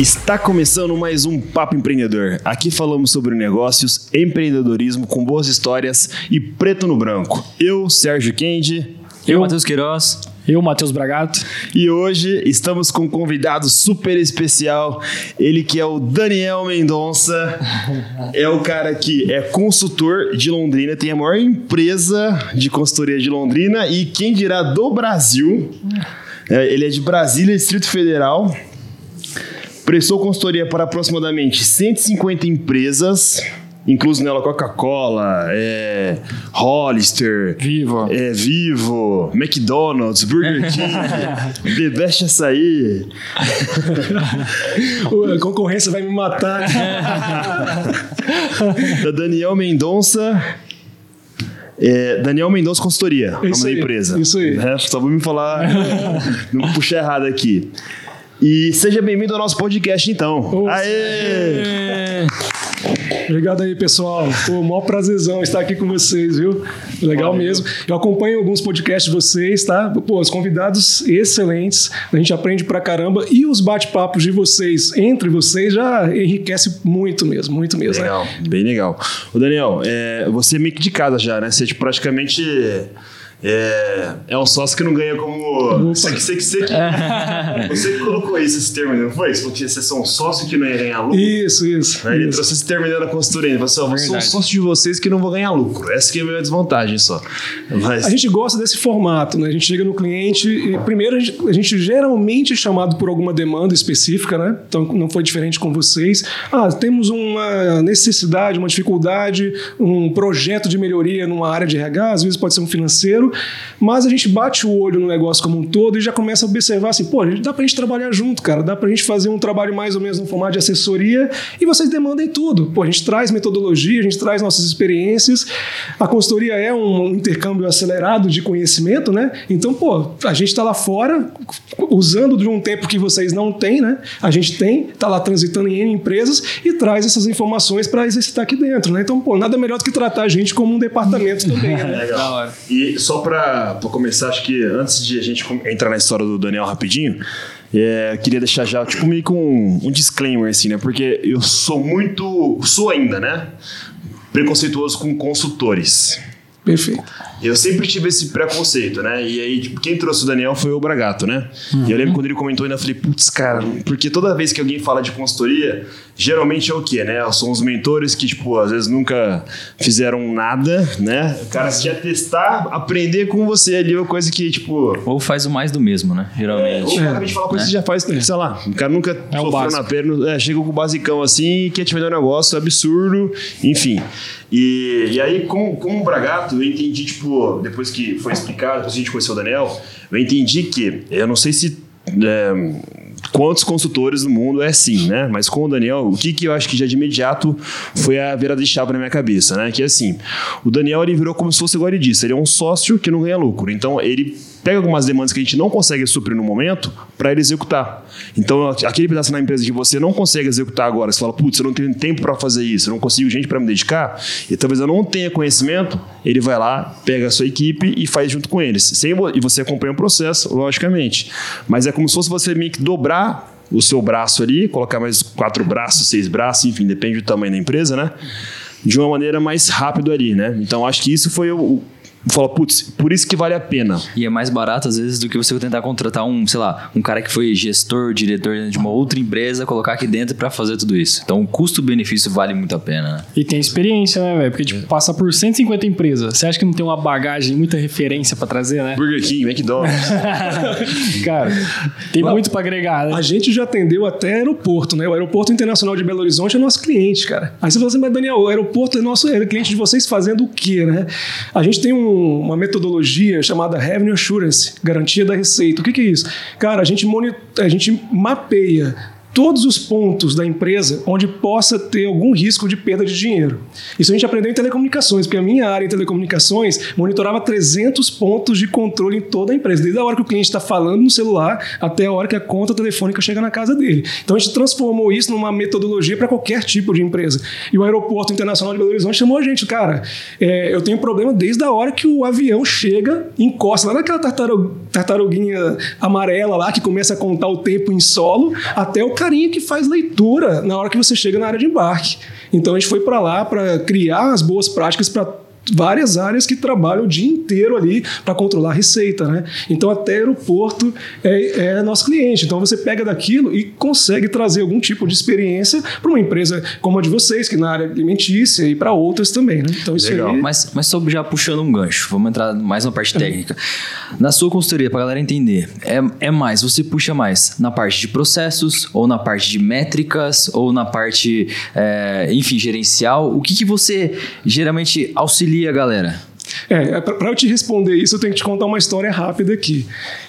Está começando mais um Papo Empreendedor. Aqui falamos sobre negócios, empreendedorismo com boas histórias e preto no branco. Eu, Sérgio Kendi. Eu, Matheus Queiroz. Eu, Matheus Bragato. E hoje estamos com um convidado super especial. Ele que é o Daniel Mendonça. É o cara que é consultor de Londrina, tem a maior empresa de consultoria de Londrina e quem dirá do Brasil. É, ele é de Brasília, Distrito Federal. Prestou consultoria para aproximadamente 150 empresas, incluso nela Coca-Cola, é, Hollister, Vivo, é, Vivo, McDonald's, Burger King, The Best Açaí. a concorrência vai me matar. da Daniel Mendonça. É, Daniel Mendonça Consultoria, nome da empresa. Isso aí. É, só vou me falar, não puxar errado aqui. E seja bem-vindo ao nosso podcast, então. Oh, Aê! Obrigado aí, pessoal. Pô, maior prazerzão estar aqui com vocês, viu? Legal Valeu. mesmo. Eu acompanho alguns podcasts de vocês, tá? Pô, os convidados excelentes. A gente aprende pra caramba. E os bate-papos de vocês, entre vocês, já enriquece muito mesmo, muito mesmo. Legal, né? bem legal. O Daniel, é, você é meio que de casa já, né? Você tipo, praticamente é, é um sócio que não ganha como. Você que, você, que, você, que, você que colocou isso, esse termo, não foi? Você falou que você é um sócio que não ia ganhar lucro. Isso, isso. Aí ele isso. trouxe esse termo da consultoria. Ele falou assim: eu sou um sócio de vocês que não vou ganhar lucro. Essa que é a minha desvantagem só. Mas... A gente gosta desse formato, né? A gente chega no cliente e, primeiro, a gente, a gente geralmente é chamado por alguma demanda específica, né? Então não foi diferente com vocês. Ah, temos uma necessidade, uma dificuldade, um projeto de melhoria numa área de RH, às vezes pode ser um financeiro mas a gente bate o olho no negócio como um todo e já começa a observar assim, pô, dá pra gente trabalhar junto, cara, dá pra gente fazer um trabalho mais ou menos no formato de assessoria e vocês demandem tudo. Pô, a gente traz metodologia, a gente traz nossas experiências, a consultoria é um intercâmbio acelerado de conhecimento, né? Então, pô, a gente tá lá fora usando de um tempo que vocês não têm, né? A gente tem, tá lá transitando em empresas e traz essas informações para exercitar aqui dentro, né? Então, pô, nada melhor do que tratar a gente como um departamento também, né? Legal. E só para começar, acho que antes de a gente entrar na história do Daniel rapidinho, é, queria deixar já, tipo, meio com um, um disclaimer, assim, né? Porque eu sou muito. Sou ainda, né? Preconceituoso com consultores. Perfeito. Eu sempre tive esse preconceito, né? E aí, tipo, quem trouxe o Daniel foi o Bragato, né? Uhum. E eu lembro quando ele comentou, ainda falei, putz, cara, porque toda vez que alguém fala de consultoria, geralmente é o quê, né? São os mentores que, tipo, às vezes nunca fizeram nada, né? O cara quer testar, aprender com você ali, uma coisa que, tipo. Ou faz o mais do mesmo, né? Geralmente. É, ou acabei de falar coisa né? que já faz, sei lá, o cara nunca é sofreu na perna, é, chega com o basicão assim e quer te vender um negócio absurdo, enfim. E, e aí, com, com o Bragato, eu entendi, tipo, depois que foi explicado, depois que a gente conheceu o Daniel, eu entendi que, eu não sei se. É, quantos consultores no mundo é assim, né? Mas com o Daniel, o que, que eu acho que já de imediato foi a virada de chave na minha cabeça, né? Que é assim, o Daniel ele virou como se fosse disse, ele é um sócio que não ganha lucro. Então ele pega algumas demandas que a gente não consegue suprir no momento para ele executar. Então, aquele pedaço na empresa que você não consegue executar agora, você fala, putz, eu não tenho tempo para fazer isso, eu não consigo gente para me dedicar, e talvez eu não tenha conhecimento, ele vai lá, pega a sua equipe e faz junto com eles. Sem, e você acompanha o processo, logicamente. Mas é como se fosse você meio que dobrar o seu braço ali, colocar mais quatro braços, seis braços, enfim, depende do tamanho da empresa, né? De uma maneira mais rápida ali, né? Então, acho que isso foi o fala, putz, por isso que vale a pena. E é mais barato, às vezes, do que você tentar contratar um, sei lá, um cara que foi gestor, diretor de uma outra empresa, colocar aqui dentro para fazer tudo isso. Então, o custo-benefício vale muito a pena, né? E tem experiência, né, velho? Porque, tipo, passa por 150 empresas. Você acha que não tem uma bagagem, muita referência para trazer, né? Burger King, McDonald's. cara, tem Mas, muito para agregar, né? A gente já atendeu até aeroporto, né? O Aeroporto Internacional de Belo Horizonte é nosso cliente, cara. Aí você fala assim, mas Daniel, o aeroporto é nosso é cliente de vocês fazendo o quê, né? A gente tem um uma metodologia chamada Revenue Assurance, garantia da receita. O que, que é isso? Cara, a gente, monitor, a gente mapeia todos os pontos da empresa onde possa ter algum risco de perda de dinheiro. Isso a gente aprendeu em telecomunicações, porque a minha área em telecomunicações monitorava 300 pontos de controle em toda a empresa, desde a hora que o cliente está falando no celular até a hora que a conta telefônica chega na casa dele. Então a gente transformou isso numa metodologia para qualquer tipo de empresa. E o Aeroporto Internacional de Belo Horizonte chamou a gente, cara, é, eu tenho problema desde a hora que o avião chega, encosta lá naquela tartaruguinha amarela lá que começa a contar o tempo em solo, até o carinha que faz leitura na hora que você chega na área de embarque. Então a gente foi para lá para criar as boas práticas para várias áreas que trabalham o dia inteiro ali para controlar a receita, né? Então até aeroporto é, é, nosso cliente. Então você pega daquilo e consegue trazer algum tipo de experiência para uma empresa como a de vocês, que na área alimentícia e para outras também, né? Então isso Legal. Aí... Mas, mas sobre já puxando um gancho, vamos entrar mais na parte técnica. Na sua consultoria, para a galera entender, é, é mais, você puxa mais na parte de processos ou na parte de métricas ou na parte, é, enfim, gerencial. O que, que você geralmente auxilia a galera? É, para eu te responder isso, eu tenho que te contar uma história rápida aqui.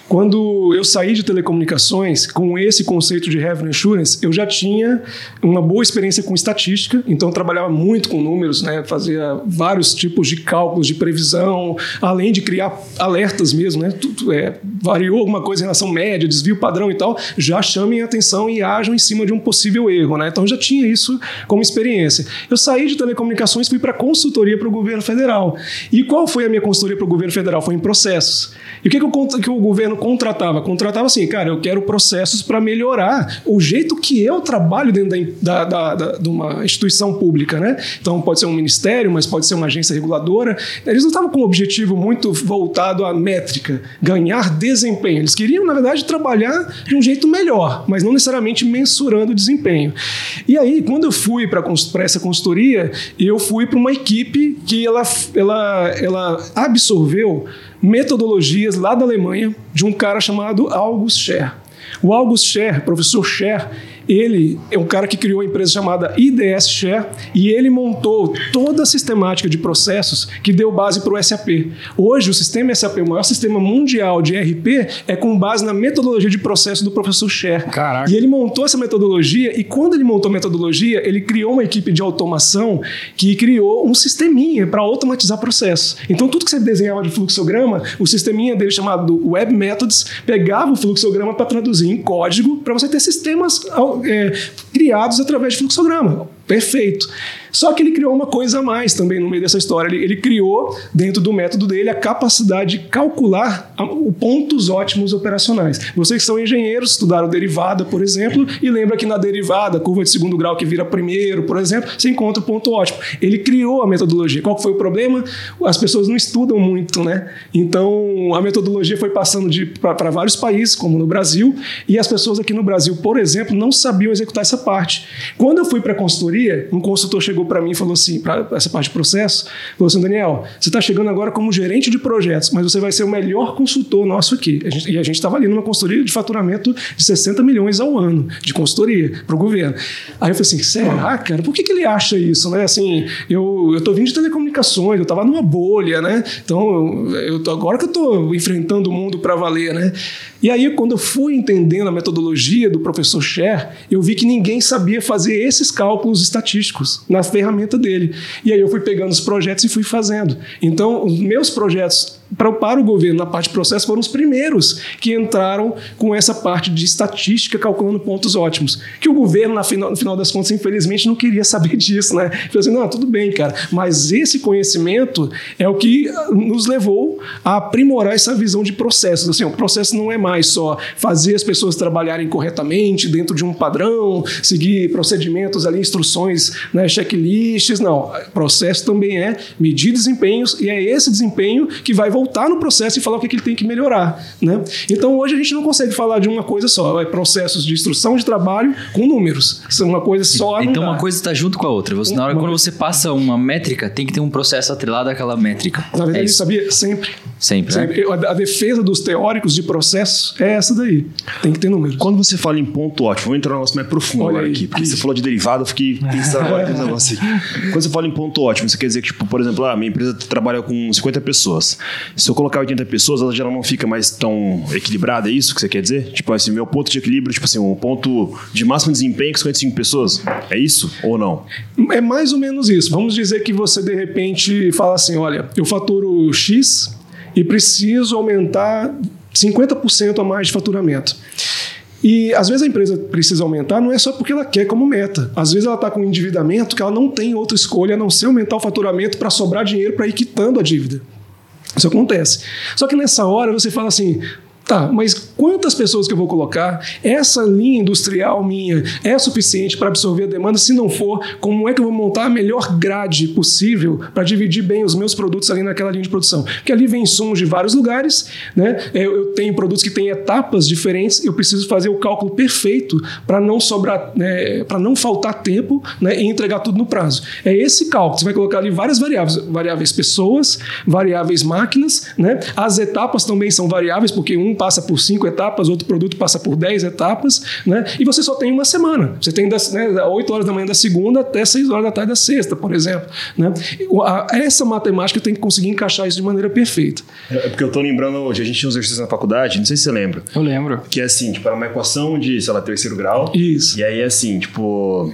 Quando eu saí de telecomunicações, com esse conceito de revenue assurance, eu já tinha uma boa experiência com estatística, então eu trabalhava muito com números, né? fazia vários tipos de cálculos de previsão, além de criar alertas mesmo, né? Tudo, é, variou alguma coisa em relação média, desvio padrão e tal, já chamem atenção e ajam em cima de um possível erro. Né? Então eu já tinha isso como experiência. Eu saí de telecomunicações, fui para consultoria para o governo federal. E qual foi a minha consultoria para o governo federal? Foi em processos. E o que, que, o, que o governo contratava? Contratava assim, cara, eu quero processos para melhorar o jeito que eu trabalho dentro da, da, da, de uma instituição pública, né? Então pode ser um ministério, mas pode ser uma agência reguladora. Eles não estavam com um objetivo muito voltado à métrica, ganhar desempenho. Eles queriam, na verdade, trabalhar de um jeito melhor, mas não necessariamente mensurando o desempenho. E aí, quando eu fui para essa consultoria, eu fui para uma equipe que ela, ela, ela absorveu metodologias lá da Alemanha de um cara chamado August Scher. O August Scher, professor Scher, ele é um cara que criou a empresa chamada IDS Share e ele montou toda a sistemática de processos que deu base para o SAP. Hoje, o sistema SAP, o maior sistema mundial de ERP, é com base na metodologia de processo do professor Share. Caraca. E ele montou essa metodologia e quando ele montou a metodologia, ele criou uma equipe de automação que criou um sisteminha para automatizar processos. Então, tudo que você desenhava de fluxograma, o sisteminha dele chamado Web Methods pegava o fluxograma para traduzir em código para você ter sistemas é, criados através de fluxograma. Perfeito. Só que ele criou uma coisa a mais também no meio dessa história. Ele, ele criou, dentro do método dele, a capacidade de calcular os pontos ótimos operacionais. Vocês que são engenheiros, estudaram derivada, por exemplo, e lembra que na derivada, curva de segundo grau que vira primeiro, por exemplo, você encontra o ponto ótimo. Ele criou a metodologia. Qual foi o problema? As pessoas não estudam muito, né? Então, a metodologia foi passando para vários países, como no Brasil, e as pessoas aqui no Brasil, por exemplo, não sabiam executar essa parte. Quando eu fui para a consultoria, um consultor chegou para mim e falou assim, para essa parte de processo, falou assim, Daniel, você está chegando agora como gerente de projetos, mas você vai ser o melhor consultor nosso aqui. E a gente estava ali numa consultoria de faturamento de 60 milhões ao ano de consultoria para o governo. Aí eu falei assim, será, cara? Por que, que ele acha isso, né? Assim, eu estou vindo de telecomunicações, eu estava numa bolha, né? Então, eu, agora que eu estou enfrentando o mundo para valer, né? E aí, quando eu fui entendendo a metodologia do professor Scher, eu vi que ninguém sabia fazer esses cálculos estatísticos na ferramenta dele. E aí eu fui pegando os projetos e fui fazendo. Então, os meus projetos para, o governo na parte de processo foram os primeiros que entraram com essa parte de estatística calculando pontos ótimos. Que o governo, na final, no final das contas, infelizmente, não queria saber disso, né? Falei assim, não, tudo bem, cara, mas esse conhecimento é o que nos levou a aprimorar essa visão de processos. Assim, o processo não é mais só fazer as pessoas trabalharem corretamente dentro de um padrão, seguir procedimentos ali, instruções, né, checklists, não. Processo também é medir desempenhos e é esse desempenho que vai voltar voltar no processo e falar o que, que ele tem que melhorar. Né? Então hoje a gente não consegue falar de uma coisa só, é processos de instrução de trabalho com números. Isso é uma coisa só. Então uma coisa está junto com a outra. Você, na hora uma... quando você passa uma métrica, tem que ter um processo atrelado àquela métrica. Na verdade, é sabia? Sempre. Sempre. Sempre. Né? A defesa dos teóricos de processos é essa daí. Tem que ter números. Quando você fala em ponto ótimo, vou entrar um negócio mais profundo Olha agora aí, aqui, porque isso. você falou de derivado, eu fiquei pensando agora aqui negócio aqui. Quando você fala em ponto ótimo, você quer dizer que, tipo, por exemplo, a ah, minha empresa trabalha com 50 pessoas. Se eu colocar 80 pessoas, ela já não fica mais tão equilibrada, é isso que você quer dizer? Tipo assim, meu ponto de equilíbrio, tipo assim, um ponto de máximo desempenho com 55 pessoas. É isso ou não? É mais ou menos isso. Vamos dizer que você, de repente, fala assim, olha, eu faturo X e preciso aumentar 50% a mais de faturamento. E às vezes a empresa precisa aumentar, não é só porque ela quer como meta. Às vezes ela está com um endividamento que ela não tem outra escolha a não ser aumentar o faturamento para sobrar dinheiro para ir quitando a dívida. Isso acontece. Só que nessa hora você fala assim, tá, mas quantas pessoas que eu vou colocar? Essa linha industrial minha é suficiente para absorver a demanda? Se não for, como é que eu vou montar a melhor grade possível para dividir bem os meus produtos ali naquela linha de produção? Porque ali vem insumos de vários lugares, né? Eu tenho produtos que têm etapas diferentes, eu preciso fazer o cálculo perfeito para não sobrar, né, para não faltar tempo né, e entregar tudo no prazo. É esse cálculo. Você vai colocar ali várias variáveis, variáveis pessoas, variáveis máquinas, né? As etapas também são variáveis, porque um passa por cinco etapas, outro produto passa por dez etapas, né? E você só tem uma semana. Você tem das né, 8 horas da manhã da segunda até 6 horas da tarde da sexta, por exemplo. Né? Essa matemática tem que conseguir encaixar isso de maneira perfeita. É porque eu estou lembrando hoje, a gente tinha um exercício na faculdade, não sei se você lembra. Eu lembro. Que é assim, tipo, era uma equação de, sei lá, terceiro grau. Isso. E aí, assim, tipo,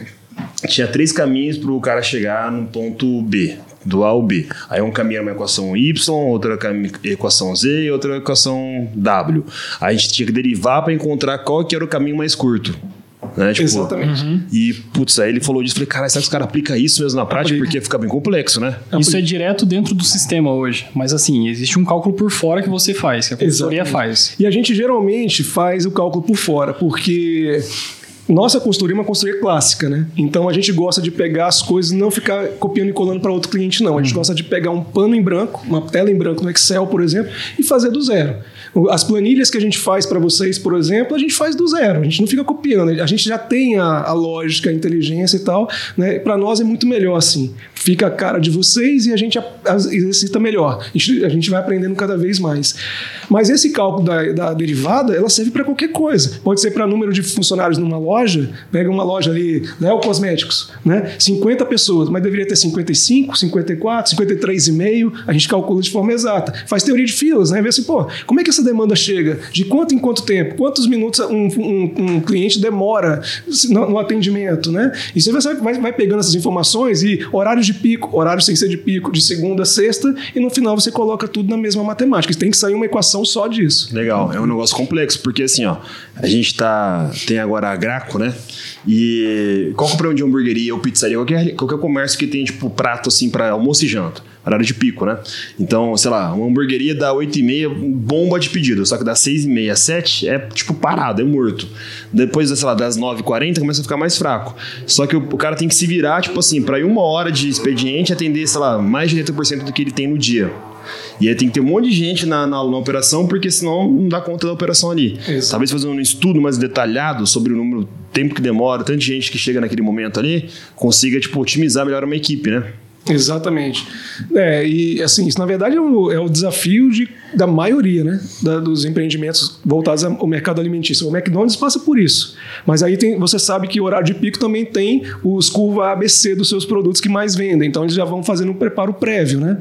tinha três caminhos para o cara chegar no ponto B, do A ao B. Aí um caminho era uma equação Y, outra equação Z e outra equação W. Aí a gente tinha que derivar para encontrar qual que era o caminho mais curto. Né? Tipo, Exatamente. Uhum. E, putz, aí ele falou disso. Falei, cara, será que os caras aplicam isso mesmo na prática? Porque fica bem complexo, né? Isso é direto dentro do sistema hoje. Mas, assim, existe um cálculo por fora que você faz, que a consultoria faz. E a gente geralmente faz o cálculo por fora, porque nossa consultoria é uma consultoria clássica, né? Então a gente gosta de pegar as coisas e não ficar copiando e colando para outro cliente, não. A gente uhum. gosta de pegar um pano em branco, uma tela em branco no Excel, por exemplo, e fazer do zero. As planilhas que a gente faz para vocês, por exemplo, a gente faz do zero. A gente não fica copiando. A gente já tem a, a lógica, a inteligência e tal. Né? Para nós é muito melhor assim. Fica a cara de vocês e a gente exercita melhor. A gente, vai aprendendo cada vez mais. Mas esse cálculo da, da derivada, ela serve para qualquer coisa. Pode ser para número de funcionários numa loja. Pega uma loja ali, Léo Cosméticos, né? 50 pessoas, mas deveria ter 55, 54, 53,5. A gente calcula de forma exata. Faz teoria de filas, né? Vê assim, pô, como é que essa demanda chega? De quanto em quanto tempo? Quantos minutos um, um, um cliente demora no, no, atendimento, né? E você vai, vai, pegando essas informações e horários de pico, horários sem ser de pico, de segunda a sexta, e no final você coloca tudo na mesma matemática. Tem que sair uma equação só disso. Legal, é um negócio complexo, porque assim, ó, a gente tá. Tem agora a Graco, né? E qual que é o problema de hamburgueria ou pizzaria? Qualquer, qualquer comércio que tem, tipo, prato assim para almoço e janta horário de pico, né? Então, sei lá, uma hamburgueria dá 8 e meia, bomba de pedido, só que dá 6 e meia, 7 é tipo parado, é morto. Depois, sei lá, das 9 e 40 começa a ficar mais fraco. Só que o, o cara tem que se virar, tipo assim, para uma hora de expediente atender, sei lá, mais de 80% do que ele tem no dia. E aí tem que ter um monte de gente na, na, na, operação, porque senão não dá conta da operação ali. Exato. Talvez fazendo um estudo mais detalhado sobre o número, tempo que demora, tanta gente que chega naquele momento ali, consiga, tipo, otimizar melhor uma equipe, né? Exatamente. É, e assim, isso na verdade é o, é o desafio de da maioria né, da, dos empreendimentos voltados ao mercado alimentício. O McDonald's passa por isso. Mas aí tem, você sabe que o horário de pico também tem os curva ABC dos seus produtos que mais vendem. Então eles já vão fazendo um preparo prévio. Né?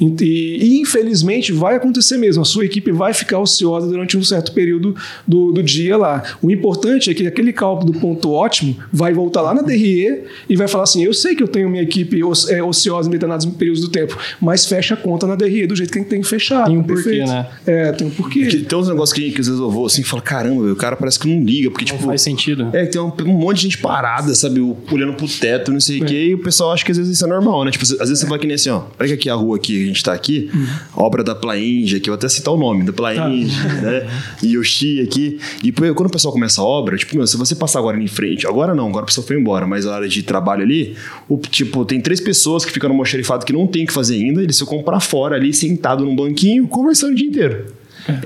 E, e, infelizmente vai acontecer mesmo. A sua equipe vai ficar ociosa durante um certo período do, do dia lá. O importante é que aquele cálculo do ponto ótimo vai voltar lá na DRE e vai falar assim: eu sei que eu tenho minha equipe é, ociosa em determinados períodos do tempo, mas fecha a conta na DRE do jeito que tem que fechar. Tem um porquê, né? É, tem um porquê. Porque tem uns negócios que, que às vezes eu vou assim e falo, caramba, o cara parece que não liga, porque não tipo. faz sentido. É, tem um, um, monte de gente parada, sabe? Olhando pro teto, não sei o é. quê, e o pessoal acha que às vezes isso é normal, né? Tipo, às vezes você vai que nem assim, ó, pega aqui a rua aqui, a gente tá aqui, uhum. obra da Plainja, que eu vou até citar o nome, da Plainja, tá. né? E Yoshi aqui. E quando o pessoal começa a obra, tipo, meu, se você passar agora em frente, agora não, agora a pessoa foi embora, mas a hora de trabalho ali, o, tipo, tem três pessoas que ficam no mocherifado que não tem o que fazer ainda, eles ficam pra fora ali, sentado num banquinho, conversando o dia inteiro.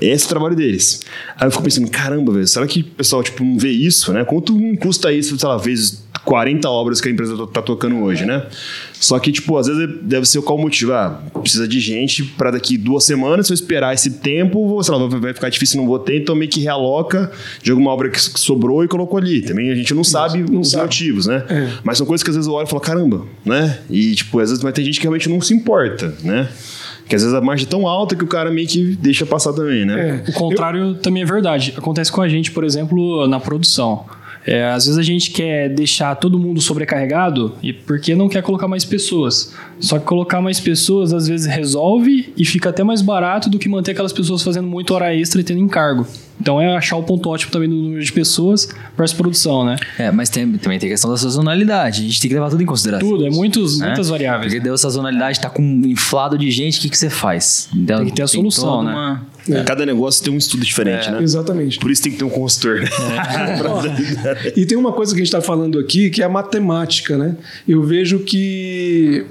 Esse é o trabalho deles. Aí eu fico pensando, caramba, velho, será que o pessoal, tipo, não vê isso, né? Quanto custa isso, sei lá, vezes 40 obras que a empresa tá tocando hoje, né? Só que, tipo, às vezes deve ser qual motivo? Ah, precisa de gente para daqui duas semanas, se eu esperar esse tempo, sei lá, vai ficar difícil, não vou ter, então meio que realoca de alguma obra que sobrou e colocou ali. Também a gente não sabe não os sabe. motivos, né? É. Mas são coisas que às vezes eu olho e falo, caramba, né? E, tipo, às vezes vai ter gente que realmente não se importa, né? Que às vezes a margem é tão alta que o cara meio que deixa passar também, né? É. O contrário Eu... também é verdade. Acontece com a gente, por exemplo, na produção. É, às vezes a gente quer deixar todo mundo sobrecarregado e porque não quer colocar mais pessoas. Só que colocar mais pessoas às vezes resolve e fica até mais barato do que manter aquelas pessoas fazendo muito hora extra e tendo encargo. Então é achar o ponto ótimo também do número de pessoas para essa produção, né? É, mas tem, também tem a questão da sazonalidade. A gente tem que levar tudo em consideração. Tudo, é muitos, né? muitas variáveis. Porque deu a sazonalidade, tá com um inflado de gente, o que, que você faz? Então, tem que ter a solução, né? Uma... É. Cada negócio tem um estudo diferente, é, né? Exatamente. Por isso tem que ter um consultor. Né? É. e tem uma coisa que a gente está falando aqui que é a matemática, né? Eu vejo que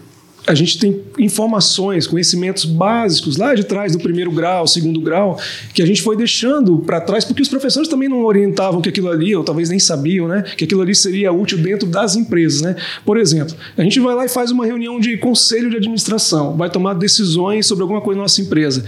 a gente tem informações, conhecimentos básicos lá de trás do primeiro grau, segundo grau, que a gente foi deixando para trás porque os professores também não orientavam que aquilo ali, ou talvez nem sabiam, né, que aquilo ali seria útil dentro das empresas, né? Por exemplo, a gente vai lá e faz uma reunião de conselho de administração, vai tomar decisões sobre alguma coisa na nossa empresa.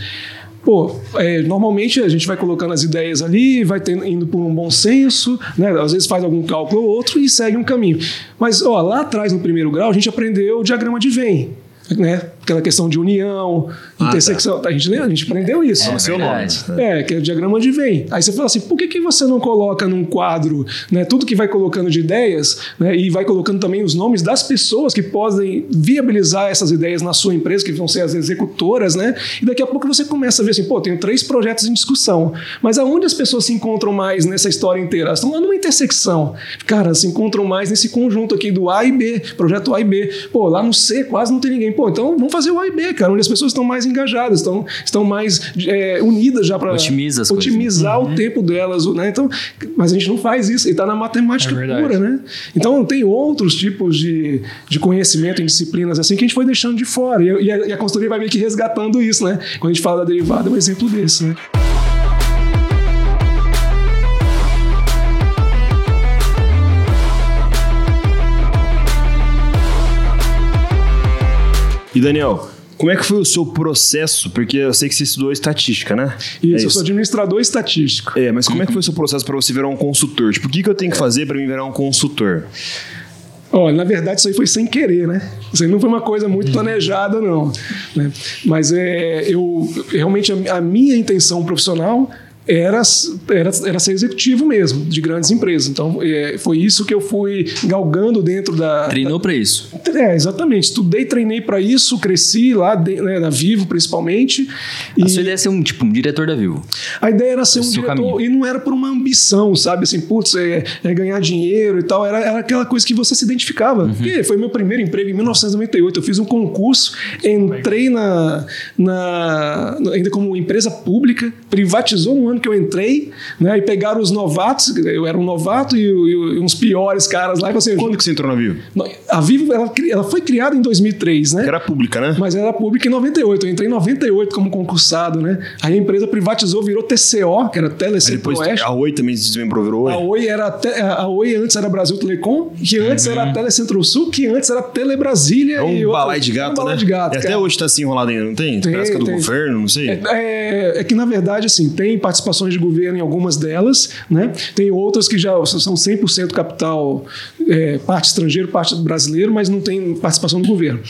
Pô, é, normalmente a gente vai colocando as ideias ali, vai tendo, indo por um bom senso, né? às vezes faz algum cálculo ou outro e segue um caminho. Mas ó, lá atrás, no primeiro grau, a gente aprendeu o diagrama de Venn né? Aquela questão de união, intersecção. Tá. A, gente, a gente aprendeu isso. É, seu nome. É, que é o diagrama de Venn. Aí você fala assim, por que, que você não coloca num quadro né, tudo que vai colocando de ideias né, e vai colocando também os nomes das pessoas que podem viabilizar essas ideias na sua empresa, que vão ser as executoras, né? E daqui a pouco você começa a ver assim, pô, tenho três projetos em discussão, mas aonde as pessoas se encontram mais nessa história inteira? Elas estão lá numa intersecção. Cara, se encontram mais nesse conjunto aqui do A e B, projeto A e B. Pô, lá no C quase não tem ninguém. Pô, então vamos fazer o A e B, cara, onde as pessoas estão mais engajadas, estão, estão mais é, unidas já para otimizar o uhum. tempo delas, né? Então, mas a gente não faz isso, e está na matemática é pura, né? Então tem outros tipos de, de conhecimento em disciplinas assim que a gente foi deixando de fora. E, e, a, e a consultoria vai meio que resgatando isso, né? Quando a gente fala da derivada, é um exemplo desse, né? E Daniel, como é que foi o seu processo? Porque eu sei que você estudou estatística, né? Isso, é isso. eu sou administrador estatístico. É, mas como é que foi o seu processo para você virar um consultor? Tipo, o que, que eu tenho que fazer para me virar um consultor? Olha, na verdade isso aí foi sem querer, né? Isso aí não foi uma coisa muito planejada, não. Né? Mas é, eu realmente a, a minha intenção profissional era, era, era ser executivo mesmo, de grandes empresas. Então, é, foi isso que eu fui galgando dentro da. Treinou para isso? É, exatamente. Estudei, treinei para isso, cresci lá de, né, na Vivo, principalmente. A sua ideia é ser um, tipo, um diretor da Vivo? A ideia era ser um diretor, caminho. e não era por uma ambição, sabe? Assim, putz, é, é, ganhar dinheiro e tal. Era, era aquela coisa que você se identificava. Uhum. Porque foi meu primeiro emprego em 1998. Eu fiz um concurso, entrei na, na ainda como empresa pública, privatizou um ano que eu entrei, né? E pegaram os novatos, eu era um novato e, e uns piores caras lá. E assim, Quando que você entrou na Vivo? A Vivo, ela, ela foi criada em 2003, né? Era pública, né? Mas era pública em 98. Eu entrei em 98 como concursado, né? Aí a empresa privatizou, virou TCO, que era Telecentro Oeste. A Oi também se desmembrou, virou Oi? A Oi, era a Oi antes era Brasil Telecom, que antes uhum. era Telecentro Sul, que antes era Telebrasília. É um e balai de gato, um balai né? de gato, e até hoje está assim enrolado ainda, não tem? tem Parece que é do tem. governo, não sei. É, é, é que, na verdade, assim, tem participação participações de governo em algumas delas, né? tem outras que já são 100% capital, é, parte estrangeiro, parte brasileiro, mas não tem participação do governo.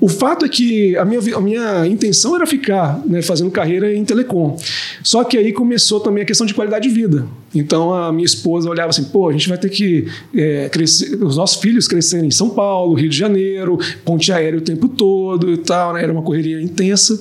O fato é que a minha, a minha intenção era ficar né, fazendo carreira em telecom. Só que aí começou também a questão de qualidade de vida. Então a minha esposa olhava assim: pô, a gente vai ter que é, crescer, os nossos filhos crescerem em São Paulo, Rio de Janeiro, ponte aérea o tempo todo e tal, né? era uma correria intensa.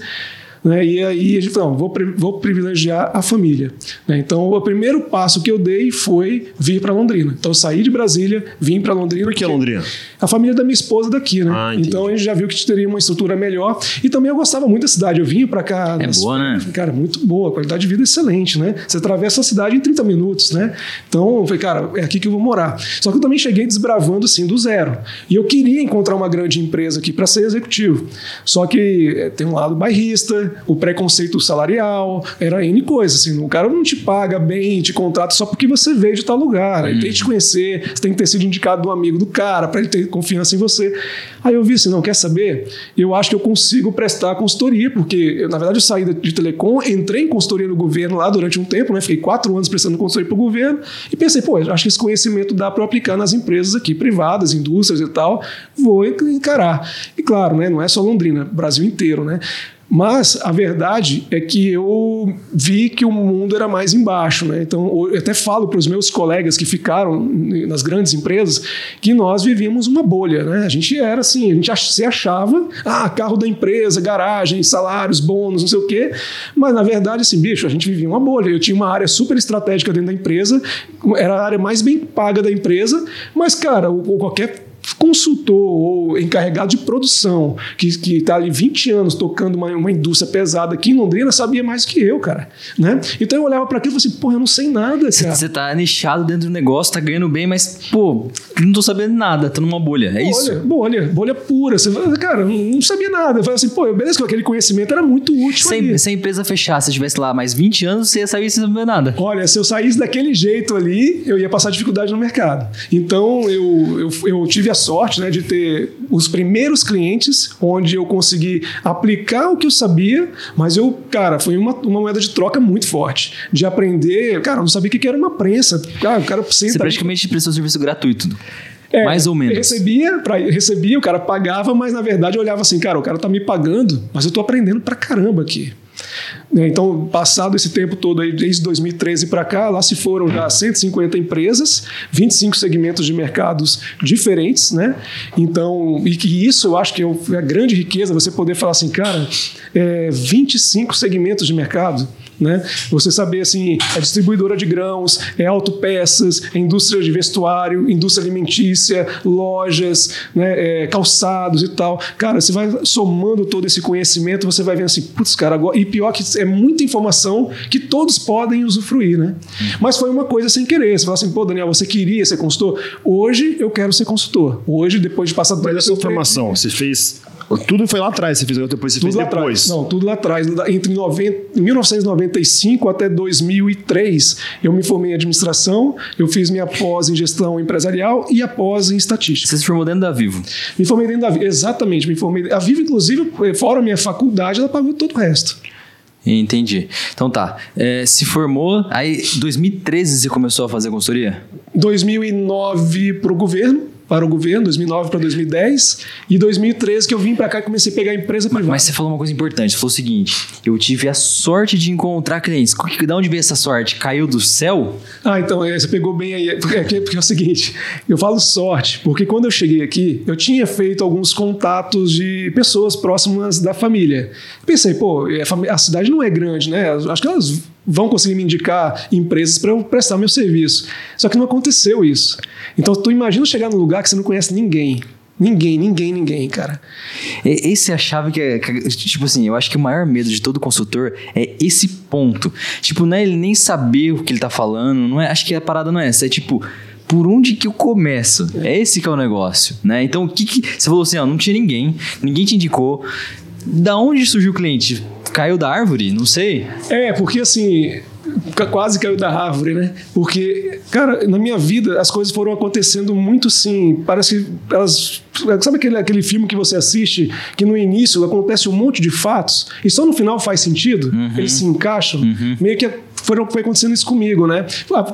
Né? E aí a gente falou, vou, vou privilegiar a família. Né? Então, o primeiro passo que eu dei foi vir para Londrina. Então, eu saí de Brasília, vim para Londrina. Por que Londrina? A família da minha esposa daqui, né? Ah, então, a gente já viu que teria uma estrutura melhor. E também eu gostava muito da cidade. Eu vinha para cá. É nas... boa, né? Cara, muito boa. Qualidade de vida excelente, né? Você atravessa a cidade em 30 minutos, né? Então, eu falei, cara, é aqui que eu vou morar. Só que eu também cheguei desbravando, assim, do zero. E eu queria encontrar uma grande empresa aqui para ser executivo. Só que é, tem um lado bairrista, o preconceito salarial, era N coisas. Assim, o cara não te paga bem, te contrata só porque você veio de tal lugar. Ele tem que te conhecer, você tem que ter sido indicado do amigo do cara para ele ter confiança em você. Aí eu vi assim, não, quer saber? Eu acho que eu consigo prestar consultoria, porque eu, na verdade eu saí de telecom, entrei em consultoria no governo lá durante um tempo, né? Fiquei quatro anos prestando consultoria para o governo e pensei, pô, acho que esse conhecimento dá para aplicar nas empresas aqui privadas, indústrias e tal, vou encarar. E claro, né, não é só Londrina, Brasil inteiro, né? Mas a verdade é que eu vi que o mundo era mais embaixo, né? Então eu até falo para os meus colegas que ficaram nas grandes empresas que nós vivíamos uma bolha, né? A gente era assim, a gente se achava, ah, carro da empresa, garagem, salários, bônus, não sei o quê. Mas na verdade, assim, bicho, a gente vivia uma bolha. Eu tinha uma área super estratégica dentro da empresa, era a área mais bem paga da empresa, mas cara, qualquer consultor ou encarregado de produção que está ali 20 anos tocando uma, uma, indústria pesada aqui em Londrina sabia mais que eu, cara. Né? Então eu olhava para aquilo e falei assim, pô, eu não sei nada, cara. Você tá nichado dentro do negócio, tá ganhando bem, mas, pô, não tô sabendo nada, tô numa bolha, é bolha, isso? Bolha, bolha pura. Você, cara, não sabia nada. Eu falei assim, pô, beleza que aquele conhecimento era muito útil se, ali. Se a empresa fechar, se tivesse lá mais 20 anos, você ia sair sem saber nada. Olha, se eu saísse daquele jeito ali, eu ia passar dificuldade no mercado. Então eu, eu, eu tive a sorte né, de ter os primeiros clientes onde eu consegui aplicar o que eu sabia, mas eu, cara, foi uma, uma moeda de troca muito forte. De aprender, cara, eu não sabia o que era uma prensa. Cara, o cara Você praticamente prestou serviço gratuito. É, mais ou menos. Recebia, pra, recebia, o cara pagava, mas na verdade eu olhava assim, cara, o cara tá me pagando, mas eu tô aprendendo pra caramba aqui. Né, então, passado esse tempo todo, aí, desde 2013 para cá, lá se foram já 150 empresas, 25 segmentos de mercados diferentes, né? Então, e que isso eu acho que é a grande riqueza, você poder falar assim, cara, é, 25 segmentos de mercado, né? Você saber assim, é distribuidora de grãos, é autopeças, é indústria de vestuário, indústria alimentícia, lojas, né? É, calçados e tal. Cara, você vai somando todo esse conhecimento, você vai vendo assim, putz, cara, agora... e pior que é muita informação que todos podem usufruir, né? Mas foi uma coisa sem querer. Você fala assim, pô, Daniel, você queria ser consultor? Hoje eu quero ser consultor. Hoje, depois de passar... Mas essa informação, você fez tudo foi lá atrás, você fez depois, você tudo fez depois. Atrás. Não, tudo lá atrás. Entre 90, 1995 até 2003, eu me formei em administração, eu fiz minha pós em gestão empresarial e a pós em estatística. Você se formou dentro da Vivo? Me formei dentro da Vivo, exatamente. Me formei. A Vivo, inclusive, fora a minha faculdade, ela pagou todo o resto. Entendi. Então tá. É, se formou, aí 2013 você começou a fazer consultoria? 2009 para o governo para o governo, 2009 para 2010, e 2013 que eu vim para cá e comecei a pegar empresa privada. Mas você falou uma coisa importante, você falou o seguinte, eu tive a sorte de encontrar clientes. De onde veio essa sorte? Caiu do céu? Ah, então, é, você pegou bem aí. Porque, é porque é o seguinte, eu falo sorte, porque quando eu cheguei aqui, eu tinha feito alguns contatos de pessoas próximas da família. Pensei, pô, a cidade não é grande, né? Acho que elas vão conseguir me indicar empresas para eu prestar meu serviço. Só que não aconteceu isso. Então, tu imagina chegar num lugar que você não conhece ninguém. Ninguém, ninguém, ninguém, cara. Esse é a chave que é, tipo assim, eu acho que o maior medo de todo consultor é esse ponto. Tipo, não é ele nem saber o que ele tá falando, não é, acho que a parada não é essa, é tipo, por onde que eu começo? É esse que é o negócio, né? Então, o que que você falou assim, ó, não tinha ninguém, ninguém te indicou. Da onde surgiu o cliente? Caiu da árvore? Não sei. É, porque assim, quase caiu da árvore, né? Porque, cara, na minha vida as coisas foram acontecendo muito assim. Parece que elas. Sabe aquele, aquele filme que você assiste que no início acontece um monte de fatos e só no final faz sentido? Uhum. Eles se encaixam? Uhum. Meio que foi, foi acontecendo isso comigo, né?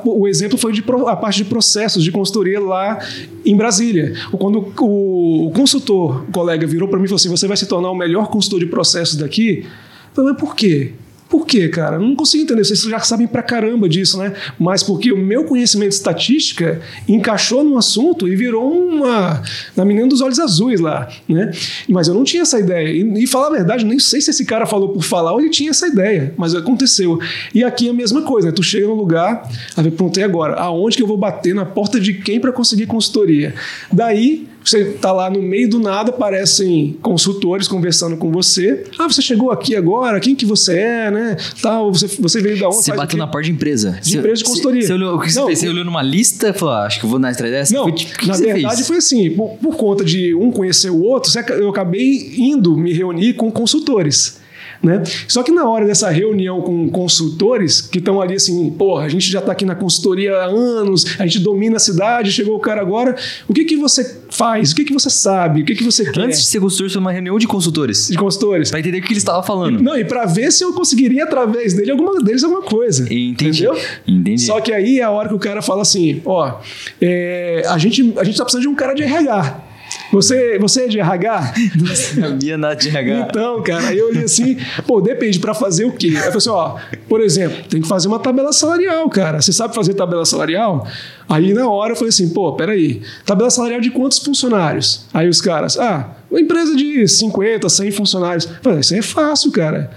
O exemplo foi de, a parte de processos de consultoria lá em Brasília. Quando o, o consultor, o colega, virou para mim e falou assim: você vai se tornar o melhor consultor de processos daqui. Falei, mas por quê? Por quê, cara? Não consigo entender. Vocês já sabem pra caramba disso, né? Mas porque o meu conhecimento de estatística encaixou no assunto e virou uma. na menina dos olhos azuis lá, né? Mas eu não tinha essa ideia. E, e falar a verdade, nem sei se esse cara falou por falar ou ele tinha essa ideia, mas aconteceu. E aqui é a mesma coisa, né? Tu chega no lugar, a ver, pronto, e agora? Aonde que eu vou bater? Na porta de quem para conseguir consultoria? Daí você está lá no meio do nada, aparecem consultores conversando com você. Ah, você chegou aqui agora, quem que você é, né? Tal, você, você veio da onde? Você bateu na porta de empresa. De empresa de consultoria. Você, olhou, você não, fez? Você olhou numa lista e falou, ah, acho que vou na atrás dessa? Não, que na verdade fez? foi assim, por, por conta de um conhecer o outro, eu acabei indo me reunir com consultores. Né? Só que na hora dessa reunião com consultores que estão ali assim, porra, a gente já está aqui na consultoria há anos, a gente domina a cidade, chegou o cara agora, o que que você faz? O que que você sabe? O que que você quer? Antes de ser consultor, foi uma reunião de consultores. De consultores. Para entender o que ele estava falando. Não, e para ver se eu conseguiria através dele alguma deles alguma coisa. Entendi. Entendeu? Entendi. Só que aí é a hora que o cara fala assim, ó, é, a gente a gente tá precisando de um cara de RH. Você, você é de RH? Não sabia nada de RH. Então, cara, aí eu olhei assim, pô, depende, para fazer o quê? Aí eu falei assim, ó, por exemplo, tem que fazer uma tabela salarial, cara. Você sabe fazer tabela salarial? Aí na hora eu falei assim, pô, peraí, tabela salarial de quantos funcionários? Aí os caras, ah, uma empresa de 50, 100 funcionários. Eu falei, isso aí é fácil, cara.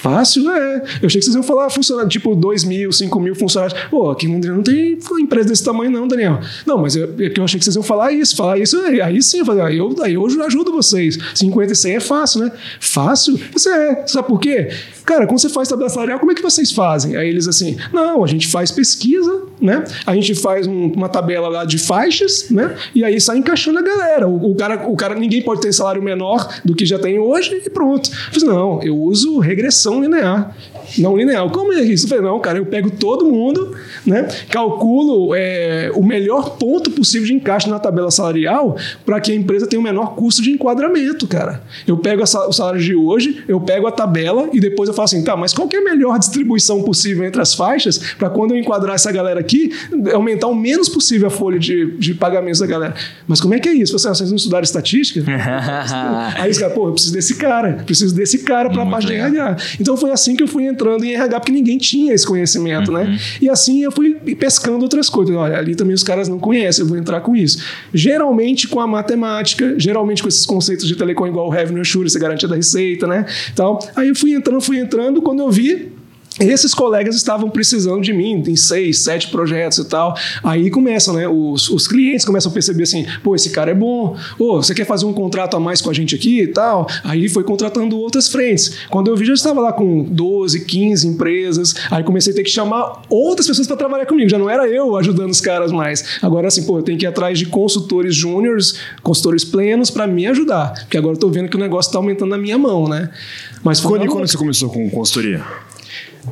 Fácil, é. Eu achei que vocês iam falar funcionário, tipo 2 mil, 5 mil funcionários. Pô, aqui em Londrina não tem empresa desse tamanho, não, Daniel. Não, mas eu, é eu achei que vocês iam falar isso, falar isso. Aí sim, eu falei, aí eu, aí eu ajudo vocês. 50 e 100 é fácil, né? Fácil? Você é. Sabe por quê? Cara, quando você faz tabela salarial, como é que vocês fazem? Aí eles assim, não, a gente faz pesquisa, né? A gente faz um, uma tabela lá de faixas, né? E aí sai encaixando a galera. O, o, cara, o cara, ninguém pode ter salário menor do que já tem hoje e pronto. Eu falei, não, eu uso regressão linear. Não linear. Como é isso? Eu falei, não, cara, eu pego todo mundo, né? Calculo é, o melhor ponto possível de encaixe na tabela salarial para que a empresa tenha o menor custo de enquadramento, cara. Eu pego a, o salário de hoje, eu pego a tabela e depois eu falo assim, tá, mas qual que é a melhor distribuição possível entre as faixas para quando eu enquadrar essa galera aqui, aumentar o menos possível a folha de, de pagamentos da galera? Mas como é que é isso? Você, ah, vocês não estudaram estatística? Aí os caras, pô, eu preciso desse cara, preciso desse cara para a parte de RH. Então foi assim que eu fui entrando em RH, porque ninguém tinha esse conhecimento, né? uhum. né? E assim eu fui pescando outras coisas. Olha, ali também os caras não conhecem, eu vou entrar com isso. Geralmente com a matemática, geralmente com esses conceitos de telecom igual o revenue assurance, garantia da receita, né? Então, aí eu fui entrando, fui entrando entrando, quando eu vi, esses colegas estavam precisando de mim em seis, sete projetos e tal. Aí começam, né? Os, os clientes começam a perceber assim: pô, esse cara é bom. Ô, você quer fazer um contrato a mais com a gente aqui e tal? Aí foi contratando outras frentes. Quando eu vi, já estava lá com 12, 15 empresas. Aí comecei a ter que chamar outras pessoas para trabalhar comigo. Já não era eu ajudando os caras mais. Agora, assim, pô, eu tenho que ir atrás de consultores júniores, consultores plenos para me ajudar. Porque agora eu estou vendo que o negócio está aumentando na minha mão, né? Mas quando, quando você começou com consultoria?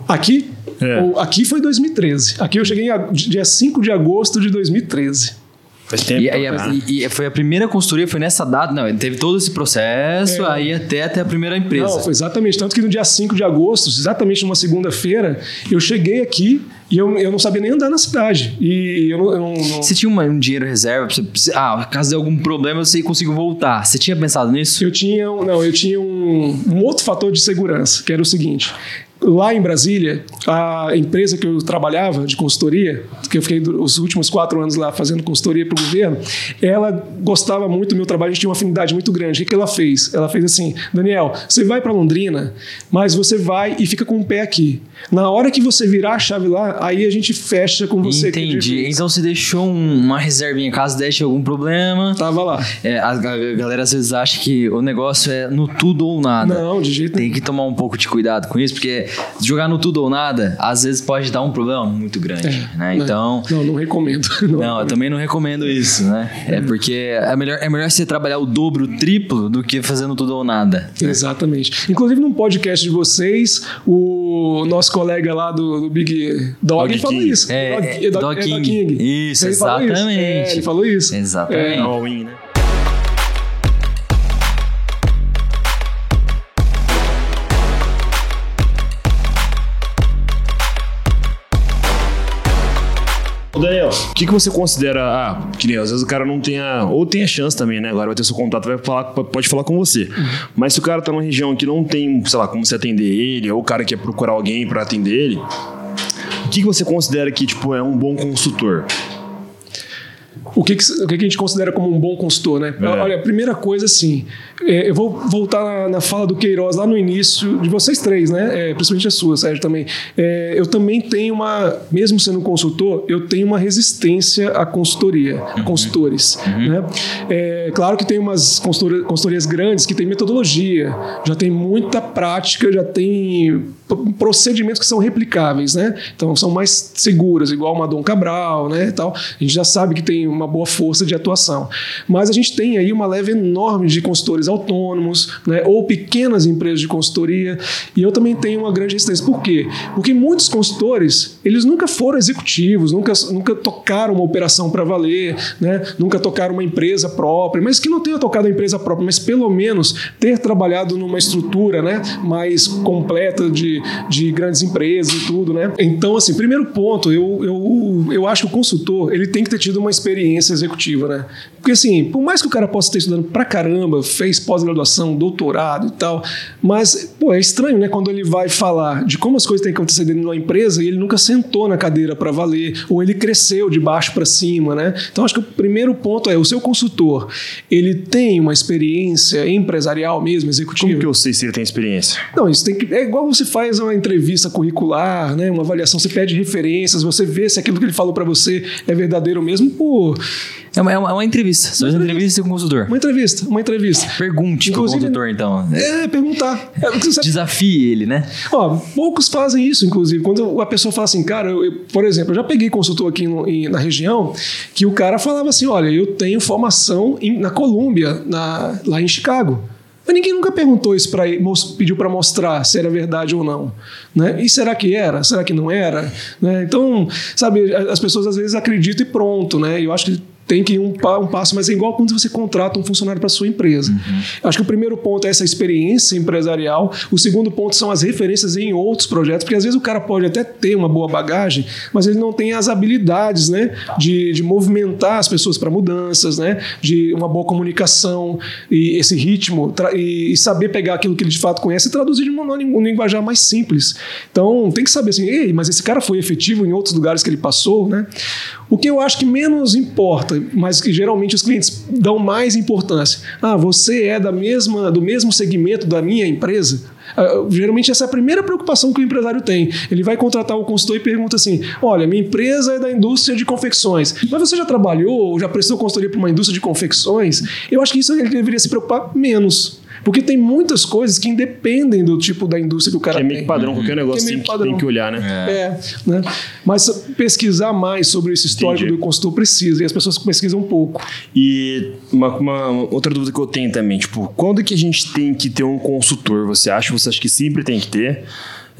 Aqui? É. aqui foi 2013. Aqui eu cheguei em dia 5 de agosto de 2013. Faz tempo. E, né? e, e, foi a primeira consultoria, foi nessa data, não, teve todo esse processo, é. aí até, até a primeira empresa. Não, foi exatamente. Tanto que no dia 5 de agosto, exatamente numa segunda-feira, eu cheguei aqui e eu, eu não sabia nem andar na cidade. E eu não. Eu não, não... Você tinha uma, um dinheiro reserva? Você, ah, caso de algum problema, você consigo voltar. Você tinha pensado nisso? Eu tinha. Não, eu tinha um, um outro fator de segurança, que era o seguinte: Lá em Brasília, a empresa que eu trabalhava de consultoria, que eu fiquei os últimos quatro anos lá fazendo consultoria para o governo, ela gostava muito do meu trabalho, a gente tinha uma afinidade muito grande. O que, ela fez? Ela fez assim: Daniel, você vai para Londrina, mas você vai e fica com o pé aqui. Na hora que você virar a chave lá, aí a gente fecha com você. Entendi. Então você deixou um, uma reservinha caso deixe algum problema. Tava lá. É, a, galera às vezes acha que o negócio é no tudo ou nada. Não, de jeito. Tem que tomar um pouco de cuidado com isso, porque jogar no tudo ou nada, às vezes pode dar um problema muito grande, é, né? Então... Não, não recomendo. Não, não eu também não recomendo isso, né? É porque é melhor, é melhor você trabalhar o dobro, o triplo, do que fazendo tudo ou nada. Né? Exatamente. Inclusive, num podcast de vocês, o nosso colega lá do, do Big Dog, Dog falou isso. É, Dog, é, Dog, Dog, King. King. Isso, ele exatamente. Falou isso. É, ele falou isso. Exatamente. É. All-in, né? O que, que você considera. Ah, que nem às vezes o cara não tem a. Ou tem a chance também, né? Agora vai ter seu contato, vai falar, pode falar com você. Uhum. Mas se o cara tá numa região que não tem, sei lá, como você atender ele, ou o cara quer procurar alguém para atender ele, o que, que você considera que, tipo, é um bom consultor? O que, que, o que a gente considera como um bom consultor, né? É. Olha, a primeira coisa, assim, é, eu vou voltar na, na, fala do Queiroz lá no início, de vocês três, né? É, principalmente a sua, Sérgio, também. É, eu também tenho uma, mesmo sendo consultor, eu tenho uma resistência à consultoria, uhum. a consultores, uhum. né? É, claro que tem umas consultorias, consultorias grandes que têm metodologia, já tem muita prática, já tem procedimentos que são replicáveis, né? Então são mais seguras, igual o Madon Cabral, né? Tal. A gente já sabe que tem uma boa força de atuação. Mas a gente tem aí uma leve enorme de consultores autônomos, né? Ou pequenas empresas de consultoria. E eu também tenho uma grande resistência. Por quê? Porque muitos consultores, eles nunca foram executivos, nunca, nunca tocaram uma operação para valer, né? Nunca tocaram uma empresa própria, mas que não tenha tocado a empresa própria, mas pelo menos ter trabalhado numa estrutura, né? Mais completa de de, grandes empresas e tudo, né? Então, assim, primeiro ponto, eu, eu, eu acho que o consultor ele tem que ter tido uma experiência experiência executiva, né? Porque assim, por mais que o cara possa ter estudando pra caramba, fez pós-graduação, doutorado e tal, mas, pô, é estranho, né? Quando ele vai falar de como as coisas têm que acontecer dentro de uma empresa e ele nunca sentou na cadeira para valer, ou ele cresceu de baixo para cima, né? Então, acho que o primeiro ponto é, o seu consultor, ele tem uma experiência empresarial mesmo, executiva? Como que eu sei se ele tem experiência? Não, isso tem que... É igual você faz uma entrevista curricular, né? Uma avaliação, você pede referências, você vê se aquilo que ele falou para você é verdadeiro mesmo, pô... É uma, é uma, é uma entrevista. Faz uma entrevista com o consultor. Uma entrevista, uma entrevista. Pergunte com o Inclusive, consultor, então. É, perguntar. É, Desafie ele, né? Ó, poucos fazem isso, inclusive. Quando a pessoa fala assim, cara, eu- eu- por exemplo, eu já peguei consultor aqui no- em- na região que o cara falava assim: olha, eu tenho formação em- na Colômbia, na- lá em Chicago. Mas ninguém nunca perguntou isso para ele, pediu para mostrar se era verdade ou não. Né? E será que era? Será que não era? Né? Então, sabe, as pessoas às vezes acreditam e pronto, né? Eu acho que tem que ir um, pa- um passo, mas é igual quando você contrata um funcionário para sua empresa. Acho que o primeiro ponto é essa experiência empresarial, o segundo ponto são as referências em outros projetos, porque às vezes o cara pode até ter uma boa bagagem, mas ele não tem as habilidades né, de, de movimentar as pessoas para mudanças, né, de uma boa comunicação e esse ritmo, e, e saber pegar aquilo que ele de fato conhece e traduzir de uma, um linguajar mais simples. Então tem que saber assim, Ei, mas esse cara foi efetivo em outros lugares que ele passou, né? O que eu acho que menos importa, mas que geralmente os clientes dão mais importância. Ah, você é da mesma, do mesmo segmento da minha empresa? Ah, geralmente essa é a primeira preocupação que o empresário tem. Ele vai contratar o consultor e pergunta assim: Olha, minha empresa é da indústria de confecções, mas você já trabalhou ou já prestou consultoria para uma indústria de confecções? Eu acho que isso ele deveria se preocupar menos. Porque tem muitas coisas que independem do tipo da indústria que o cara Que é meio tem. que padrão, qualquer negócio Que é meio tem, padrão. tem que olhar, né? É, né? Mas pesquisar mais sobre esse histórico Entendi. do consultor precisa, e as pessoas pesquisam um pouco. E uma, uma outra dúvida que eu tenho também, tipo, quando que a gente tem que ter um consultor? Você acha? Você acha que sempre tem que ter?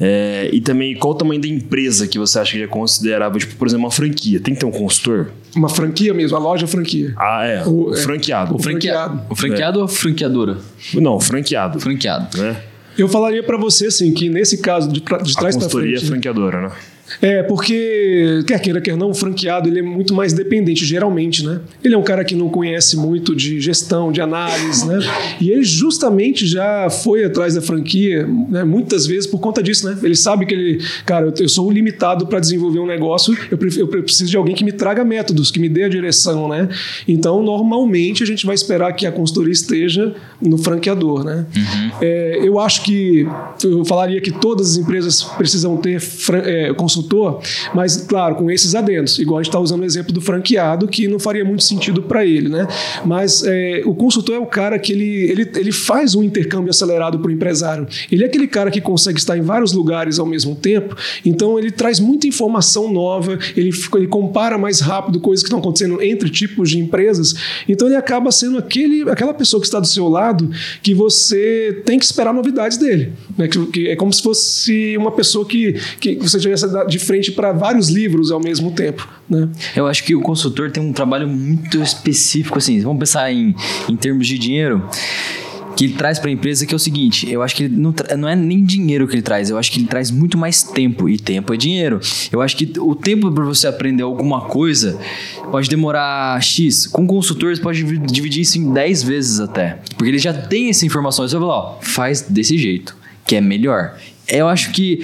É, e também, qual o tamanho da empresa que você acha que é considerável? Tipo, por exemplo, uma franquia. Tem que ter um consultor? Uma franquia mesmo, a loja franquia. Ah, é. O- O, é. franqueado. O franqueado. O franqueado ou a franqueadora? Não, franqueado. Franqueado. Né? Eu falaria para você assim que nesse caso de, de A trás para consultoria frente, é franqueadora, né? É, porque, quer queira, quer não, o franqueado ele é muito mais dependente, geralmente, né? Ele é um cara que não conhece muito de gestão, de análise, né? E ele justamente já foi atrás da franquia, né? muitas vezes por conta disso, né? Ele sabe que ele, cara, eu, sou limitado para desenvolver um negócio, eu, pref- eu preciso de alguém que me traga métodos, que me dê a direção, né? Então, normalmente, a gente vai esperar que a consultoria esteja no franqueador, né? É, eu acho que, eu falaria que todas as empresas precisam ter é, consultor, mas, claro, com esses adendos. Igual a gente está usando o exemplo do franqueado, que não faria muito sentido para ele, né? Mas é, o consultor é o cara que ele, ele, ele faz um intercâmbio acelerado para o empresário. Ele é aquele cara que consegue estar em vários lugares ao mesmo tempo, então ele traz muita informação nova, ele, ele compara mais rápido coisas que estão acontecendo entre tipos de empresas, então ele acaba sendo aquele, aquela pessoa que está do seu lado que você tem que esperar novidades dele. Né? Que, que é como se fosse uma pessoa que, que você tivesse de frente para vários livros ao mesmo tempo. Né? Eu acho que o consultor tem um trabalho muito específico, assim. Vamos pensar em, em termos de dinheiro. Que ele traz para a empresa que é o seguinte: eu acho que não, não é nem dinheiro que ele traz, eu acho que ele traz muito mais tempo. E tempo é dinheiro. Eu acho que o tempo para você aprender alguma coisa pode demorar X. Com consultor, você pode divi- dividir isso em 10 vezes até. Porque ele já tem essa informação. Você vai falar: ó, faz desse jeito, que é melhor. Eu acho que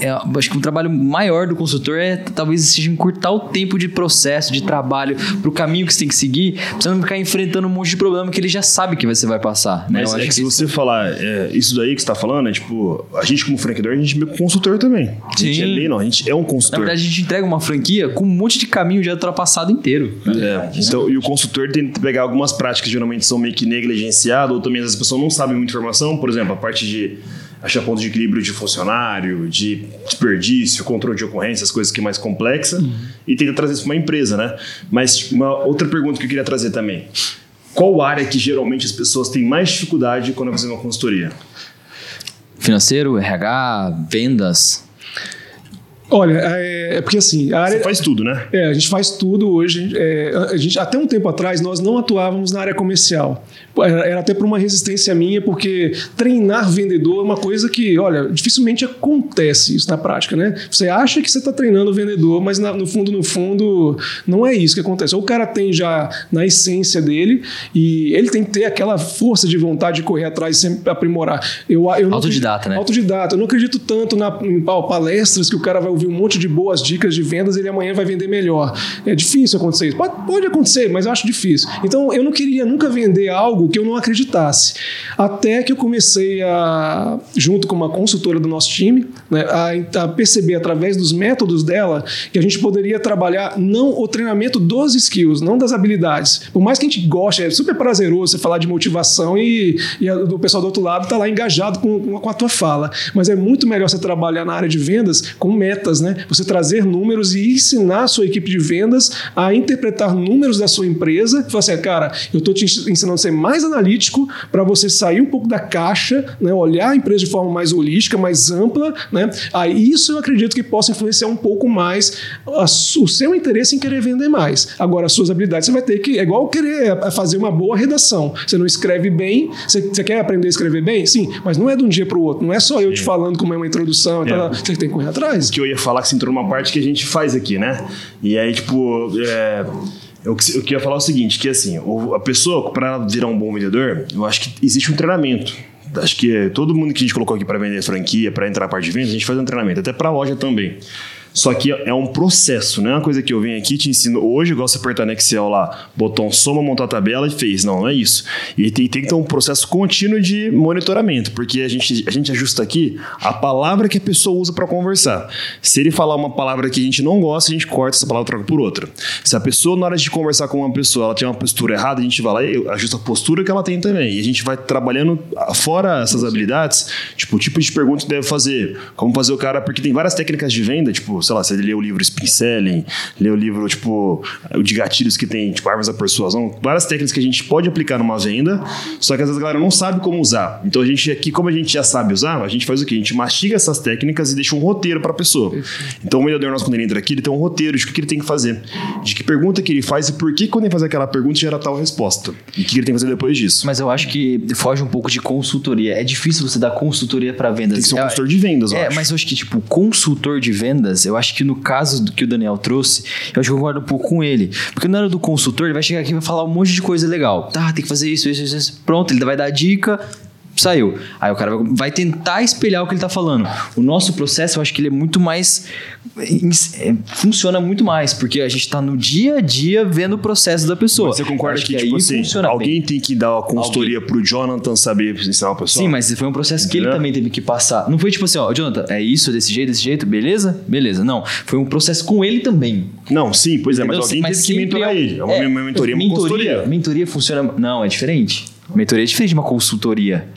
é, eu acho que um trabalho maior do consultor é talvez seja encurtar o tempo de processo, de trabalho, pro caminho que você tem que seguir, pra você não ficar enfrentando um monte de problema que ele já sabe que você vai passar. Né? Mas eu é acho que se que você falar é, isso daí que você tá falando, é tipo, a gente como franqueador, a gente é meio consultor também. A gente Sim. é meio, não, a gente é um na consultor. verdade, a gente entrega uma franquia com um monte de caminho já ultrapassado inteiro. É, então, e o consultor tem que pegar algumas práticas que geralmente são meio que negligenciadas, ou também as pessoas não sabem muita informação, por exemplo, a parte de achar ponto de equilíbrio de funcionário, de desperdício, controle de ocorrências, coisas que é mais complexa, e tenta trazer isso para uma empresa, né? Mas uma outra pergunta que eu queria trazer também. Qual área que geralmente as pessoas têm mais dificuldade quando fazem uma consultoria? Financeiro, RH, vendas. Olha, é, é, porque assim. A área, Você faz tudo, né? É, a gente faz tudo hoje. É, a gente, até um tempo atrás, nós não atuávamos na área comercial. Era, era até por uma resistência minha, porque treinar vendedor é uma coisa que, olha, dificilmente acontece isso na prática, né? Você acha que você está treinando o vendedor, mas na, no fundo, no fundo, não é isso que acontece. Ou o cara tem já na essência dele e ele tem que ter aquela força de vontade de correr atrás e sempre aprimorar. Eu, eu autodidata, acredito, né? Autodidata. Eu não acredito tanto na, em palestras que o cara vai ouvir um monte de boas dicas de vendas ele amanhã vai vender melhor. É difícil acontecer isso. Pode, pode acontecer, mas eu acho difícil. Então, eu não queria nunca vender algo que eu não acreditasse. Até que eu comecei a, junto com uma consultora do nosso time, né, a, a perceber através dos métodos dela que a gente poderia trabalhar não o treinamento dos skills, não das habilidades. Por mais que a gente goste, é super prazeroso você falar de motivação e, e a, o pessoal do outro lado está lá engajado com, com a tua fala. Mas é muito melhor você trabalhar na área de vendas com metas, né? Você trazer números e ensinar a sua equipe de vendas a interpretar números da sua empresa. Falar assim, cara, eu estou te ensinando a ser mais analítico para você sair um pouco da caixa, né? olhar a empresa de forma mais holística, mais ampla. Né? Aí isso eu acredito que possa influenciar um pouco mais a, o seu interesse em querer vender mais. Agora, as suas habilidades, você vai ter que. É igual querer é, fazer uma boa redação. Você não escreve bem, você, você quer aprender a escrever bem? Sim, mas não é de um dia para o outro. Não é só eu te falando como é uma introdução. É. Você tem que correr atrás. Que eu ia falar que você entrou numa parte que a gente faz aqui, né? E aí, tipo. É... Eu, eu queria falar o seguinte, que assim, a pessoa, para virar um bom vendedor, eu acho que existe um treinamento. Acho que todo mundo que a gente colocou aqui para vender franquia, para entrar na parte de vendas, a gente faz um treinamento, até para loja também. Só que é um processo, não é uma coisa que eu venho aqui te ensino hoje, igual você apertar no Excel lá, botão soma, montar a tabela e fez. Não, não é isso. E tem, tem que ter um processo contínuo de monitoramento, porque a gente, a gente ajusta aqui a palavra que a pessoa usa para conversar. Se ele falar uma palavra que a gente não gosta, a gente corta essa palavra e troca por outra. Se a pessoa, na hora de conversar com uma pessoa, ela tem uma postura errada, a gente vai lá e ajusta a postura que ela tem também. E a gente vai trabalhando fora essas habilidades, tipo, o tipo de pergunta que deve fazer, como fazer o cara, porque tem várias técnicas de venda, tipo, sei lá, você lê o livro Spin Selling, lê o livro, tipo, o de gatilhos que tem, tipo, armas da persuasão, várias técnicas que a gente pode aplicar numa venda, só que às vezes a galera não sabe como usar. Então a gente aqui, como a gente já sabe usar, a gente faz o quê? A gente mastiga essas técnicas e deixa um roteiro para a pessoa. Então o vendedor nosso, quando ele entra aqui, ele tem um roteiro de o que ele tem que fazer, de que pergunta que ele faz e por que quando ele faz aquela pergunta gera tal resposta. E o que ele tem que fazer depois disso. Mas eu acho que foge um pouco de consultoria. É difícil você dar consultoria para vendas. Tem que ser um é, consultor de vendas, eu É, acho. mas eu acho que, tipo, consultor de vendas, eu acho que no caso do que o Daniel trouxe, eu acho que eu concordo um pouco com ele. Porque na hora do consultor, ele vai chegar aqui e vai falar um monte de coisa legal. Tá, tem que fazer isso, isso, isso. isso. Pronto, ele vai dar dica, saiu. Aí o cara vai tentar espelhar o que ele tá falando. O nosso processo, eu acho que ele é muito mais. É, funciona muito mais, porque a gente tá no dia a dia vendo o processo da pessoa. Você concorda que, que, tipo assim, alguém bem. tem que dar a consultoria alguém. pro Jonathan saber ensinar uma pessoa? Sim, mas foi um processo que ele também teve que passar. Não foi tipo assim, ó, Jonathan, é isso, desse jeito, desse jeito, beleza? Beleza. Não. Foi um processo com ele também. Não, sim, pois Entendeu? é, mas alguém mas teve que mentorar é, ele. É uma, é, uma mentoria, uma mentoria, consultoria. Mentoria funciona. Não, é diferente. Mentoria é diferente de uma consultoria.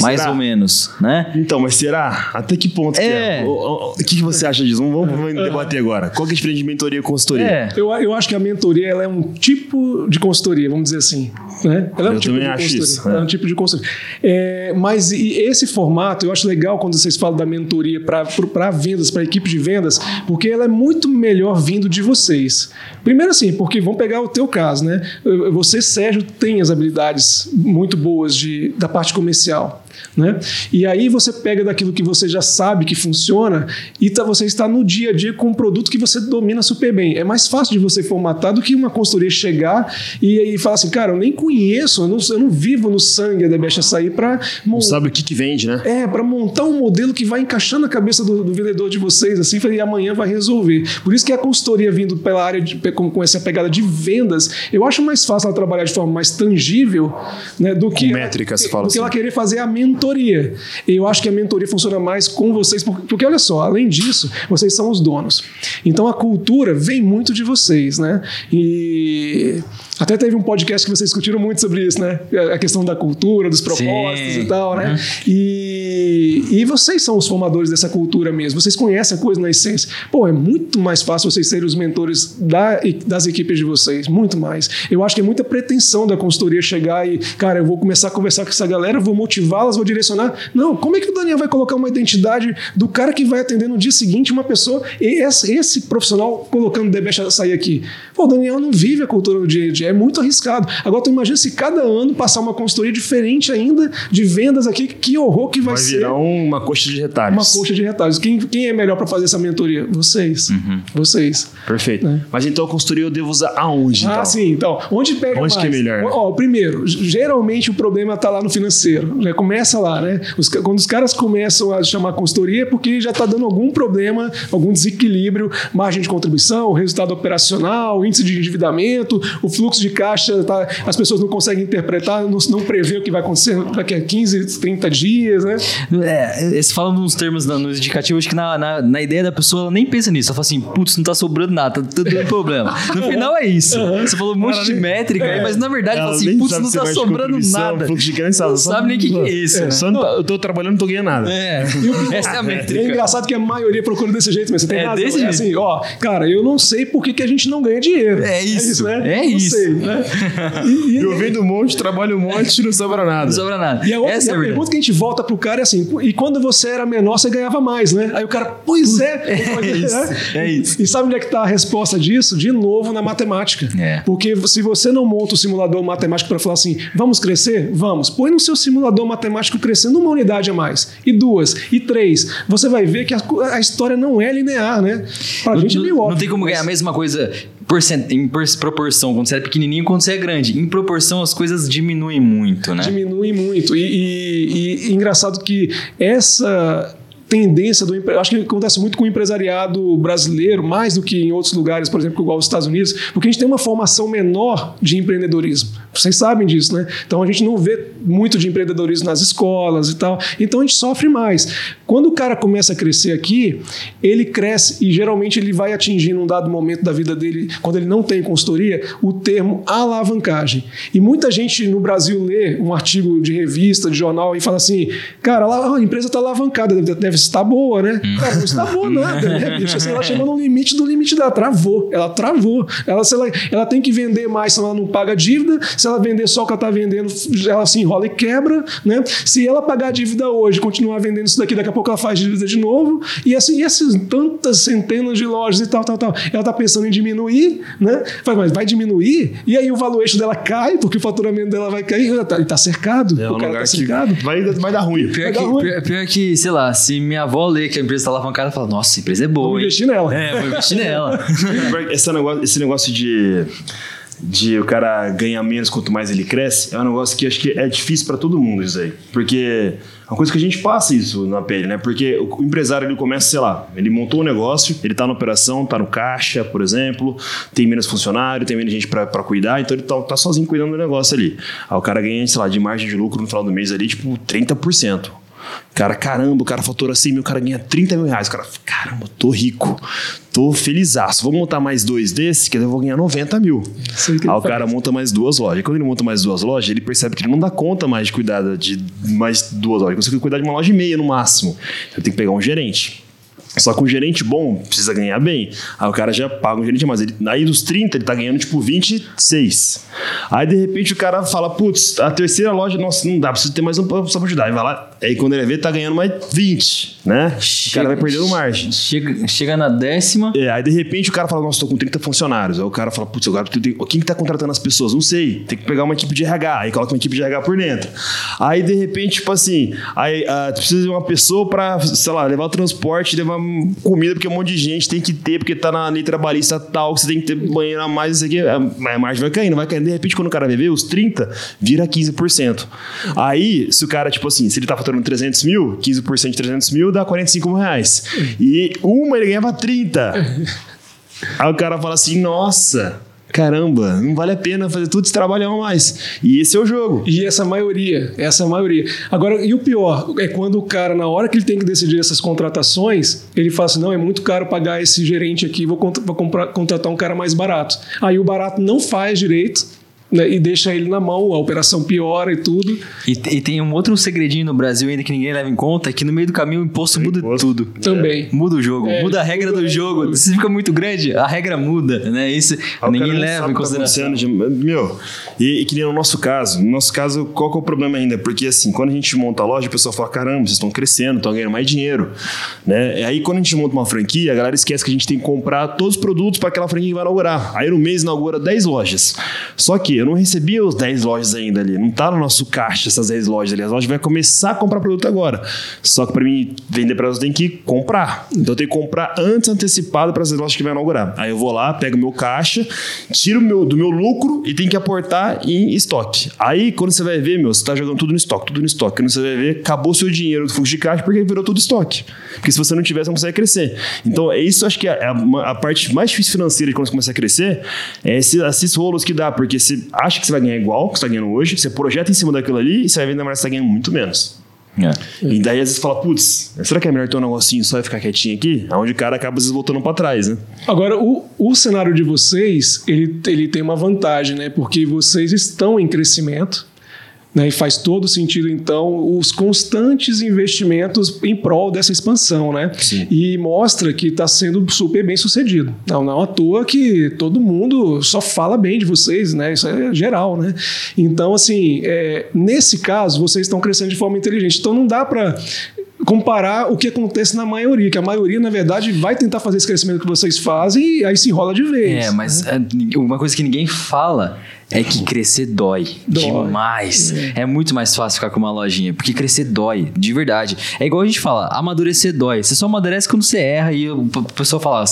Mais ou menos, né? Então, mas será? Até que ponto é. que é? O, o, o que, que você acha disso? Vamos, vamos debater agora. Qual que é a diferença de mentoria e consultoria? É. Eu, eu acho que a mentoria ela é um tipo de consultoria, vamos dizer assim. Né? Ela é um eu tipo também de acho consultoria. isso. É. é um tipo de consultoria. É, mas esse formato, eu acho legal quando vocês falam da mentoria para vendas, para equipe de vendas, porque ela é muito melhor vindo de vocês. Primeiro assim, porque vamos pegar o teu caso, né? Você, Sérgio, tem as habilidades muito boas de, da parte comercial. well. Né? E aí você pega daquilo que você já sabe que funciona e tá, você está no dia a dia com um produto que você domina super bem. É mais fácil de você formatar do que uma consultoria chegar e, e falar assim, cara, eu nem conheço, eu não, eu não vivo no sangue da Becha sair para não sabe o que, que vende, né? É, para montar um modelo que vai encaixando na cabeça do, do vendedor de vocês, assim, e amanhã vai resolver. Por isso que a consultoria vindo pela área de, com, com, essa pegada de vendas, eu acho mais fácil ela trabalhar de forma mais tangível, né, do que métrica, se fala do assim. que ela querer fazer a mentoria. Eu acho que a mentoria funciona mais com vocês, porque, porque, olha só, além disso, vocês são os donos. Então a cultura vem muito de vocês, né? E até teve um podcast que vocês discutiram muito sobre isso, né? A questão da cultura, dos propósitos Sim. e tal, né? Uhum. E E, vocês são os formadores dessa cultura mesmo, vocês conhecem a coisa na essência. Pô, é muito mais fácil vocês serem os mentores da, das equipes de vocês, muito mais. Eu acho que é muita pretensão da consultoria chegar e, cara, eu vou começar a conversar com essa galera, vou motivá-las, vou direcionar. Não, como é que o Daniel vai colocar uma identidade do cara que vai atender no dia seguinte uma pessoa, e esse, esse profissional colocando o Debecha a sair aqui? Pô, o Daniel não vive a cultura do dia a dia, é muito arriscado. Agora, tu imagina se cada ano passar uma consultoria diferente ainda de vendas aqui, que horror que vai, vai ser. Vai virar uma coxa de retalhos. Uma coxa de retalhos. Quem, quem é melhor para fazer essa mentoria? Vocês. Uhum. Vocês. Perfeito. Né? Mas então a consultoria eu devo usar aonde? Ah, então? sim. Então, onde pega onde mais? que é melhor? Ó, primeiro, geralmente o problema está lá no financeiro. Já começa lá, né? Os, quando os caras começam a chamar consultoria é porque já está dando algum problema, algum desequilíbrio, margem de contribuição, resultado operacional, índice de endividamento, o fluxo de caixa, tá, as pessoas não conseguem interpretar, não, não prevê o que vai acontecer daqui a 15, 30 dias, né? É, você fala nos termos no indicativo, acho que na, na, na, ideia da pessoa ela nem pensa nisso. Ela fala assim, putz, não tá sobrando nada, tá dando problema. No final é isso. Uhum. Você falou um monte ela de nem, métrica é, aí, mas na verdade ela fala assim, putz, não tá sobrando nada. Fluxo de crença, não sabe nem o que, que, é isso. É, né? Só não, eu tô trabalhando, não tô ganhando nada. É, essa é a métrica. É engraçado que a maioria procura desse jeito, mas você tem é razão. Desse é jeito. assim, ó, cara, eu não sei por que, que a gente não ganha dinheiro. É isso. É isso, né? É isso. Sei, né? E, e, eu vendo um monte, trabalho um monte, não sobra nada. Não sobra nada. E a, outra, essa e é a pergunta que a gente volta pro cara é assim, e quando você era menor, você ganhava mais, né? Aí o cara, pois é. É isso. É isso. E sabe onde é que está a resposta disso? De novo na matemática. É. Porque se você não monta o simulador matemático para falar assim, vamos crescer? Vamos. Põe no seu simulador matemático crescendo uma unidade a mais, e duas, e três. Você vai ver que a, a história não é linear, né? Pra não, gente é meio óbvio. Não tem como ganhar a mesma coisa em proporção, quando você é pequenininho quando você é grande. Em proporção, as coisas diminuem muito, né? Diminuem muito. E, e, e engraçado que essa tendência do acho que acontece muito com o empresariado brasileiro, mais do que em outros lugares, por exemplo, igual os Estados Unidos, porque a gente tem uma formação menor de empreendedorismo. Vocês sabem disso, né? Então a gente não vê muito de empreendedorismo nas escolas e tal. Então a gente sofre mais. Quando o cara começa a crescer aqui, ele cresce e geralmente ele vai atingir num dado momento da vida dele, quando ele não tem consultoria, o termo alavancagem. E muita gente no Brasil lê um artigo de revista, de jornal e fala assim: "Cara, a empresa está alavancada, deve está boa, né? Hum. Cara, não está boa nada, né, bicho? Assim, ela chegou no limite do limite dela, travou. Ela travou. Ela, se ela, ela tem que vender mais, senão ela não paga a dívida. Se ela vender só o que ela está vendendo, ela se enrola e quebra, né? Se ela pagar a dívida hoje, continuar vendendo isso daqui, daqui a pouco ela faz dívida de novo. E assim, e essas tantas centenas de lojas e tal, tal, tal. Ela está pensando em diminuir, né? Mas vai diminuir, e aí o valuation dela cai, porque o faturamento dela vai cair. Ele está tá cercado. É o cara tá cercado. Vai, vai dar ruim. Pior, vai que, dar ruim. Pior, pior que, sei lá, se minha avó lê que a empresa está alavancada, fala: Nossa, a empresa é boa. Vou investir nela. É, vou investir nela. esse, negócio, esse negócio de de o cara ganhar menos quanto mais ele cresce, é um negócio que acho que é difícil para todo mundo isso aí. Porque é uma coisa que a gente passa isso na pele, né? Porque o empresário ele começa, sei lá, ele montou um negócio, ele tá na operação, tá no caixa, por exemplo, tem menos funcionário, tem menos gente para cuidar, então ele tá, tá, sozinho cuidando do negócio ali. Aí o cara ganha, sei lá, de margem de lucro no final do mês ali, tipo, 30%. Cara, caramba, o cara fatura 100 mil, o cara ganha 30 mil reais. O cara, caramba, tô rico, tô felizaço. Vou montar mais dois desses, que eu vou ganhar 90 mil. Aí o cara monta mais duas lojas. E quando ele monta mais duas lojas, ele percebe que ele não dá conta mais de cuidar de mais duas lojas. Ele consegue cuidar de uma loja e meia no máximo. Ele tem que pegar um gerente. Só que um gerente bom precisa ganhar bem. Aí o cara já paga um gerente mais. Ele, aí dos 30, ele tá ganhando tipo 26. Aí de repente o cara fala: Putz, a terceira loja, nossa, não dá, preciso ter mais um só pra ajudar. Aí vai lá. Aí quando ele vê, tá ganhando mais 20, né? Chega, o cara vai perdendo margem. Chega, chega na décima. É, aí de repente o cara fala: Nossa, tô com 30 funcionários. Aí o cara fala: Putz, agora quem que tá contratando as pessoas? Não sei. Tem que pegar uma equipe de RH. Aí coloca uma equipe de RH por dentro. Aí de repente, tipo assim, aí uh, precisa de uma pessoa pra, sei lá, levar o transporte, levar comida, porque um monte de gente tem que ter, porque tá na lei trabalhista tal, que você tem que ter banheiro a mais, isso aqui, a margem vai caindo, vai caindo. De repente, quando o cara beber, os 30 vira 15%. Aí, se o cara, tipo assim, se ele tá faturando 300 mil, 15% de 300 mil dá 45 mil reais. E uma ele ganhava 30. Aí o cara fala assim, nossa caramba, não vale a pena fazer tudo esse trabalho mais. E esse é o jogo. E essa maioria, essa maioria. Agora, e o pior é quando o cara, na hora que ele tem que decidir essas contratações, ele fala assim: não, é muito caro pagar esse gerente aqui, vou, vou comprar, contratar um cara mais barato. Aí o barato não faz direito né, e deixa ele na mão, a operação piora e tudo. E, e, tem um outro segredinho no Brasil ainda que ninguém leva em conta, que no meio do caminho o imposto tem muda imposto. tudo. Também. É. Muda o jogo, é, muda a regra do jogo. Tudo. Se fica muito grande, a regra muda, né? Isso ah, ninguém leva em tá consideração. De, meu, e, e que nem no nosso caso, no nosso caso, qual que é o problema ainda? Porque assim, quando a gente monta a loja, o pessoal fala, caramba, vocês estão crescendo, estão ganhando mais dinheiro, né? E aí quando a gente monta uma franquia, a galera esquece que a gente tem que comprar todos os produtos para aquela franquia que vai inaugurar. Aí no mês inaugura 10 lojas. Só que eu não recebia os 10 lojas ainda ali. Não tá no nosso caixa essas 10 lojas ali. As lojas vai começar a comprar produto agora. Só que para mim vender para elas tem que comprar. Então eu tenho que comprar antes antecipado para as lojas que vai inaugurar. Aí eu vou lá, pego meu caixa, tiro meu, do meu lucro e tenho que aportar em estoque. Aí quando você vai ver, meu, você tá jogando tudo no estoque, tudo no estoque. Quando você vai ver, acabou seu dinheiro do fluxo de caixa porque virou tudo estoque. Porque se você não tiver, você não consegue crescer. Então, é isso acho que é a, a, parte mais difícil financeira de quando você começa a crescer, é esse, esses rolos que dá, porque você acha que você vai ganhar igual que você está ganhando hoje, você projeta em cima daquilo ali e você vai ver na verdade você está ganhando muito menos. É. E daí às vezes fala, putz, será que é melhor ter um negocinho só e ficar quietinho aqui? Onde o cara acaba às vezes voltando para trás, né? Agora, o, o cenário de vocês, ele, ele tem uma vantagem, né? Porque vocês estão em crescimento, né, e faz todo sentido, então, os constantes investimentos em prol dessa expansão. Né? Sim. E mostra que está sendo super bem sucedido. Não, não à toa que todo mundo só fala bem de vocês, né? isso é geral. Né? Então, assim, é, nesse caso, vocês estão crescendo de forma inteligente. Então, não dá para comparar o que acontece na maioria, que a maioria, na verdade, vai tentar fazer esse crescimento que vocês fazem e aí se enrola de vez. É, mas né? uma coisa que ninguém fala é que crescer dói, dói. demais. É. é. muito mais fácil ficar com uma lojinha, porque crescer dói, de verdade. É igual a gente fala, amadurecer dói. Você só amadurece quando você erra e o pessoal fala,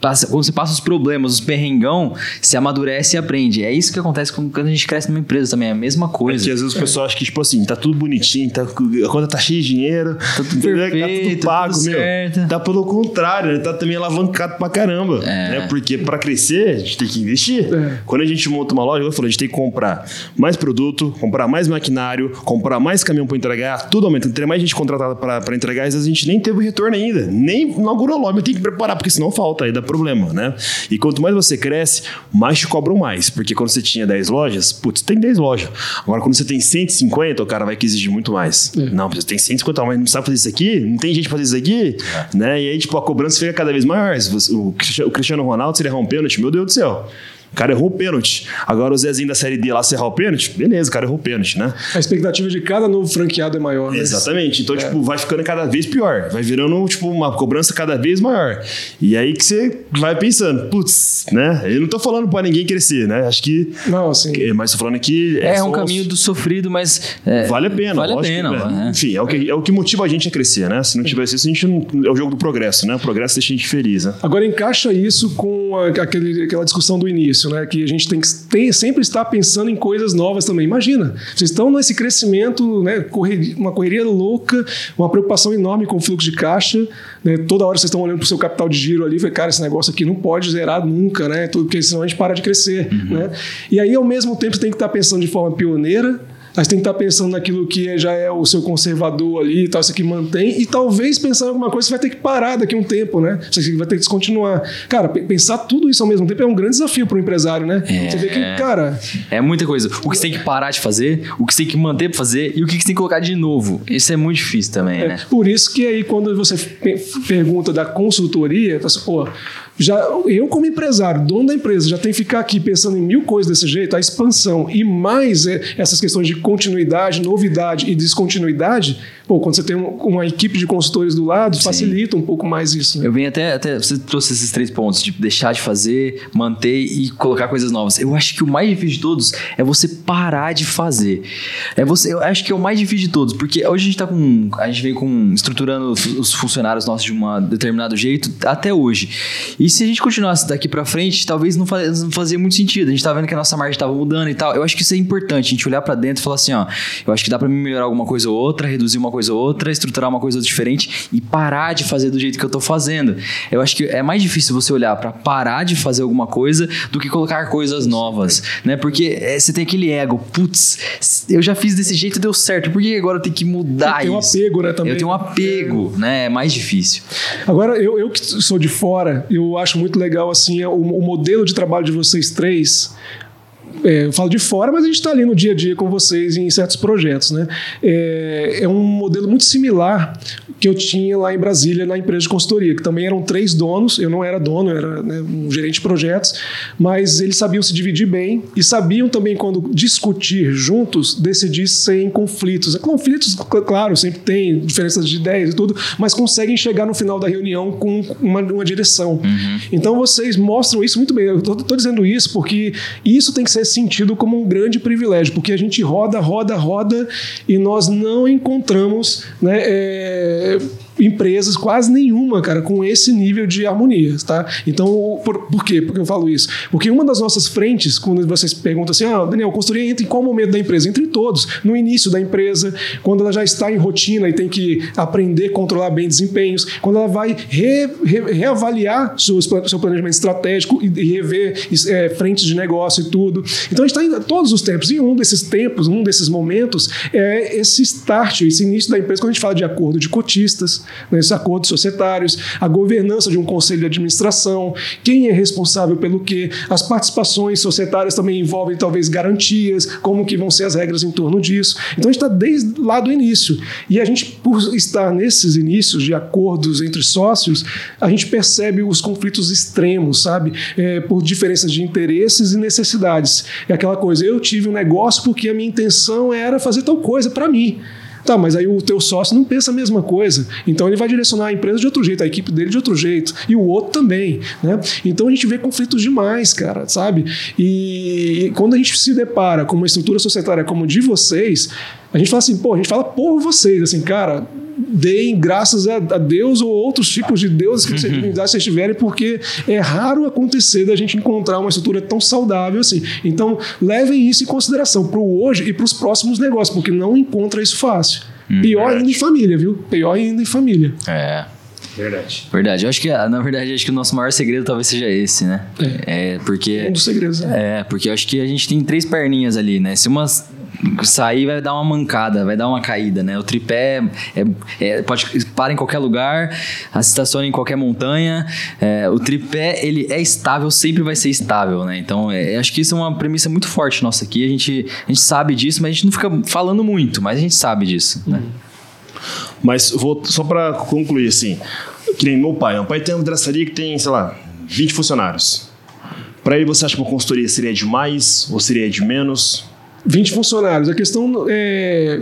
quando você passa os problemas, os perrengão, você amadurece e aprende. É isso que acontece quando a gente cresce numa empresa também, é a mesma coisa. É que às vezes o pessoal acha que, tipo assim, tá tudo bonitinho, tá, a conta tá cheia de dinheiro, tá tudo perfeito, tá tudo pago, tudo meu. Certo. Tá pelo contrário, tá também alavancado pra caramba. É. Né? Porque para crescer, a gente tem que investir. É. Quando a gente monta uma loja, eu falei, a gente tem que comprar mais produto, comprar mais maquinário, comprar mais caminhão para entregar, tudo aumenta. Ter mais gente contratada para entregar, às vezes a gente nem teve retorno ainda, nem inaugurou a loja, tem que preparar, porque senão falta, aí dá problema, né? E quanto mais você cresce, mais te cobram mais, porque quando você tinha 10 lojas, putz, tem 10 lojas. Agora, quando você tem 150, o cara vai que exigir muito mais. É. Não, você tem 150, mas não sabe fazer isso aqui? Não tem gente fazer isso aqui? É. Né? E aí, tipo, a cobrança fica cada vez maior. O Cristiano Ronaldo, se ele um pênalti, meu Deus do céu. O cara errou o pênalti. Agora o Zezinho da Série D lá, se errar o pênalti, beleza, o cara errou o pênalti, né? A expectativa de cada novo franqueado é maior, né? Exatamente. Então, é. tipo, vai ficando cada vez pior. Vai virando, tipo, uma cobrança cada vez maior. E aí que você vai pensando, putz, né? Eu não tô falando pra ninguém crescer, né? Acho que... Não, assim... Mas tô falando que... É, é um caminho do sofrido, mas... É, vale a pena. Vale a pena, que, né? Enfim, é o, que, é o que motiva a gente a crescer, né? Se não tivesse isso, a gente não... É o jogo do progresso, né? O progresso deixa a gente feliz, né? Agora, encaixa isso com aquele, aquela discussão do início, né? Que a gente tem que ter, sempre estar pensando em coisas novas também. Imagina, vocês estão nesse crescimento, né, correria, uma correria louca, uma preocupação enorme com o fluxo de caixa. Né, toda hora vocês estão olhando para o seu capital de giro ali, e cara, esse negócio aqui não pode zerar nunca, né? Porque senão a gente para de crescer. Uhum. Né? E aí, ao mesmo tempo, você tem que estar pensando de forma pioneira Aí você tem que estar pensando naquilo que já é o seu conservador ali e tal, isso aqui mantém, e talvez pensar em alguma coisa você vai ter que parar daqui a um tempo, né? Você vai ter que descontinuar. Cara, pensar tudo isso ao mesmo tempo é um grande desafio para o empresário, né? É, você vê que, cara. É muita coisa. O que você tem que parar de fazer, o que você tem que manter para fazer e o que você tem que colocar de novo. Isso é muito difícil também, é, né? Por isso que aí, quando você pergunta da consultoria, você, assim, pô, já eu como empresário, dono da empresa, já tenho que ficar aqui pensando em mil coisas desse jeito, a expansão e mais é, essas questões de continuidade, novidade e descontinuidade, pô, quando você tem uma equipe de consultores do lado, Sim. facilita um pouco mais isso. Né? Eu venho até, até, você trouxe esses três pontos, de deixar de fazer, manter e colocar coisas novas. Eu acho que o mais difícil de todos é você parar de fazer. É você, eu acho que é o mais difícil de todos, porque hoje a gente tá com, a gente vem com estruturando os funcionários nossos de um determinado jeito até hoje. E se a gente continuasse daqui para frente, talvez não, faz, não fazia muito sentido. A gente tá vendo que a nossa margem tava mudando e tal. Eu acho que isso é importante, a gente olhar para dentro e falar assim, ó, eu acho que dá para melhorar alguma coisa ou outra, reduzir uma coisa ou outra, estruturar uma coisa ou diferente e parar de fazer do jeito que eu tô fazendo. Eu acho que é mais difícil você olhar para parar de fazer alguma coisa do que colocar coisas novas, né? Porque é, você tem aquele ego, putz, eu já fiz desse jeito deu certo, por que agora eu tenho que mudar eu isso? Tem um apego, né, também. Eu tenho um apego, é. né? É mais difícil. Agora, eu, eu que sou de fora, eu acho muito legal assim o, o modelo de trabalho de vocês três é, eu falo de fora, mas a gente está ali no dia a dia com vocês em certos projetos. Né? É, é, um modelo muito similar que eu tinha lá em Brasília, na empresa de consultoria, que também eram três donos, eu não era dono, eu era né, um gerente de projetos, mas eles sabiam se dividir bem e sabiam também, quando discutir juntos, decidir sem conflitos. Conflitos, claro, sempre tem diferenças de ideias e tudo, mas conseguem chegar no final da reunião com uma, uma direção. Uhum. Então vocês mostram isso muito bem. Eu estou dizendo isso porque isso tem que ser sentido como um grande privilégio, porque a gente roda, roda, roda e nós não encontramos né, é, empresas, quase nenhuma, cara, com esse nível de harmonia, tá? Então, por, por quê? Porque eu falo isso? Porque uma das nossas frentes, quando vocês perguntam assim, ah, Daniel, consultoria entra em qual momento da empresa? Entre todos. No início da empresa, quando ela já está em rotina e tem que aprender a controlar bem desempenhos, quando ela vai re, re, reavaliar seu, seu planejamento estratégico e, e rever é, frentes de negócio e tudo. Então, a gente está em todos os tempos. E um desses tempos, um desses momentos, é esse start, esse início da empresa, quando a gente fala de acordo de cotistas, nesses acordos societários, a governança de um conselho de administração, quem é responsável pelo quê, as participações societárias também envolvem talvez garantias, como que vão ser as regras em torno disso. Então a gente está desde lá do início. E a gente, por estar nesses inícios de acordos entre sócios, a gente percebe os conflitos extremos, sabe? É, por diferenças de interesses e necessidades. É aquela coisa, eu tive um negócio porque a minha intenção era fazer tal coisa para mim. Tá, mas aí o teu sócio não pensa a mesma coisa. Então ele vai direcionar a empresa de outro jeito, a equipe dele de outro jeito, e o outro também, né? Então a gente vê conflitos demais, cara, sabe? E quando a gente se depara com uma estrutura societária como a de vocês, a gente fala assim, pô, a gente fala por vocês, assim, cara, deem graças a, Deus ou outros tipos de deuses que vocês, uhum. vocês tiverem, porque é raro acontecer da gente encontrar uma estrutura tão saudável assim. Então, levem isso em consideração para o hoje e para os próximos negócios, porque não encontra isso fácil. Hum, Pior verdade. ainda em família, viu? Pior ainda em família. É. Verdade. Verdade. Eu acho que, na verdade, acho que o nosso maior segredo talvez seja esse, né? É. é porque. Um dos segredos, né? É, porque eu acho que a gente tem três perninhas ali, né? Se umas sair vai dar uma mancada, vai dar uma caída, né? O tripé é, é, pode para em qualquer lugar, estaciona em qualquer montanha. É, o tripé ele é estável, sempre vai ser estável, né? Então é, acho que isso é uma premissa muito forte nossa aqui. A gente, a gente sabe disso, mas a gente não fica falando muito, mas a gente sabe disso, né? Mas vou só para concluir assim, que nem meu pai, meu pai tem uma vidraçaria que tem, sei lá, 20 funcionários. Para ele, você acha que uma consultoria seria de mais ou seria de menos? 20 funcionários. A questão é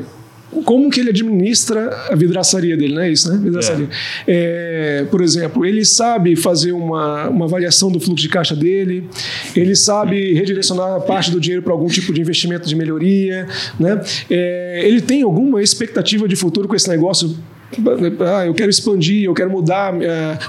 como que ele administra a vidraçaria dele, não é isso, né? Vidraçaria. É. É, por exemplo, ele sabe fazer uma, uma avaliação do fluxo de caixa dele, ele sabe redirecionar parte do dinheiro para algum tipo de investimento de melhoria, né? É, ele tem alguma expectativa de futuro com esse negócio ah, eu quero expandir, eu quero mudar uh,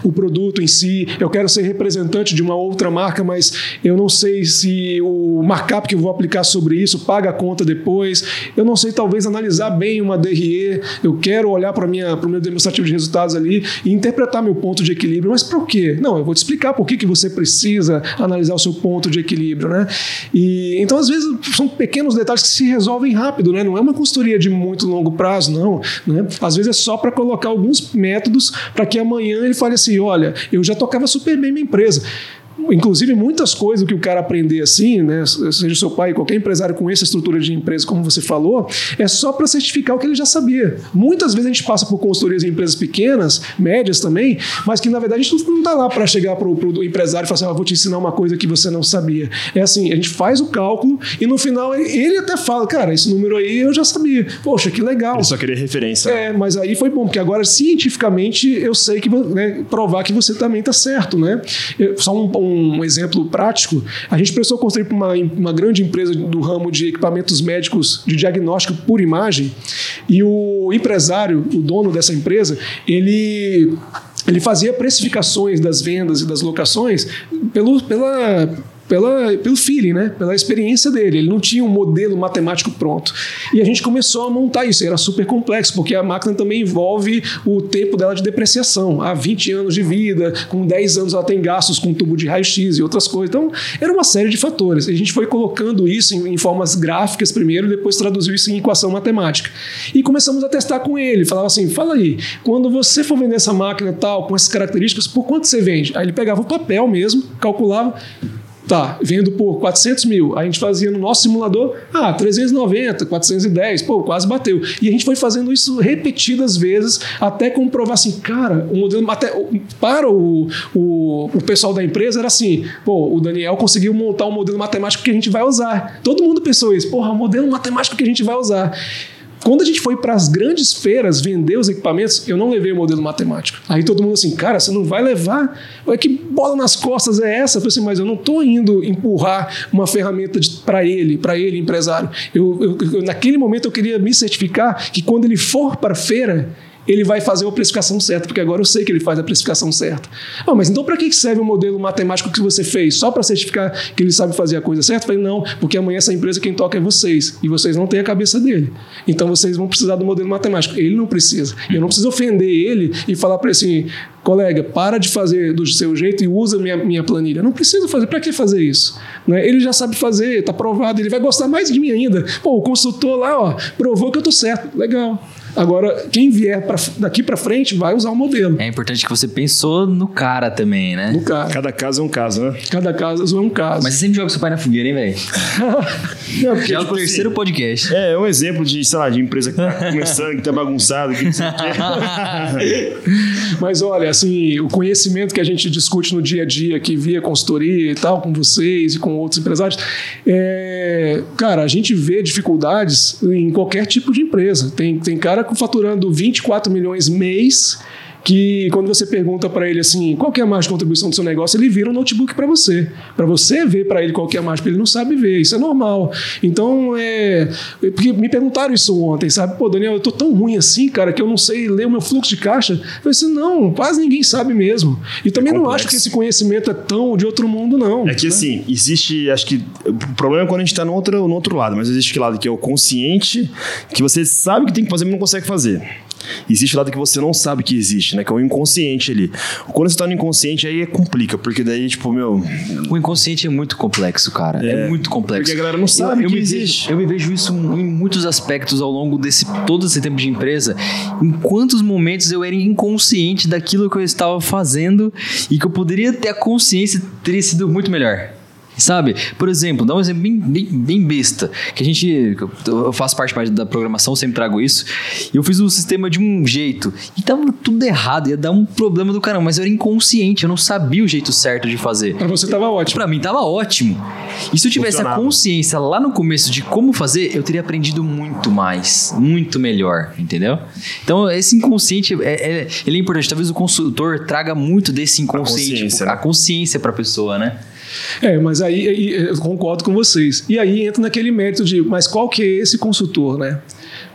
o produto em si, eu quero ser representante de uma outra marca, mas eu não sei se o markup que eu vou aplicar sobre isso paga a conta depois. Eu não sei, talvez, analisar bem uma DRE. Eu quero olhar para o meu demonstrativo de resultados ali e interpretar meu ponto de equilíbrio. Mas para o quê? Não, eu vou te explicar por que, que você precisa analisar o seu ponto de equilíbrio. Né? E, então, às vezes, são pequenos detalhes que se resolvem rápido. Né? Não é uma consultoria de muito longo prazo, não. Né? Às vezes é só para para colocar alguns métodos para que amanhã ele fale assim: olha, eu já tocava super bem minha empresa inclusive muitas coisas que o cara aprender assim, né, seja seu pai, qualquer empresário com essa estrutura de empresa, como você falou, é só para certificar o que ele já sabia. Muitas vezes a gente passa por consultorias em empresas pequenas, médias também, mas que na verdade a gente não está lá para chegar para o empresário e falar assim, ah, vou te ensinar uma coisa que você não sabia. É assim, a gente faz o cálculo e no final ele até fala, cara, esse número aí eu já sabia. Poxa, que legal. Ele só queria referência. É, mas aí foi bom, porque agora cientificamente eu sei que né, provar que você também está certo, né? Só um, um um exemplo prático, a gente precisou construir para uma, uma grande empresa do ramo de equipamentos médicos de diagnóstico por imagem, e o empresário, o dono dessa empresa, ele ele fazia precificações das vendas e das locações pelo, pela pela, pelo feeling, né? pela experiência dele. Ele não tinha um modelo matemático pronto. E a gente começou a montar isso. Era super complexo, porque a máquina também envolve o tempo dela de depreciação. Há 20 anos de vida, com 10 anos ela tem gastos com tubo de raio-x e outras coisas. Então, era uma série de fatores. A gente foi colocando isso em, em formas gráficas primeiro, depois traduziu isso em equação matemática. E começamos a testar com ele. Falava assim: fala aí, quando você for vender essa máquina tal, com essas características, por quanto você vende? Aí ele pegava o papel mesmo, calculava Tá, vendo por 400 mil. A gente fazia no nosso simulador, ah, 390, 410, pô, quase bateu. E a gente foi fazendo isso repetidas vezes até comprovar assim, cara, o modelo até para o, o, o pessoal da empresa era assim, pô, o Daniel conseguiu montar um modelo matemático que a gente vai usar. Todo mundo pensou isso, porra, o modelo matemático que a gente vai usar. Quando a gente foi para as grandes feiras vender os equipamentos, eu não levei o modelo matemático. Aí todo mundo assim, cara, você não vai levar? Ué, que bola nas costas é essa? Eu falei assim, mas eu não estou indo empurrar uma ferramenta para ele, para ele, empresário. Eu, eu, eu, naquele momento eu queria me certificar que quando ele for para a feira, ele vai fazer a precificação certa, porque agora eu sei que ele faz a precificação certa. Ah, mas então para que serve o modelo matemático que você fez? Só para certificar que ele sabe fazer a coisa certa? Eu falei, não, porque amanhã essa empresa quem toca é vocês, e vocês não têm a cabeça dele. Então vocês vão precisar do modelo matemático. Ele não precisa. Eu não preciso ofender ele e falar para ele assim, colega, para de fazer do seu jeito e usa minha, minha planilha. Não precisa fazer. Para que fazer isso? Né? Ele já sabe fazer, está provado, ele vai gostar mais de mim ainda. Pô, o consultor lá, ó, provou que eu estou certo. Legal. Agora, quem vier pra, daqui para frente vai usar o modelo. É importante que você pensou no cara também, né? No cara. Cada caso é um caso, né? Cada caso é um caso. Mas você sempre joga seu pai na fogueira, hein, velho? Já é o tipo terceiro assim, podcast. É, é um exemplo de, sei lá, de empresa que tá começando, que tá bagunçado, que não sei o quê. Mas olha, assim, o conhecimento que a gente discute no dia a dia, que via consultoria e tal, com vocês e com outros empresários, é, cara, a gente vê dificuldades em qualquer tipo de empresa. Tem, tem cara faturando 24 milhões mês que quando você pergunta para ele assim, qual é a margem de contribuição do seu negócio, ele vira um notebook para você. Para você ver para ele qual que é a margem, porque ele não sabe ver. Isso é normal. Então, é, porque me perguntaram isso ontem, sabe? Pô, Daniel, eu tô tão ruim assim, cara, que eu não sei ler o meu fluxo de caixa. Eu falei assim, não, quase ninguém sabe mesmo. E também Complexo. não acho que esse conhecimento é tão de outro mundo, não. É que né? assim, existe, acho que o problema é quando a gente está no outro, no outro lado, mas existe que lado que é o consciente, que você sabe que tem que fazer, mas não consegue fazer. Existe o lado que você não sabe que existe, né? Que é o inconsciente ali. Quando você tá no inconsciente, aí complica, porque daí, tipo, meu. O inconsciente é muito complexo, cara. É, é muito complexo. Porque a galera não sabe eu, eu que existe. Vejo, eu me vejo isso em muitos aspectos ao longo desse todo esse tempo de empresa. Em quantos momentos eu era inconsciente daquilo que eu estava fazendo e que eu poderia ter a consciência teria sido muito melhor. Sabe? Por exemplo, dá um exemplo bem, bem, bem besta. Que a gente. Eu faço parte, parte da programação, sempre trago isso. E eu fiz o sistema de um jeito. E tava tudo errado, ia dar um problema do caramba. Mas eu era inconsciente, eu não sabia o jeito certo de fazer. Pra você tava ótimo. Pra mim tava ótimo. E se eu tivesse a consciência lá no começo de como fazer, eu teria aprendido muito mais. Muito melhor, entendeu? Então, esse inconsciente, é, é ele é importante. Talvez o consultor traga muito desse inconsciente, a consciência, né? a consciência pra pessoa, né? É, mas aí, eu concordo com vocês. E aí entra naquele mérito de, mas qual que é esse consultor, né?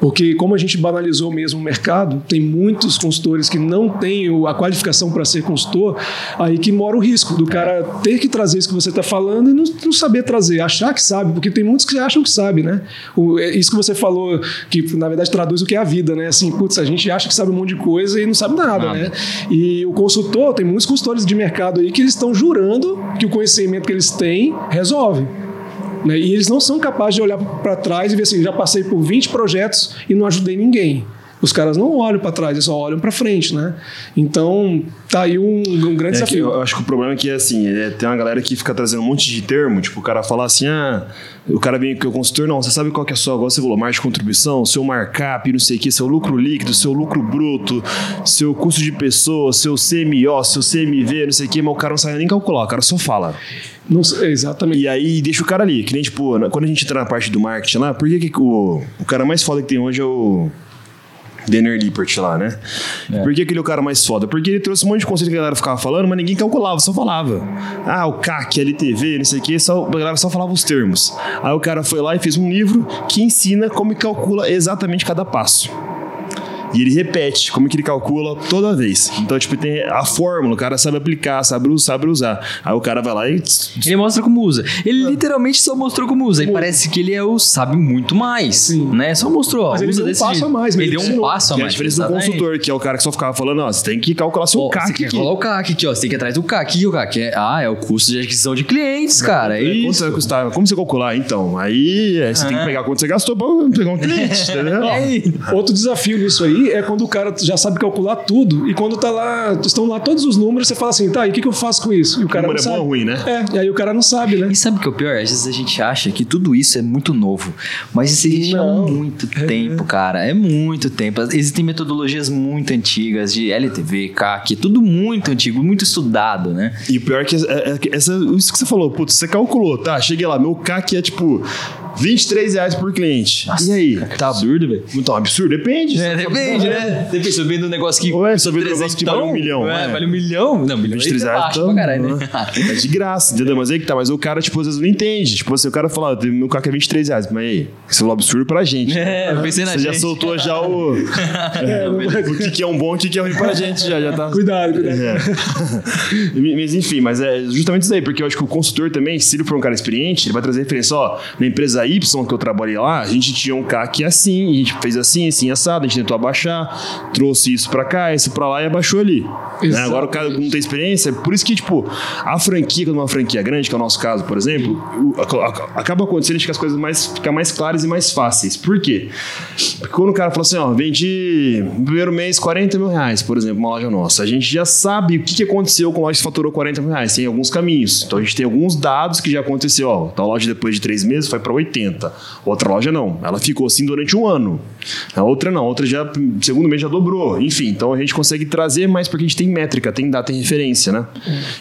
Porque, como a gente banalizou mesmo o mercado, tem muitos consultores que não têm a qualificação para ser consultor, aí que mora o risco do cara ter que trazer isso que você está falando e não, não, saber trazer, achar que sabe, porque tem muitos que acham que sabe, né? O, é isso que você falou, que na verdade traduz o que é a vida, né? Assim, putz, a gente acha que sabe um monte de coisa e não sabe nada, nada. né? E o consultor, tem muitos consultores de mercado aí que eles estão jurando que o conhecimento que eles têm resolve. Né? E eles não são capazes de olhar para trás e ver assim, já passei por 20 projetos e não ajudei ninguém. Os caras não olham para trás, eles só olham para frente, né? Então, tá aí um, um grande é desafio. eu acho que o problema é que, assim, é, tem uma galera que fica trazendo um monte de termo, tipo, o cara fala assim, ah, o cara vem com o consultor, não, você sabe qual que é a sua, você falou, margem de contribuição, seu markup, não sei o que, seu lucro líquido, seu lucro bruto, seu custo de pessoa, seu CMO, seu CMV, não sei o que, mas o cara não sabe nem calcular, o cara só fala. Não sei, exatamente. E aí deixa o cara ali, que nem, tipo, quando a gente entra na parte do marketing lá, por que, que o, o cara mais foda que tem hoje é o Denner Lippert lá, né? É. Por que aquele é o cara mais foda? Porque ele trouxe um monte de conceito que a galera ficava falando, mas ninguém calculava, só falava. Ah, o CAC, LTV, não sei o que, só, a galera só falava os termos. Aí o cara foi lá e fez um livro que ensina como calcula exatamente cada passo. E ele repete como que ele calcula toda vez. Então, tipo, tem a fórmula, o cara sabe aplicar, sabe, sabe usar. Aí o cara vai lá e. Ele mostra como usa. Ele literalmente só mostrou como usa. E parece que ele é o sabe muito mais. Sim. Né? Só mostrou. Mas ele deu um passo jeito. a mais. Ele deu um passo a mais. É a diferença do consultor, que é o cara que só ficava falando, ó, você tem que calcular seu oh, CAC. Você tem que calcular o CAC aqui, ó. Você tem que ir atrás do CAC. Aqui, o CAC é, ah, é o custo de aquisição de clientes, cara. É, é quanto você vai custar? Como você calcular? Então, aí é, você ah. tem que pegar quanto você gastou pra pegar um cliente, entendeu? É. Outro desafio nisso aí aí é quando o cara já sabe calcular tudo e quando tá lá, estão lá todos os números, você fala assim, tá, e o que, que eu faço com isso? E o cara o não é sabe. bom ou ruim, né? É, e aí o cara não sabe, né? E sabe o que é o pior? Às vezes a gente acha que tudo isso é muito novo. Mas isso existe há muito tempo, cara. É muito tempo. Existem metodologias muito antigas de LTV, CAC, tudo muito antigo, muito estudado, né? E o pior é que é- é que essa, isso que você falou, putz, você calculou, tá? Cheguei lá, meu CAC é tipo 23 reais por cliente. e aí? Tá absurdo, velho. Então, absurdo? Depende. É, depende, né? Depende, se eu vendo um negócio que. Ué, se custa eu vendo um negócio que vale um milhão, É, é. vale um milhão. Não, milhão 23 é reais, baixo então, pra caralho, né? É de graça, entendeu? Mas aí que tá, mas o cara, tipo, às vezes não entende. Tipo assim, o cara fala, "Ah, meu CAC é 23 reais. Mas aí, isso é um absurdo pra gente. É, eu pensei na Você já gente. soltou já o. é, o que, que é um bom e o que, que é ruim pra gente, já, já tá. Cuidado, cuidado. É. mas enfim, mas é justamente isso aí, porque eu acho que o consultor também, se ele for um cara experiente, ele vai trazer referência, ó, na empresa Y que eu trabalhei lá, a gente tinha um CAC assim, a gente fez assim, assim, assado, a gente tentou abaixar, trouxe isso pra cá, isso pra lá e abaixou ali. Né? Agora o cara não tem experiência, por isso que, tipo, a franquia, quando é uma franquia grande, que é o nosso caso, por exemplo, acaba acontecendo de que as coisas mais, ficam mais claras e mais fáceis. Por quê? Porque quando o cara fala assim, ó, vendi no primeiro mês 40 mil reais, por exemplo, uma loja nossa, a gente já sabe o que, que aconteceu com a loja que faturou 40 mil reais. Tem alguns caminhos. Então a gente tem alguns dados que já aconteceu, ó, tal loja depois de três meses foi para 80. Outra loja não. Ela ficou assim durante um ano. A outra não. A outra já, segundo mês já dobrou. Enfim, então a gente consegue trazer mais porque a gente tem métrica, tem data, tem referência, né?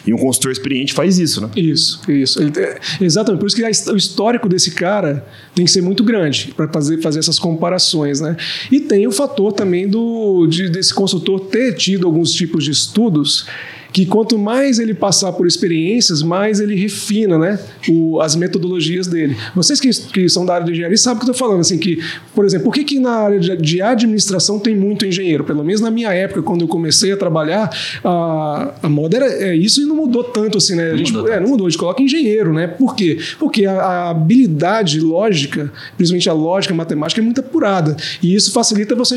E um consultor experiente faz isso, né? Isso, isso. Ele- exatamente. Por isso que o histórico desse cara tem que ser muito grande para fazer, fazer essas comparações, né? E tem o fator também do de- desse consultor ter tido alguns tipos de estudos que quanto mais ele passar por experiências, mais ele refina, né, o- as metodologias dele. Vocês que, que são da área de engenharia sabem o que eu estou falando, assim, que, por exemplo, por que, que na área de, de administração tem muito engenheiro? Pelo menos na minha época, quando eu comecei a trabalhar, a, a moda era é isso e não mudou tanto, assim, né? A gente, mudou é, não mudou, a gente coloca engenheiro, né? Por quê? Porque a, a habilidade lógica, principalmente a lógica a matemática, é muito apurada. E isso facilita você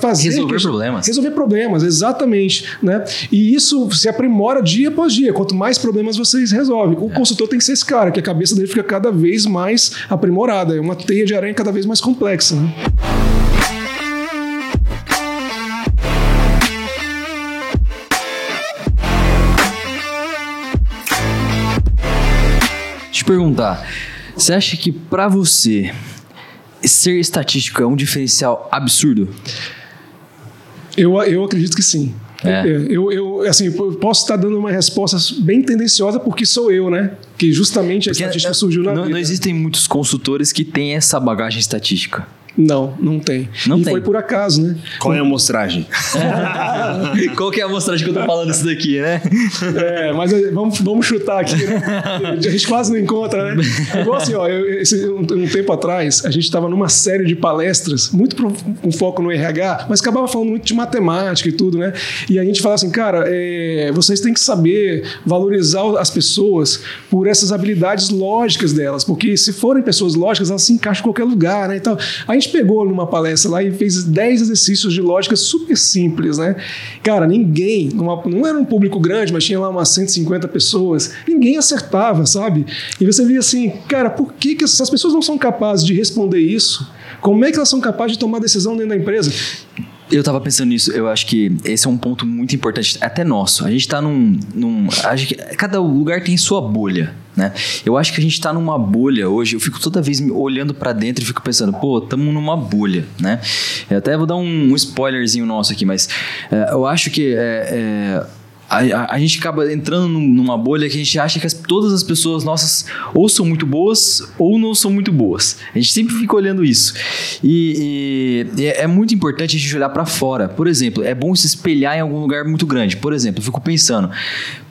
fazer... Resolver que- problemas. Resolver problemas, exatamente. Né? E isso se aprimora dia após dia. Quanto mais problemas vocês resolvem. O consultor tem que ser esse cara, que a cabeça dele fica cada vez mais aprimorada. É uma teia de aranha cada vez mais complexa. Né? Deixa eu te perguntar, você acha que pra você ser estatístico é um diferencial absurdo? Eu, eu acredito que sim. É. Eu, eu, assim, eu posso estar dando uma resposta bem tendenciosa porque sou eu, né? Que justamente a Porque estatística surgiu na não, vida. não existem muitos consultores que têm essa bagagem estatística. Não, não tem. Não e tem. foi por acaso, né? Qual é a amostragem? Qual que é a amostragem que eu tô falando isso daqui, né? É, mas é, vamos, vamos chutar aqui? A gente quase não encontra, né? Igual assim, ó, eu- esse- um, um tempo atrás, a gente estava numa série de palestras, muito pro- com foco no RH, mas acabava falando muito de matemática e tudo, né? E a gente falava assim, cara, é, vocês têm que saber valorizar as pessoas por essas habilidades lógicas delas, porque se forem pessoas lógicas, elas se encaixam em qualquer lugar, né? Então, a gente pegou numa palestra lá e fez 10 exercícios de lógica super simples, né? Cara, ninguém, numa- não era um público grande, mas tinha lá umas 150 pessoas, ninguém acertava, sabe? E você via assim, cara, por que, que essas pessoas não são capazes de responder isso? Como é que elas são capazes de tomar decisão dentro da empresa? Eu tava pensando nisso, eu acho que esse é um ponto muito importante, até nosso. A gente tá num. num gente- cada lugar tem sua bolha, né? Eu acho que a gente tá numa bolha hoje. Eu fico toda vez olhando pra dentro e fico pensando, pô, tamo numa bolha, né? Eu até vou dar um, um spoilerzinho nosso aqui, mas é, eu acho que é, é, a, a- a gente acaba entrando num- numa bolha que a gente acha que as- todas as pessoas nossas ou são muito boas ou não são muito boas. A gente sempre fica olhando isso. E, e- e é muito importante a gente olhar para fora. Por exemplo, é bom se espelhar em algum lugar muito grande. Por exemplo, eu fico pensando,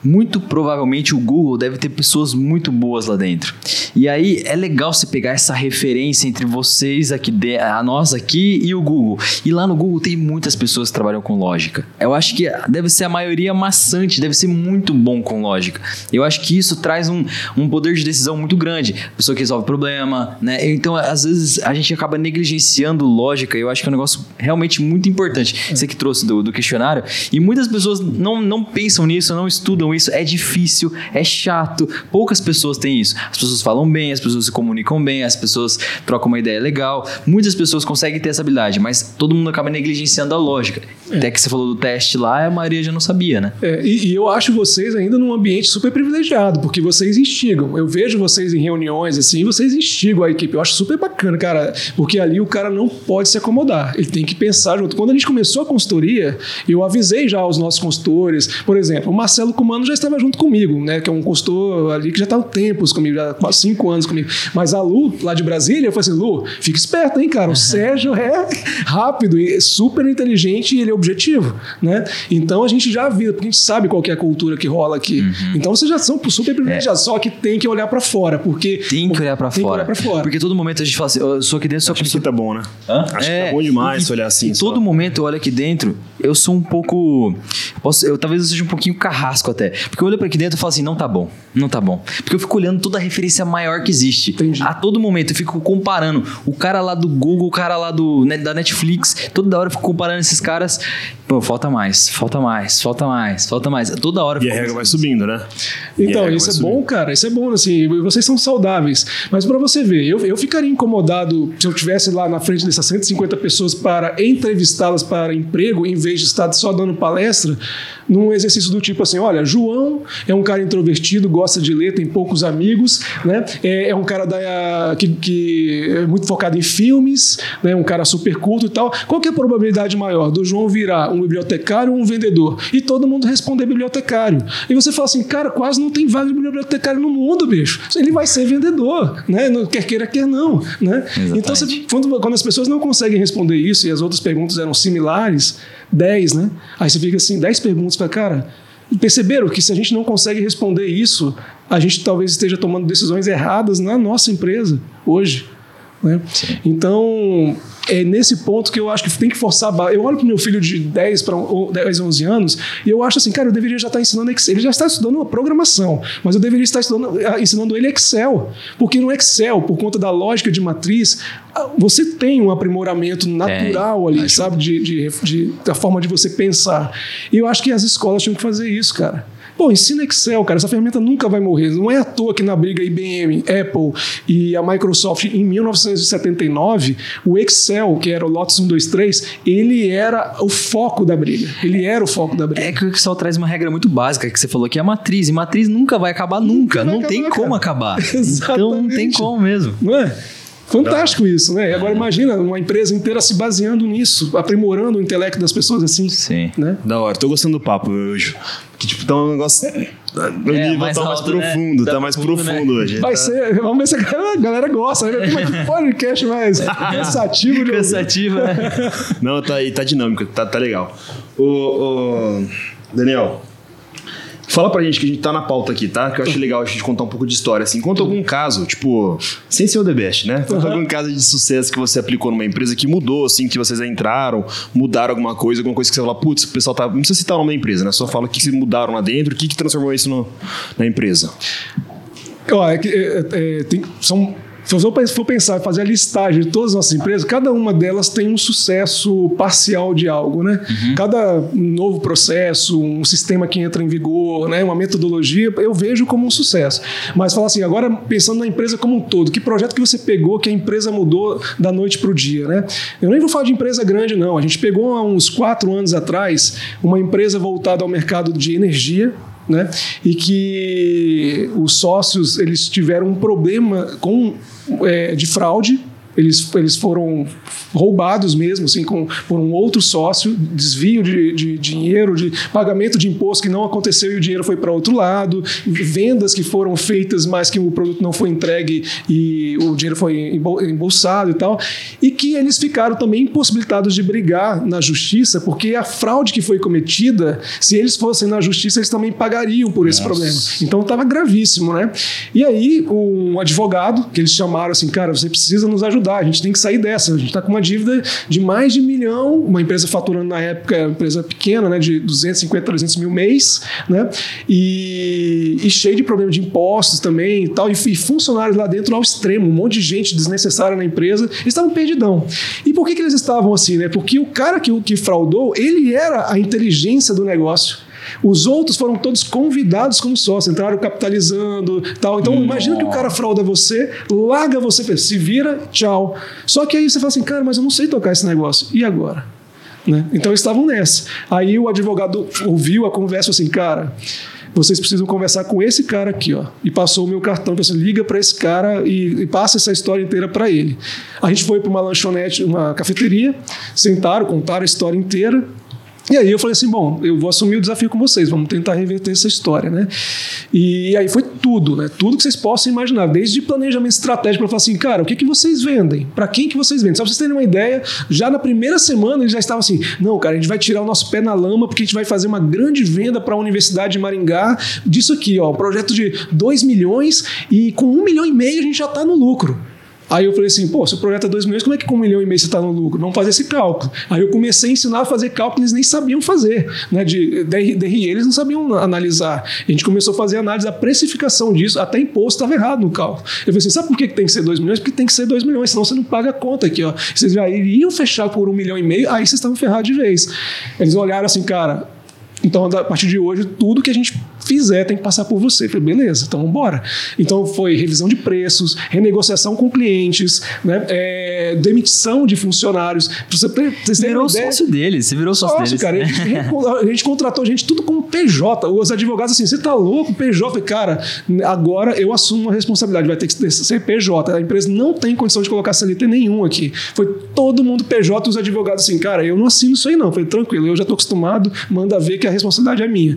muito provavelmente o Google deve ter pessoas muito boas lá dentro. E aí é legal você pegar essa referência entre vocês aqui, a nós aqui e o Google. E lá no Google tem muitas pessoas que trabalham com lógica. Eu acho que deve ser a maioria maçã possante, deve ser muito bom com lógica. Eu acho que isso traz um, um poder de decisão muito grande. Pessoa que resolve problema, né? Então, às vezes, a gente acaba negligenciando lógica. Eu acho que é um negócio realmente muito importante. Você que trouxe do, do questionário. E muitas pessoas não, não pensam nisso, não estudam isso. É difícil, é chato. Poucas pessoas têm isso. As pessoas falam bem, as pessoas se comunicam bem, as pessoas trocam uma ideia legal. Muitas pessoas conseguem ter essa habilidade, mas todo mundo acaba negligenciando a lógica. É. Até que você falou do teste lá, a Maria já não sabia, né? É, e, e, eu acho vocês ainda num ambiente super privilegiado, porque vocês instigam. Eu vejo vocês em reuniões assim, vocês instigam a equipe. Eu acho super bacana, cara, porque ali o cara não pode se acomodar. Ele tem que pensar junto. Quando a gente começou a consultoria, eu avisei já aos nossos consultores. Por exemplo, o Marcelo Comando já estava junto comigo, né? Que é um consultor ali que já está há tempos comigo, já há quase cinco anos comigo. Mas a Lu, lá de Brasília, eu falei assim: Lu, fica esperto, hein, cara? O Sérgio é rápido e super inteligente e ele é objetivo, né? Então a gente já viu, porque a gente sabe qual é a cultura que rola aqui. Uhum. Então vocês já são super privilegiados, é. só que tem que olhar para fora, porque tem que olhar para fora. fora. Porque todo momento a gente fala assim, eu sou aqui dentro, só que tá bom, né? Hã? Acho é, que tá bom demais e, olhar assim. E todo momento eu olho aqui dentro, eu sou um pouco posso, eu talvez eu seja um pouquinho carrasco até, porque eu olho para aqui dentro e falo assim, não tá bom, não tá bom. Porque eu fico olhando toda a referência maior que existe. Entendi. A todo momento eu fico comparando o cara lá do Google, o cara lá do da Netflix, toda hora eu fico comparando esses caras Pô, falta mais, falta mais, falta mais, falta mais. Toda hora. E a regra vai subindo, né? Então, isso é subindo. bom, cara. Isso é bom, assim. Vocês são saudáveis. Mas para você ver, eu, eu ficaria incomodado se eu tivesse lá na frente dessas 150 pessoas para entrevistá-las para emprego, em vez de estar só dando palestra num exercício do tipo assim: olha, João é um cara introvertido, gosta de ler, tem poucos amigos, né? É, é um cara da, que, que, é muito focado em filmes, né? um cara super culto e tal. Qual que é a probabilidade maior do João virar um bibliotecário ou um vendedor? E todo mundo responder bibliotecário. E você fala assim, cara, quase não tem vaga de bibliotecário no mundo, bicho. Ele vai ser vendedor, né? Quer queira, quer não, né? Então, você, quando, quando as pessoas não conseguem responder isso e as outras perguntas eram similares, 10, né? Aí você fica assim, 10 perguntas para cara. Perceberam que se a gente não consegue responder isso, a gente talvez esteja tomando decisões erradas na nossa empresa hoje. Né? Então, é nesse ponto que eu acho que tem que forçar. Eu olho para o meu filho de 10 para 10, 11 anos e eu acho assim, cara, eu deveria já estar ensinando Excel. Ele já está estudando uma programação, mas eu deveria estar estudando, ensinando ele Excel. Porque no Excel, por conta da lógica de matriz, você tem um aprimoramento natural é, ali, sabe? De, de, de, da forma de você pensar. E eu acho que as escolas tinham que fazer isso, cara. Pô, ensina Excel, cara. Essa ferramenta nunca vai morrer. Não é à toa que na briga IBM, Apple e a Microsoft em 1979, o Excel, que era o Lotus 123, ele era o foco da briga. Ele era o foco da briga. É que o Excel traz uma regra muito básica que você falou que é a matriz. E matriz nunca vai acabar nunca. nunca não acabar, tem cara. como acabar. então não tem como mesmo. Não é? Fantástico isso, né? E agora imagina uma empresa inteira se baseando nisso, aprimorando o intelecto das pessoas assim. Sim. Né? Da hora. Tô gostando do papo hoje. Que tipo, tá um negócio. O é, nível mais tá mais alto, né? profundo, né? tá mais profundo, profundo né? hoje. Vai tá... ser, vamos ver se a galera, gosta. Né? Como é que podcast mais cansativo? Cansativo, né? Não, tá aí, tá dinâmico, tá, tá legal. O, o Daniel, Fala pra gente que a gente tá na pauta aqui, tá? Que eu acho legal a gente contar um pouco de história. Assim, conta algum caso, tipo, sem ser o The Best, né? Conta uhum. algum caso de sucesso que você aplicou numa empresa que mudou, assim, que vocês entraram, mudaram alguma coisa, alguma coisa que você fala, putz, o pessoal tá. Não precisa citar o nome da empresa, né? Só fala que mudaram lá dentro, o que, que transformou isso no, na empresa. Ó, é, é, é, tem, são se você for pensar, fazer a listagem de todas as nossas empresas, cada uma delas tem um sucesso parcial de algo, né? Uhum. Cada novo processo, um sistema que entra em vigor, né? uma metodologia, eu vejo como um sucesso. Mas falar assim, agora pensando na empresa como um todo, que projeto que você pegou que a empresa mudou da noite para o dia, né? Eu nem vou falar de empresa grande, não. A gente pegou há uns quatro anos atrás uma empresa voltada ao mercado de energia, né? E que os sócios eles tiveram um problema com é, de fraude eles, eles foram roubados mesmo, assim, com, por um outro sócio, desvio de, de dinheiro, de pagamento de imposto que não aconteceu e o dinheiro foi para outro lado, vendas que foram feitas, mas que o produto não foi entregue e o dinheiro foi embolsado e tal. E que eles ficaram também impossibilitados de brigar na justiça, porque a fraude que foi cometida, se eles fossem na justiça, eles também pagariam por esse Nossa. problema. Então estava gravíssimo, né? E aí, um advogado, que eles chamaram assim, cara, você precisa nos ajudar, a gente tem que sair dessa, a gente está com uma dívida de mais de milhão, uma empresa faturando na época, uma empresa pequena, né, de 250, 300 mil mês, né? E, e cheio de problema de impostos também e tal, e, e funcionários lá dentro ao extremo, um monte de gente desnecessária na empresa, eles estavam perdidão. E por que, que eles estavam assim, né? Porque o cara que, que fraudou, ele era a inteligência do negócio. Os outros foram todos convidados como sócio, entraram capitalizando tal. Então, Nossa. imagina que o cara frauda você, larga você, se vira, tchau. Só que aí você fala assim, cara, mas eu não sei tocar esse negócio. E agora? Né? Então, eles estavam nessa. Aí o advogado ouviu a conversa assim, cara vocês precisam conversar com esse cara aqui, ó. E passou o meu cartão, você liga para esse cara e, e, passa essa história inteira para ele. A gente foi para uma lanchonete, uma cafeteria, sentaram, contaram a história inteira. E aí eu falei assim, bom, eu vou assumir o desafio com vocês, vamos tentar reverter essa história, né? E aí foi tudo, né? Tudo que vocês possam imaginar, desde planejamento estratégico para falar assim, cara, o que, que vocês vendem? Para quem que vocês vendem? Só para vocês terem uma ideia, já na primeira semana eles já estavam assim, não, cara, a gente vai tirar o nosso pé na lama porque a gente vai fazer uma grande venda para a Universidade de Maringá disso aqui, ó, um projeto de 2 milhões e com um milhão e meio a gente já está no lucro. Aí eu falei assim, pô, seu projeto é 2 milhões, como é que com um milhão e meio você está no lucro? Vamos fazer esse cálculo. Aí eu comecei a ensinar a fazer cálculo, eles nem sabiam fazer. Né? De DRE, eles não sabiam analisar. A gente começou a fazer análise da precificação disso, até imposto estava errado no cálculo. Eu falei assim, sabe por que tem que ser 2 milhões? Porque tem que ser 2 milhões, senão você não paga a conta aqui. Ó. Vocês já iriam fechar por um milhão e meio, aí vocês estavam ferrados de vez. Eles olharam assim, cara, então, a partir de hoje, tudo que a gente fizer tem que passar por você. Eu falei, beleza, então vamos embora. Então foi revisão de preços, renegociação com clientes, né? É, demissão de funcionários. Pra você, pra você virou sócio deles, você virou sócio, sócio deles. cara. A gente, a gente, contratou gente tudo como PJ. Os advogados assim, você tá louco, PJ? Cara, agora eu assumo a responsabilidade, vai ter que ser PJ. A empresa não tem condição de colocar CLT nenhum aqui. Foi todo mundo PJ, os advogados assim, cara, eu não assino isso aí não. Falei, tranquilo, eu já tô acostumado, manda ver que a responsabilidade é minha.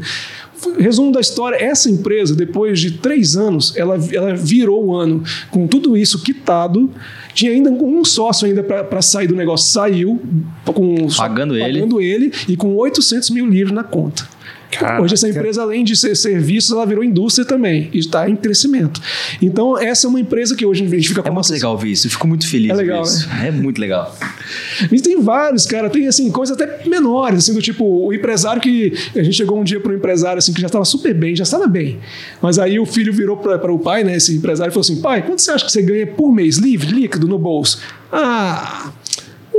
Resumo da história: essa empresa, depois de três anos, ela, ela virou o ano com tudo isso quitado. Tinha ainda um sócio ainda para sair do negócio, saiu com, pagando, pagando ele. ele e com 800 mil livros na conta. Caraca. Hoje essa empresa, além de ser serviços, ela virou indústria também e está em crescimento. Então, essa é uma empresa que hoje a gente fica com É muito legal ouvir isso, eu fico muito feliz. É legal, né? É muito legal. E tem vários, cara, tem assim, coisas até menores, assim, do tipo, o empresário que. A gente chegou um dia para um empresário assim, que já estava super bem, já estava bem. Mas aí o filho virou para o pai, né? Esse empresário, e falou assim: pai, quanto você acha que você ganha por mês, livre, líquido, no bolso? Ah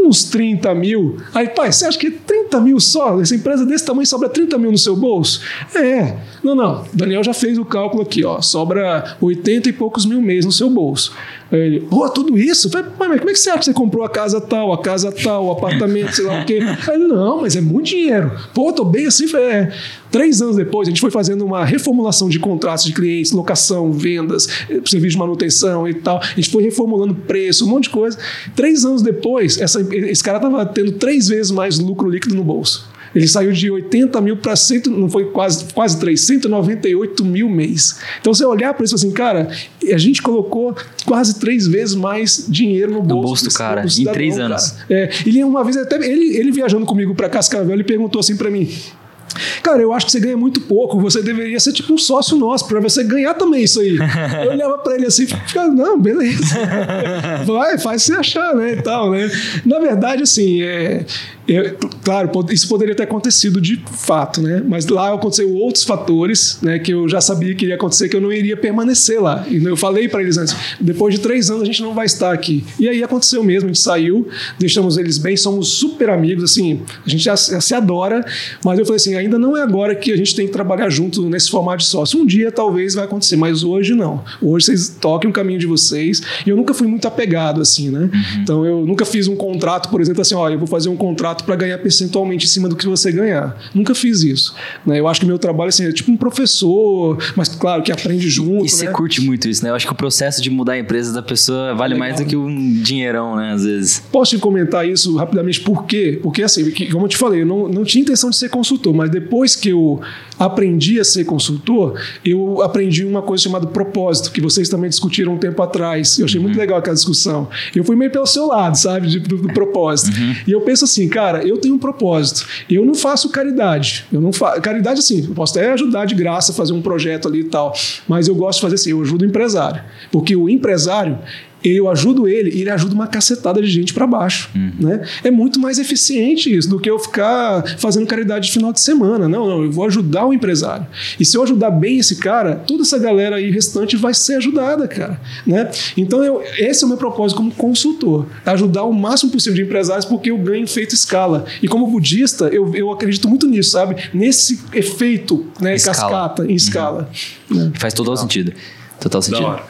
uns 30 mil. Aí, pai, você acha que 30 mil só? Essa empresa desse tamanho sobra 30 mil no seu bolso? É. Não, não. Daniel já fez o cálculo aqui, ó. Sobra 80 e poucos mil mês no seu bolso. Aí ele, pô, tudo isso? falei, mas como é que você acha que você comprou a casa tal, a casa tal, o apartamento, sei lá o quê? Aí ele, não, mas é muito dinheiro. Pô, tô bem assim. Falei, é. Três anos depois, a gente foi fazendo uma reformulação de contratos de clientes, locação, vendas, serviço de manutenção e tal. A gente foi reformulando preço, um monte de coisa. Três anos depois, essa, esse cara estava tendo três vezes mais lucro líquido no bolso. Ele saiu de 80 mil para cento, não foi quase, quase 3, 198 mil mês. Então você olhar para isso assim, cara, a gente colocou quase três vezes mais dinheiro no bolso. No bolso do cara, do cidadão, em três anos. É, ele uma vez até ele, ele viajando comigo para Cascavel, ele perguntou assim para mim: Cara, eu acho que você ganha muito pouco, você deveria ser tipo um sócio nosso, para você ganhar também isso aí. Eu olhava para ele assim e ficava, não, beleza. Vai, faz você achar, né? E tal, né? Na verdade, assim, é, eu, claro, isso poderia ter acontecido de fato, né? Mas lá aconteceu outros fatores, né? Que eu já sabia que iria acontecer, que eu não iria permanecer lá. E eu falei para eles antes: depois de três anos a gente não vai estar aqui. E aí aconteceu mesmo, a gente saiu, deixamos eles bem, somos super amigos, assim, a gente já, já se adora. Mas eu falei assim: ainda não é agora que a gente tem que trabalhar junto nesse formato de sócio. Um dia talvez vai acontecer, mas hoje não. Hoje vocês toquem o caminho de vocês. E eu nunca fui muito apegado, assim, né? Uhum. Então eu nunca fiz um contrato, por exemplo, assim: ó, eu vou fazer um contrato formato para ganhar percentualmente em cima do que você ganhar. Nunca fiz isso. Né? Eu acho que meu trabalho assim, é tipo um professor, mas claro que aprende junto. E você né? curte muito isso, né? Eu acho que o processo de mudar a empresa da pessoa vale mais do que um dinheirão, né? Às vezes. Posso te comentar isso rapidamente? Por quê? Porque, assim, como eu te falei, eu não, não tinha intenção de ser consultor, mas depois que eu aprendi a ser consultor, eu aprendi uma coisa chamada propósito, que vocês também discutiram um tempo atrás. Eu achei muito uhum. legal aquela discussão. Eu fui meio pelo seu lado, sabe, do, do, propósito. Uhum. E eu penso assim, cara, eu tenho um propósito. Eu não faço caridade. Eu não faço caridade assim. Eu posso até ajudar de graça, fazer um projeto ali e tal. Mas eu gosto de fazer assim. Eu ajudo o empresário, porque o empresário eu ajudo ele e ele ajuda uma cacetada de gente para baixo. Uhum. Né? É muito mais eficiente isso do que eu ficar fazendo caridade de final de semana. Não, não, eu vou ajudar o empresário. E se eu ajudar bem esse cara, toda essa galera aí restante vai ser ajudada, cara. Né? Então, eu, esse é o meu propósito como consultor: ajudar o máximo possível de empresários porque eu ganho feito escala. E como budista, eu, eu acredito muito nisso, sabe? Nesse efeito né, cascata, em escala. Uhum. Né? Faz todo o sentido. Total sentido.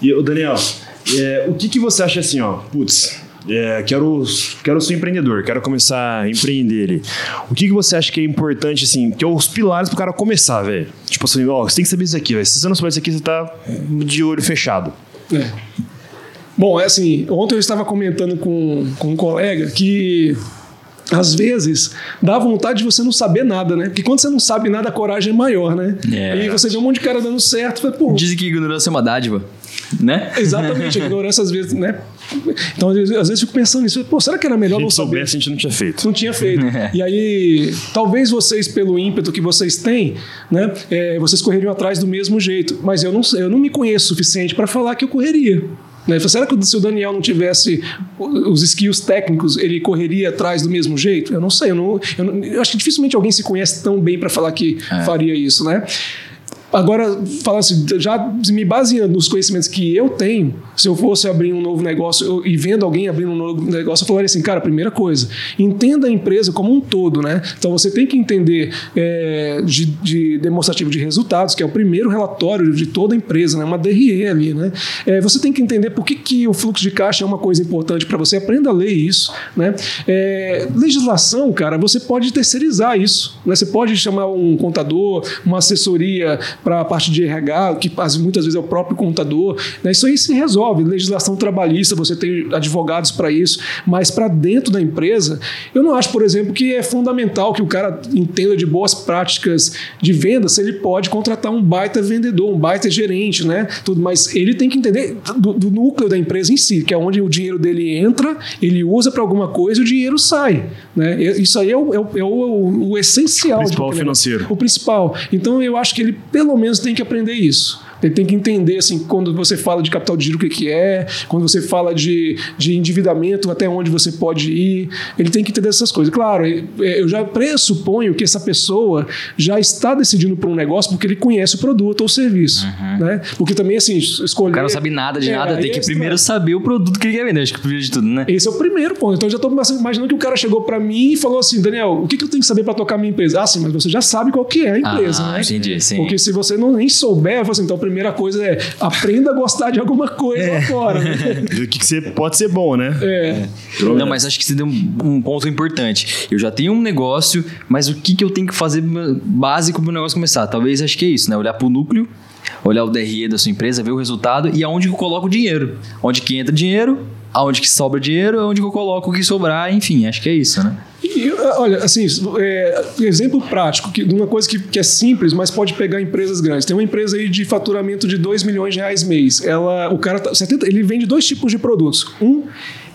E o Daniel, é, o que, que você acha assim, ó? Putz, é, quero, quero ser empreendedor, quero começar a empreender ele. O que, que você acha que é importante, assim, que é os pilares pro cara começar, velho? Tipo assim, ó, você tem que saber isso aqui, velho. Se você não souber isso aqui, você tá de olho fechado. É. Bom, é assim, ontem eu estava comentando com, com um colega que às vezes dá vontade de você não saber nada, né? Porque quando você não sabe nada, a coragem é maior, né? É. E você vê um monte de cara dando certo, fala, pô. Dizem que ignorância é uma dádiva né? Exatamente, a ignorância às vezes, né? Então, às vezes, às vezes eu fico pensando nisso, pô, será que era melhor não saber? Soubesse, a gente não tinha feito. Não tinha feito. É. e aí, talvez vocês, pelo ímpeto que vocês têm, né, é, vocês correriam atrás do mesmo jeito. Mas eu não, eu não me conheço o suficiente para falar que eu correria. Né? Será que se o Daniel não tivesse os skills técnicos, ele correria atrás do mesmo jeito? Eu não sei. Eu, não, eu, não, eu acho que dificilmente alguém se conhece tão bem para falar que é. faria isso, né? Agora, falar assim, já me baseando nos conhecimentos que eu tenho, se eu fosse abrir um novo negócio eu, e vendo alguém abrindo um novo negócio, eu falaria assim, cara, primeira coisa, entenda a empresa como um todo, né? Então você tem que entender é, de, de, demonstrativo de resultados, que é o primeiro relatório de toda a empresa, né? Uma DRE ali, né? É, você tem que entender por que, que o fluxo de caixa é uma coisa importante para você, aprenda a ler isso, né? É, legislação, cara, você pode terceirizar isso, né? Você pode chamar um contador, uma assessoria para a parte de RH, que muitas vezes é o próprio contador. Né? Isso aí se resolve. Legislação trabalhista, você tem advogados para isso, mas para dentro da empresa, eu não acho, por exemplo, que é fundamental que o cara entenda de boas práticas de venda se ele pode contratar um baita vendedor, um baita gerente, né? Tudo, mas ele tem que entender do, do núcleo da empresa em si, que é onde o dinheiro dele entra, ele usa para alguma coisa e o dinheiro sai. Né? Isso aí é o, é o, é o, o essencial. O principal financeiro. O principal. Então eu acho que ele, pelo menos, tem que aprender isso. Ele tem que entender, assim, quando você fala de capital de giro, o que, que é, quando você fala de, de endividamento, até onde você pode ir. Ele tem que entender essas coisas. Claro, é, eu já pressuponho que essa pessoa já está decidindo por um negócio porque ele conhece o produto ou o serviço. Uhum. Né? Porque também, assim, escolher. O cara não sabe nada de é, nada, tem que primeiro saber o produto que ele quer vender, acho que primeiro de tudo, né? Esse é o primeiro ponto. Então eu já estou imaginando que o cara chegou para mim e falou assim: Daniel, o que, que eu tenho que saber para tocar minha empresa? Ah, sim, mas você já sabe qual que é a empresa, ah, né? Entendi, sim. Porque se você não nem souber, eu falo assim, então primeira coisa é aprenda a gostar de alguma coisa é. lá fora. Né? o que, que você pode ser bom, né? É. é. Não, mas acho que você deu um, um, ponto importante. Eu já tenho um negócio, mas o que, que eu tenho que fazer básico para o negócio começar? Talvez acho que é isso, né? Olhar para o núcleo, olhar o DRE da sua empresa, ver o resultado e aonde eu coloco o dinheiro. Onde que entra dinheiro, aonde que sobra dinheiro, aonde que eu coloco o que sobrar, enfim, acho que é isso, né? E, olha, assim, é, exemplo prático de uma coisa que, que, é simples, mas pode pegar empresas grandes. Tem uma empresa aí de faturamento de 2 milhões de reais mês. Ela, o cara tá, 70, ele vende dois tipos de produtos. Um,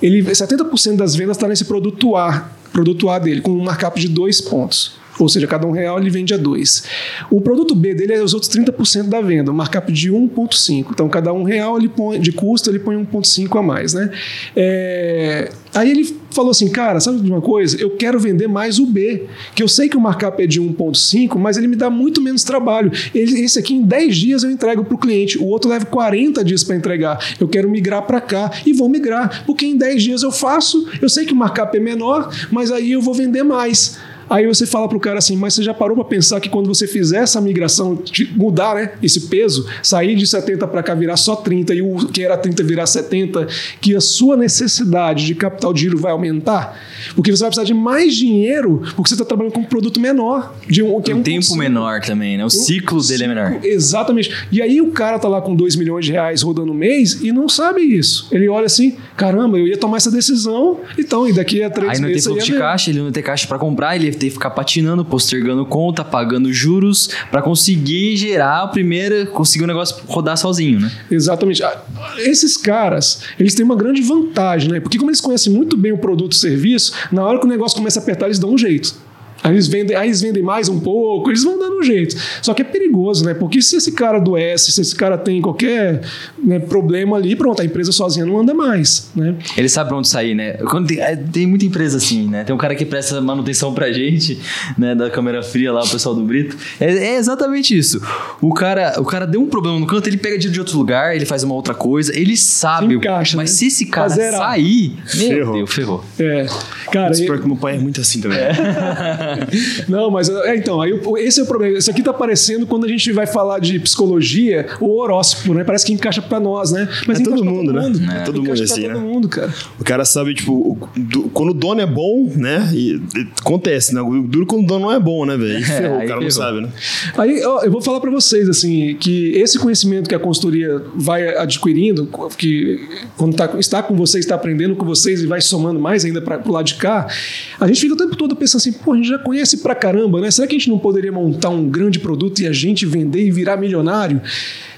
ele 70% das vendas está nesse produto A, produto A dele, com um markup de dois pontos. Ou seja, cada um real ele vende a dois. O produto B dele é os outros 30% da venda, um markup de 1,5. Então, cada um real ele põe, de custo ele põe 1,5 a mais. Né? É, aí ele falou assim, cara, sabe de uma coisa? Eu quero vender mais o B, que eu sei que o markup é de 1,5, mas ele me dá muito menos trabalho. Ele, esse aqui em 10 dias eu entrego para o cliente, o outro leva 40 dias para entregar. Eu quero migrar para cá e vou migrar, porque em 10 dias eu faço, eu sei que o markup é menor, mas aí eu vou vender mais. Aí você fala pro cara assim, mas você já parou para pensar que quando você fizer essa migração, mudar né, esse peso, sair de 70 para cá virar só 30 e o que era 30 virar 70, que a sua necessidade de capital de giro vai aumentar? Porque você vai precisar de mais dinheiro porque você está trabalhando com um produto menor. De um, que é um tempo consumo. menor também, né? O, o ciclo dele é menor. Exatamente. E aí o cara tá lá com 2 milhões de reais rodando mês e não sabe isso. Ele olha assim, caramba, eu ia tomar essa decisão, então, e daqui a três aí meses... Aí não tem fluxo de caixa, ele não tem caixa para comprar, ele que ficar patinando, postergando conta, pagando juros para conseguir gerar o primeiro, conseguir o negócio rodar sozinho, né? Exatamente. Ah, esses caras, eles têm uma grande vantagem, né? Porque como eles conhecem muito bem o produto e serviço, na hora que o negócio começa a apertar, eles dão um jeito. Aí eles, vendem, aí eles vendem mais um pouco, eles vão dando um jeito. Só que é perigoso, né? Porque se esse cara adoece, se esse cara tem qualquer né, problema ali, pronto, a empresa sozinha não anda mais, né? Ele sabe pra onde sair, né? Quando tem, é, tem, muita empresa assim, né? Tem um cara que presta manutenção pra gente, né? Da câmera fria lá, o pessoal do Brito. É, é exatamente isso. O cara, o cara deu um problema no canto, ele pega dinheiro de outro lugar, ele faz uma outra coisa, ele sabe. encaixa, mas né? se esse cara sair, meu ferrou. Deus, ferrou. É. Cara, Espero que meu pai é muito assim também. É. Não, mas é, então, aí, esse é o problema. Isso aqui tá parecendo quando a gente vai falar de psicologia, o horóscopo, né? Parece que encaixa pra nós, né? Mas é todo mundo, todo né? Mundo. É todo mundo assim, todo né? mundo, cara. O cara sabe, tipo, o, do, quando o dono é bom, né? E, e, acontece, né? O duro quando o dono não é bom, né, velho? Ferrou, o cara ferrou. não sabe, né? Aí, ó, eu vou falar pra vocês, assim, que esse conhecimento que a consultoria vai adquirindo, que quando tá, está com vocês, está aprendendo com vocês e vai somando mais ainda para pro lado de cá, a gente fica o tempo todo pensando assim, pô, a gente já conhece pra caramba, né? Será que a gente não poderia montar um grande produto e a gente vender e virar milionário?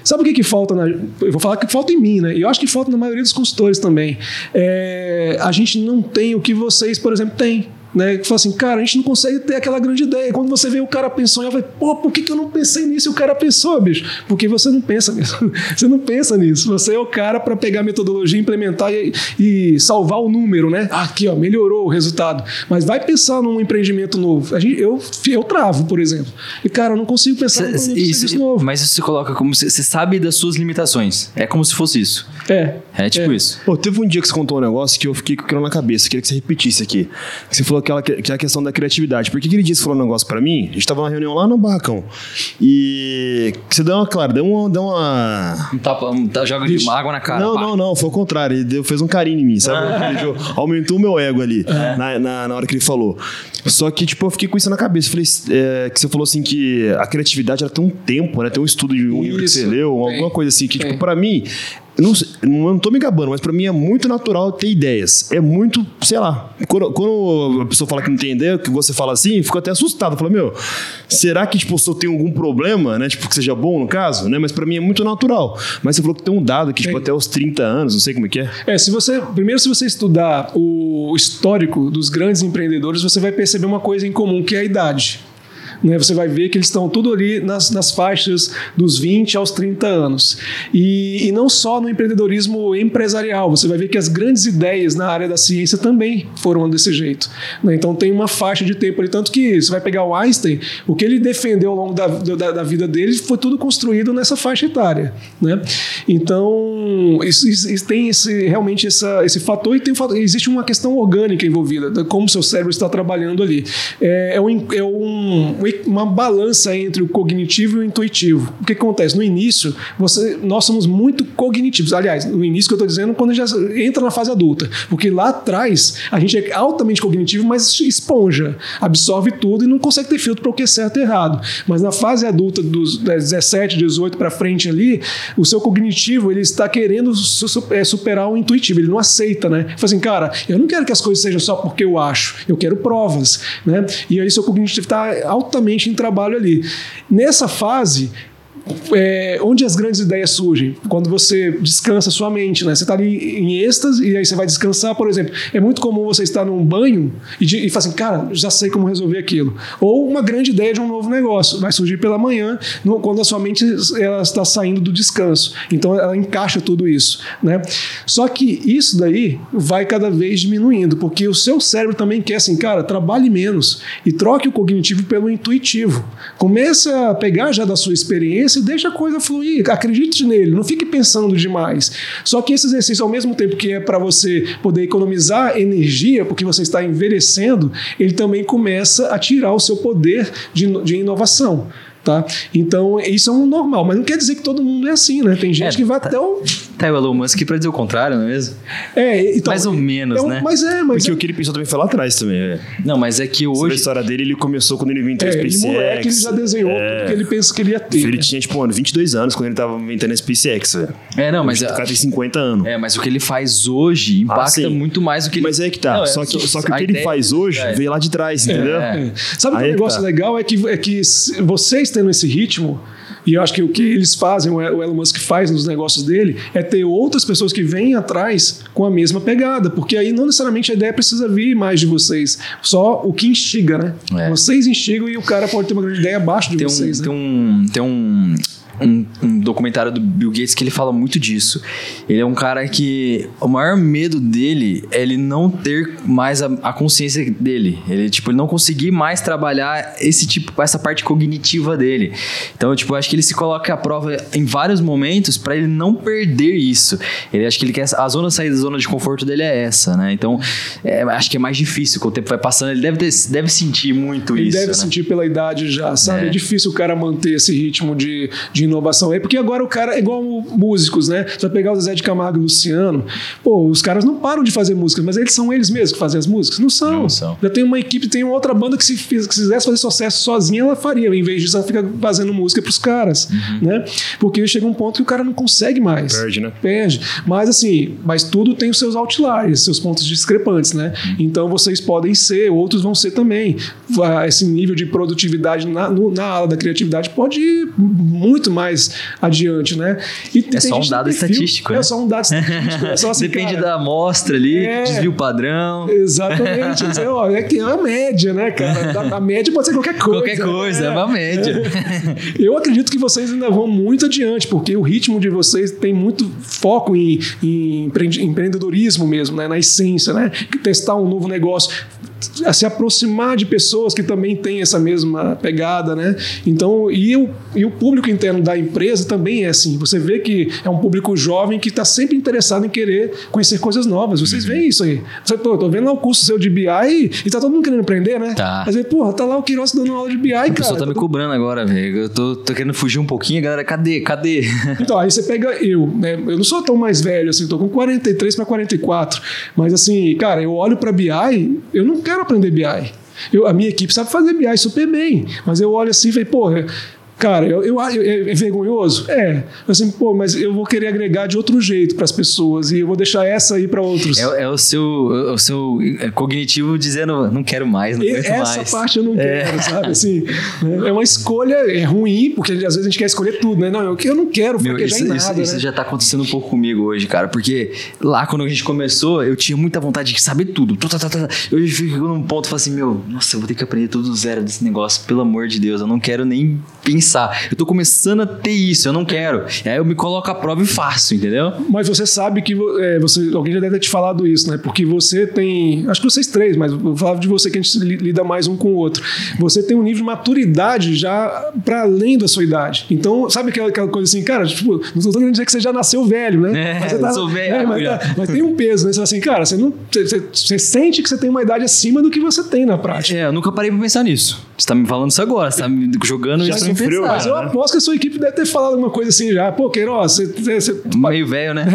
Sabe o que, que falta? Na, eu vou falar que falta em mim, né? E eu acho que falta na maioria dos consultores também. É, a gente não tem o que vocês, por exemplo, têm né? Que fala assim, cara, a gente não consegue ter aquela grande ideia. Quando você vê o cara pensou, eu falei, pô, por que, que eu não pensei nisso? E o cara pensou, bicho. Porque você não pensa nisso. você não pensa nisso. Você é o cara para pegar a metodologia, implementar e, e, salvar o número, né? Aqui, ó, melhorou o resultado. Mas vai pensar num empreendimento novo. A gente, eu, eu travo, por exemplo. E, cara, eu não consigo pensar num isso, novo. Mas você coloca como você sabe das suas limitações. É como se fosse isso. É. É tipo é. isso. Pô, teve um dia que você contou um negócio que eu fiquei com aquilo na cabeça. Queria que você repetisse aqui. Você falou aquela que é a questão da criatividade. Porque aquele dia você falou um negócio pra mim, a gente tava numa reunião lá no barracão. E você deu uma, claro, deu uma. Deu uma... Um tapa, um, joga de água na cara. Não, pá. não, não, foi o contrário. Ele deu, fez um carinho em mim, sabe? Ah. Aumentou o meu ego ali é. na, na, na, hora que ele falou. Só que, tipo, eu fiquei com isso na cabeça. Falei, é, que você falou assim que a criatividade ela tem um tempo, né? Tem um estudo de um isso. livro que você leu, alguma coisa assim, que, tipo, pra mim, não, não tô me gabando, mas para mim é muito natural ter ideias. É muito, sei lá. Quando, quando, a pessoa fala que não tem ideia, que você fala assim, fico até assustado. Fala, meu, será que tipo, se eu tenho algum problema, né? Tipo, que seja bom no caso, né? Mas para mim é muito natural. Mas você falou que tem um dado que, tipo, até os 30 anos, não sei como é que é. É, se você. Primeiro, se você estudar o histórico dos grandes empreendedores, você vai perceber uma coisa em comum, que é a idade né, você vai ver que eles estão tudo ali nas, nas faixas dos 20 aos 30 anos. E, e não só no empreendedorismo empresarial, você vai ver que as grandes ideias na área da ciência também foram desse jeito. Né? Então tem uma faixa de tempo ali, tanto que você vai pegar o Einstein, o que ele defendeu ao longo da, da, da vida dele foi tudo construído nessa faixa etária. Né? Então isso, isso, tem esse, realmente essa, esse fator e tem, existe uma questão orgânica envolvida, como seu cérebro está trabalhando ali. É, é um, é um uma balança entre o cognitivo e o intuitivo. O que acontece? No início, você, nós somos muito cognitivos. Aliás, no início que eu estou dizendo, quando já entra na fase adulta. Porque lá atrás, a gente é altamente cognitivo, mas esponja. Absorve tudo e não consegue ter filtro para o que é certo e errado. Mas na fase adulta, dos 17, 18 para frente ali, o seu cognitivo ele está querendo é, superar o intuitivo. Ele não aceita, né? Fala assim, cara, eu não quero que as coisas sejam só porque eu acho. Eu quero provas, né? E aí seu cognitivo está altamente altamente em trabalho ali. Nessa fase, é, onde as grandes ideias surgem? Quando você descansa sua mente, né? Você está ali em êxtase e aí você vai descansar, por exemplo. É muito comum você estar num banho e, de, e falar assim, cara, já sei como resolver aquilo. Ou uma grande ideia de um novo negócio vai surgir pela manhã, no, quando a sua mente ela está saindo do descanso. Então ela encaixa tudo isso, né? Só que isso daí vai cada vez diminuindo, porque o seu cérebro também quer assim, cara, trabalhe menos e troque o cognitivo pelo intuitivo. Comece a pegar já da sua experiência comece e deixa a coisa fluir. Acredite nele, não fique pensando demais. Só que esse exercício, ao mesmo tempo que é para você poder economizar energia, porque você está envelhecendo, ele também começa a tirar o seu poder de, de inovação. Tá? Então, isso é um normal, mas não quer dizer que todo mundo é assim, né? Tem gente é, que vai tá, até o. Tá o Elon Musk para dizer o contrário, não é mesmo? É, então, Mais ou menos, é um, né? Mas é, mas. Porque é. o que ele pensou também foi lá atrás também. É. Não, mas é que hoje. Sobre a história dele, ele começou quando ele inventou é, a SpaceX. Ele, moleque, ele já desenhou é, tudo que ele pensa que ele ia ter. Ele né? tinha, tipo, mano, 22 anos quando ele tava inventando a SpaceX. É, não, mas. O cara tem 50 anos. É, mas o que ele faz hoje impacta ah, muito mais do que ele. Mas é que tá. Não, só, que, só que o que ele faz hoje veio lá de trás, entendeu? Sabe o que negócio tá. legal é que, é que vocês tendo esse ritmo e eu acho que o que eles fazem, o Elon Musk faz nos negócios dele, é ter outras pessoas que vêm atrás com a mesma pegada, porque aí não necessariamente a ideia precisa vir mais de vocês, só o que instiga, né? É. Vocês instigam e o cara pode ter uma grande ideia abaixo de tem vocês. Um, né? Tem um, tem um um, um, documentário do Bill Gates que ele fala muito disso. Ele é um cara que o maior medo dele é ele não ter mais a, a consciência dele. Ele tipo ele não conseguir mais trabalhar esse tipo essa parte cognitiva dele. Então tipo eu acho que ele se coloca à prova em vários momentos para ele não perder isso. Ele acha que ele quer a zona sair da zona de conforto dele é essa, né? Então é, acho que é mais difícil com o tempo vai passando. Ele deve ter, deve sentir muito ele isso. Ele deve né? sentir pela idade já, sabe? É. é difícil o cara manter esse ritmo de, de inovação aí, porque agora o cara é igual músicos, né? Você vai pegar o Zé de Camargo e Luciano, pô, os caras não param de fazer música, mas eles são eles mesmos que fazem as músicas? Não são. Não são. Já tem uma equipe, tem outra banda que se, fiz, que se quisesse fazer sucesso sozinha, ela faria. Em vez disso, ela fica fazendo música pros caras, uhum. né? Porque chega um ponto que o cara não consegue mais. Perde, né? Perde. Mas assim, mas tudo tem os seus outliers, seus pontos discrepantes, né? Uhum. Então vocês podem ser, outros vão ser também. Esse nível de produtividade na, no, na ala da criatividade pode ir muito mais adiante, né? E é só um dado estatístico, né? É só um dado estatístico. É só assim, Depende cara, da amostra ali, é, desvio padrão. Exatamente. é, ó, é que é uma média, né, cara? A, média pode ser qualquer coisa. Qualquer coisa, é, é uma média. É. Eu acredito que vocês ainda vão muito adiante, porque o ritmo de vocês tem muito foco em, em empreendedorismo mesmo, né? Na essência, né? Testar um novo negócio a se aproximar de pessoas que também têm essa mesma pegada, né? Então, e o, e o público interno da empresa também é assim. Você vê que é um público jovem que está sempre interessado em querer conhecer coisas novas. Vocês uhum. veem isso aí. Você, pô, tô vendo lá o curso seu de BI e tá todo mundo querendo aprender, né? Tá. Mas porra, tá lá o Queiroz dando aula de BI, a cara. A pessoa tá, tá me cobrando agora, velho. Eu tô, tô querendo fugir um pouquinho, galera. Cadê? Cadê? Então, aí você pega eu, né? Eu não sou tão mais velho, assim, tô com 43 para 44. Mas assim, cara, eu olho para BI, eu não quero aprender BI. Eu, a minha equipe sabe fazer BI super bem, mas eu olho assim e falei, porra, Cara, eu, eu, é vergonhoso? É. Assim, pô, mas eu vou querer agregar de outro jeito para as pessoas e eu vou deixar essa aí para outros. É, é, o seu, o seu é, cognitivo dizendo, não quero mais, não quero Essa mais. parte eu não é. quero, sabe? Assim, né? é uma escolha, é ruim, porque às vezes a gente quer escolher tudo, né? Não, eu, eu não quero Meu, isso, em nada. Isso, né? isso já tá acontecendo um pouco comigo hoje, cara, porque lá quando a gente começou, eu tinha muita vontade de saber tudo. Eu fico num ponto e falo assim, meu, nossa, eu vou ter que aprender tudo do zero desse negócio, pelo amor de Deus, eu não quero nem pensar. Eu tô começando a ter isso, eu não quero. E aí eu me coloco à prova e faço, entendeu? Mas você sabe que é, você, alguém já deve ter te falado isso, né? Porque você tem, acho que vocês três, mas eu falava de você que a gente lida mais um com o outro. Você tem um nível de maturidade já para além da sua idade. Então, sabe aquela, aquela coisa assim, cara, tipo, não tô querendo dizer que você já nasceu velho, né? É, mas você tá, sou velho. É, mas, tá, mas, tem um peso, né? Você fala assim, cara, você não, você, você, sente que você tem uma idade acima do que você tem na prática. É, eu nunca parei pra pensar nisso. Você tá me falando isso agora, você tá me jogando já isso sofreu, pensar. Mas eu aposto que a sua equipe deve ter falado alguma coisa assim já. Pô, Queiroz, você... você... Meio velho, né?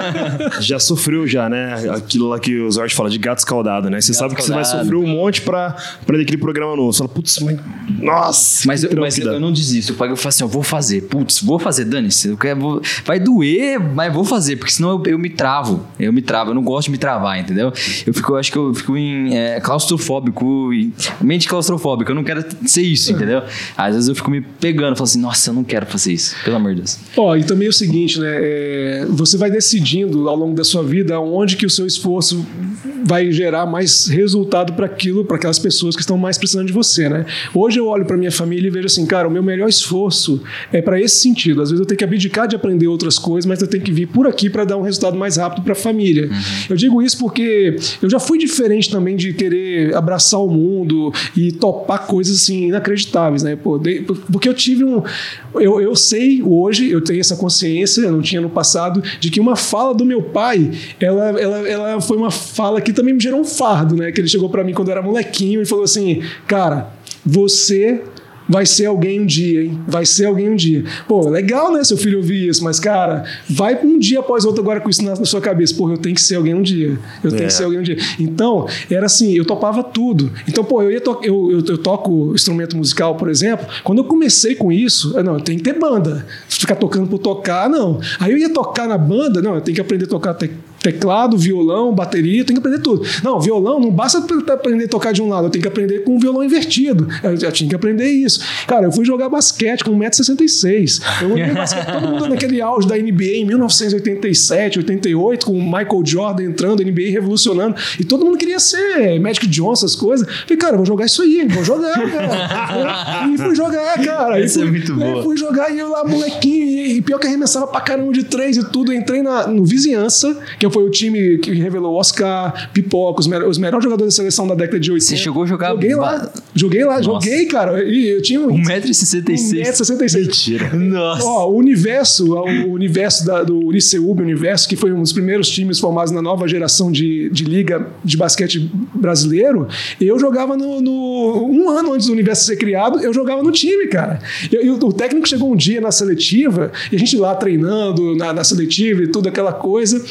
já sofreu já, né? Aquilo lá que o Zord fala de gato escaldado, né? Você gato sabe que você vai sofrer um monte pra, pra aquele programa novo. Você fala, putz, mas... Nossa! Mas, eu, mas eu, não desisto. Eu falo assim, eu vou fazer. Putz, vou fazer, dane-se. Eu quero, vou... Vai doer, mas vou fazer. Porque senão eu, eu, me travo. Eu me travo. Eu não gosto de me travar, entendeu? Eu fico, eu acho que eu fico em é, claustrofóbico, em, mente claustrofóbica. Eu não quero ser isso, entendeu? Às vezes eu fico me pegando. Falo assim, nossa, eu não quero fazer isso. Pelo amor de Deus. Ó, oh, e também é o seguinte, né? É, você vai decidindo ao longo da sua vida onde que o seu esforço vai gerar mais resultado para aquilo, para aquelas pessoas que estão mais precisando de você, né? Hoje eu olho para minha família e vejo assim, cara, o meu melhor esforço é para esse sentido. Às vezes eu tenho que abdicar de aprender outras coisas, mas eu tenho que vir por aqui para dar um resultado mais rápido para a família. Uhum. Eu digo isso porque eu já fui diferente também de querer abraçar o mundo e topar coisas assim inacreditáveis, né? Pô, de, porque eu tive um. Eu, eu sei hoje, eu tenho essa consciência, eu não tinha no passado, de que uma fala do meu pai, ela, ela, ela foi uma fala que também me gerou um fardo, né? Que ele chegou para mim quando eu era molequinho e falou assim: Cara, você vai ser alguém um dia, hein? Vai ser alguém um dia. Pô, legal, né, seu filho ouvir isso, mas, cara, vai um dia após outro agora com isso na, na sua cabeça. Pô, eu tenho que ser alguém um dia. Eu tenho é. que ser alguém um dia. Então, era assim, eu topava tudo. Então, pô, eu ia to eu, eu, eu, toco instrumento musical, por exemplo. Quando eu comecei com isso, não, eu tenho que ter banda. Ficar tocando por tocar, não. Aí eu ia tocar na banda, não, eu tenho que aprender a tocar até teclado, violão, bateria, tem que aprender tudo. Não, violão não basta aprender a tocar de um lado, eu tenho que aprender com o violão invertido. Eu já tinha que aprender isso. Cara, eu fui jogar basquete com 1,66m. Eu joguei basquete todo mundo naquele auge da NBA em 1987, 88, com o Michael Jordan entrando, NBA revolucionando, e todo mundo queria ser Magic Johnson, essas coisas. Falei, cara, vou jogar isso aí, vou jogar, cara. e fui jogar, cara. Isso fui, é muito bom. Fui jogar e eu lá, molequinho, e pior que arremessava pra caramba de três e tudo. Entrei na, no Vizinhança, que eu foi o time que revelou Oscar, Pipoca, os, os melhores jogadores da seleção da década de 80. Você chegou a jogar? Joguei lá. Joguei lá, Nossa. joguei, cara. E eu tinha 1,66m. 1,66m. Mentira. Nossa. Ó, o universo, o universo da, do Uniceub, Universo, que foi um dos primeiros times formados na nova geração de, de liga de basquete brasileiro, eu jogava no, no, Um ano antes do universo ser criado, eu jogava no time, cara. Eu, o técnico chegou um dia na seletiva, e a gente lá treinando na, na seletiva e tudo aquela coisa.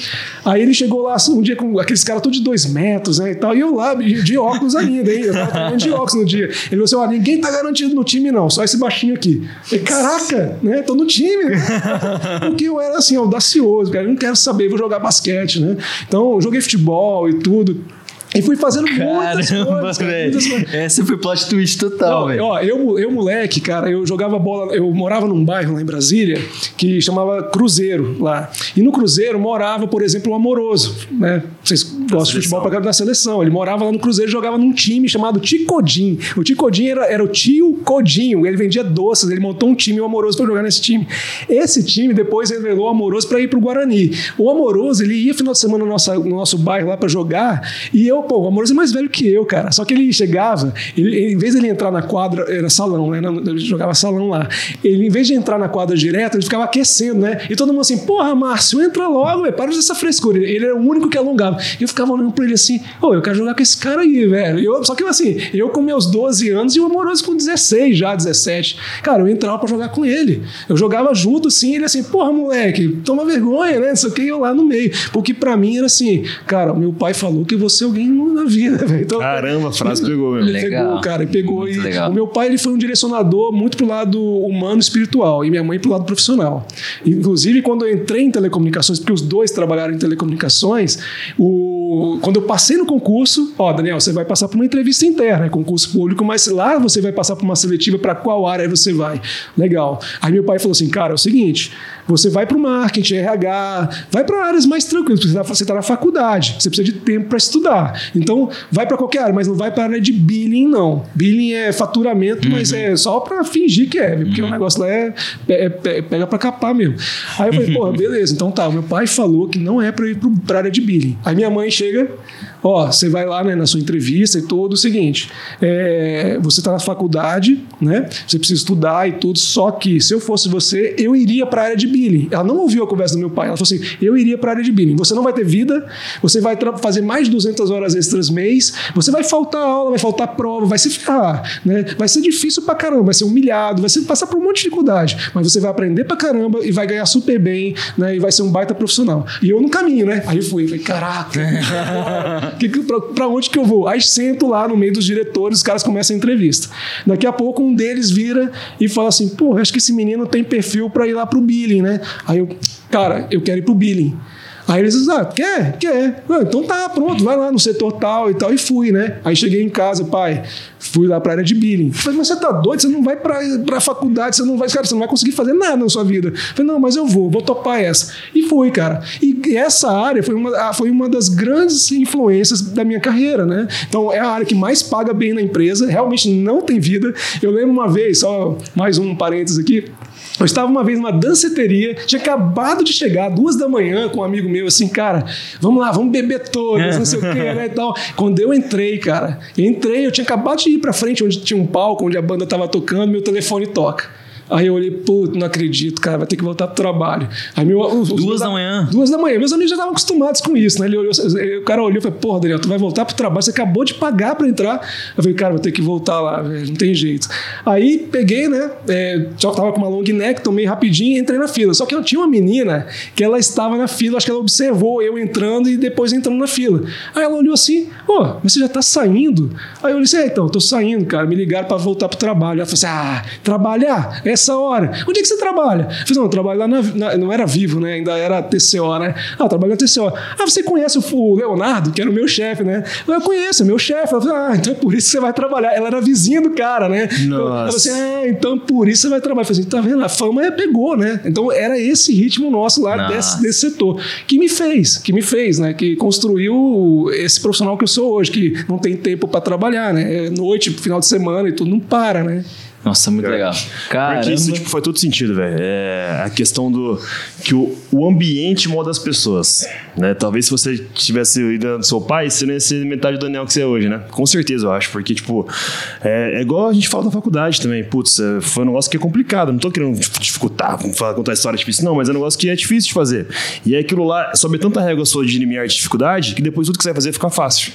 Aí ele chegou lá um dia com aqueles caras todos de dois metros, né, e tal, e eu lá, de óculos ainda, hein? Eu tava de óculos no dia. Ele falou assim: ó, ninguém tá garantido no time, não, só esse baixinho aqui. Falei, caraca, né? Tô no time. Né? Porque eu era assim, audacioso, cara. Eu não quero saber, vou jogar basquete, né? Então, eu joguei futebol e tudo. E fui fazendo Caramba, muitas coisas. Cara, muitas coisas. Essa foi plot twist total, velho. Ó, eu, eu, moleque, cara, eu jogava bola. Eu morava num bairro lá em Brasília que chamava Cruzeiro lá. E no Cruzeiro morava, por exemplo, o Amoroso. Né? Vocês gostam de futebol para da seleção. Ele morava lá no Cruzeiro e jogava num time chamado Ticodim. O Ticodim era, era o tio Codinho. Ele vendia doces. Ele montou um time, o Amoroso, para jogar nesse time. Esse time depois revelou o Amoroso para ir pro Guarani. O Amoroso, ele ia final de semana no nosso, no nosso bairro lá para jogar. E eu pô, o Amoroso é mais velho que eu, cara. Só que ele chegava, ele, em vez de ele entrar na quadra, era salão, né? Ele jogava salão lá. Ele, em vez de entrar na quadra direto, ele ficava aquecendo, né? E todo mundo assim, porra, Márcio, entra logo, velho, para dessa frescura. Ele era o único que alongava. E eu ficava olhando pra ele assim, ô, oh, eu quero jogar com esse cara aí, velho. Eu, só que assim, eu com meus 12 anos e o Amoroso com 16 já, 17. Cara, eu entrava pra jogar com ele. Eu jogava junto, assim, ele assim, porra, moleque, toma vergonha, né? Isso aqui eu lá no meio. Porque pra mim era assim, cara, meu pai falou que você é alguém na vida, velho. Então, Caramba, a frase pegou mesmo. Legal. Pegou, cara, pegou. e o meu pai ele foi um direcionador muito pro lado humano e espiritual, e minha mãe pro lado profissional. Inclusive, quando eu entrei em telecomunicações, porque os dois trabalharam em telecomunicações, o, quando eu passei no concurso, ó, Daniel, você vai passar por uma entrevista interna, é concurso público, mas lá você vai passar por uma seletiva para qual área você vai. Legal. Aí meu pai falou assim, cara, é o seguinte, você vai para o marketing, RH, vai para áreas mais tranquilas, você está tá na faculdade, você precisa de tempo para estudar. Então, vai para qualquer área, mas não vai para a área de billing, não. Billing é faturamento, uhum. mas é só para fingir que é, porque uhum. o negócio lá é, é, é pega para capar mesmo. Aí eu falei, porra, beleza, então tá. Meu pai falou que não é para ir para a área de billing. Aí minha mãe chega, ó, você vai lá né, na sua entrevista e tudo, o seguinte, é, você está na faculdade, né? Você precisa estudar e tudo, só que se eu fosse você, eu iria para a área de billing. Ela não ouviu a conversa do meu pai, ela falou assim, eu iria para a área de billing. Você não vai ter vida, você vai fazer mais de 200 horas extras mês, você vai faltar aula, vai faltar prova, vai se ferrar, né? Vai ser difícil pra caramba, vai ser humilhado, vai ser, passar por um monte de dificuldade, mas você vai aprender pra caramba e vai ganhar super bem, né? E vai ser um baita profissional. E eu no caminho, né? Aí eu fui, falei, caraca, pra onde que eu vou? Aí sento lá no meio dos diretores, os caras começam a entrevista. Daqui a pouco um deles vira e fala assim, pô, acho que esse menino tem perfil para ir lá pro billing, né? Aí eu, cara, eu quero ir pro billing. Aí eles disseram, ah, quer? Quer. Ah, então tá, pronto, vai lá no setor tal e tal. E fui, né? Aí cheguei em casa, pai, fui lá pra área de billing. Falei, mas você tá doido? Você não vai pra, pra faculdade, você não vai, cara, você não vai conseguir fazer nada na sua vida. Falei, não, mas eu vou, vou topar essa. E fui, cara. E essa área foi uma, foi uma das grandes influências da minha carreira, né? Então é a área que mais paga bem na empresa, realmente não tem vida. Eu lembro uma vez, só mais um parênteses aqui, eu estava uma vez numa danceteria, tinha acabado de chegar, duas da manhã, com um amigo meu, assim, cara, vamos lá, vamos beber todos, não sei o que, né, e tal. Quando eu entrei, cara, entrei, eu tinha acabado de ir pra frente, onde tinha um palco, onde a banda tava tocando, meu telefone toca. Aí eu olhei, pô, não acredito, cara, vai ter que voltar pro trabalho. Aí meu, os, duas da manhã? Duas da manhã. Meus amigos já estavam acostumados com isso, né? Ele olhou, o cara olhou e falou, porra, Daniel, tu vai voltar pro trabalho, você acabou de pagar pra entrar. Eu falei, cara, vou ter que voltar lá, velho, não tem jeito. Aí peguei, né? É, tava com uma long neck, tomei rapidinho e entrei na fila. Só que eu tinha uma menina que ela estava na fila, acho que ela observou eu entrando e depois entrando na fila. Aí ela olhou assim, pô, mas você já tá saindo? Aí eu disse, é, então, tô saindo, cara, me ligaram pra voltar pro trabalho. Ela falou assim, ah, trabalhar? Essa hora? Onde é que você trabalha? Eu falei, não, eu trabalho lá na, na, Não era vivo, né? Ainda era TCO, né? Ah, eu trabalho na TCO. Ah, você conhece o, Leonardo, que era o meu chefe, né? Eu conheço, é meu chefe. Eu falei, ah, então é por isso que você vai trabalhar. Ela era vizinha do cara, né? Nossa. Eu falei assim, ah, então por isso você vai trabalhar. Eu falei assim, tá vendo? A fama é, pegou, né? Então era esse ritmo nosso lá desse, desse setor. Que me fez, que me fez, né? Que construiu esse profissional que eu sou hoje, que não tem tempo para trabalhar, né? É noite, final de semana e tudo, não para, né? Nossa, muito legal. Cara, Porque isso tipo, faz todo sentido, velho. É a questão do que o, o ambiente molda as pessoas, né? Talvez se você tivesse ido no seu pai, você não ia ser metade do Daniel que você é hoje, né? Com certeza, eu acho. Porque, tipo, é, é igual a gente fala da faculdade também. Putz, é, foi um negócio que é complicado. Não tô querendo dificultar, falar, contar história difícil, não, mas é um negócio que é difícil de fazer. E é aquilo lá, sobe tanta régua sua de limiar de dificuldade que depois tudo que você vai fazer fica fácil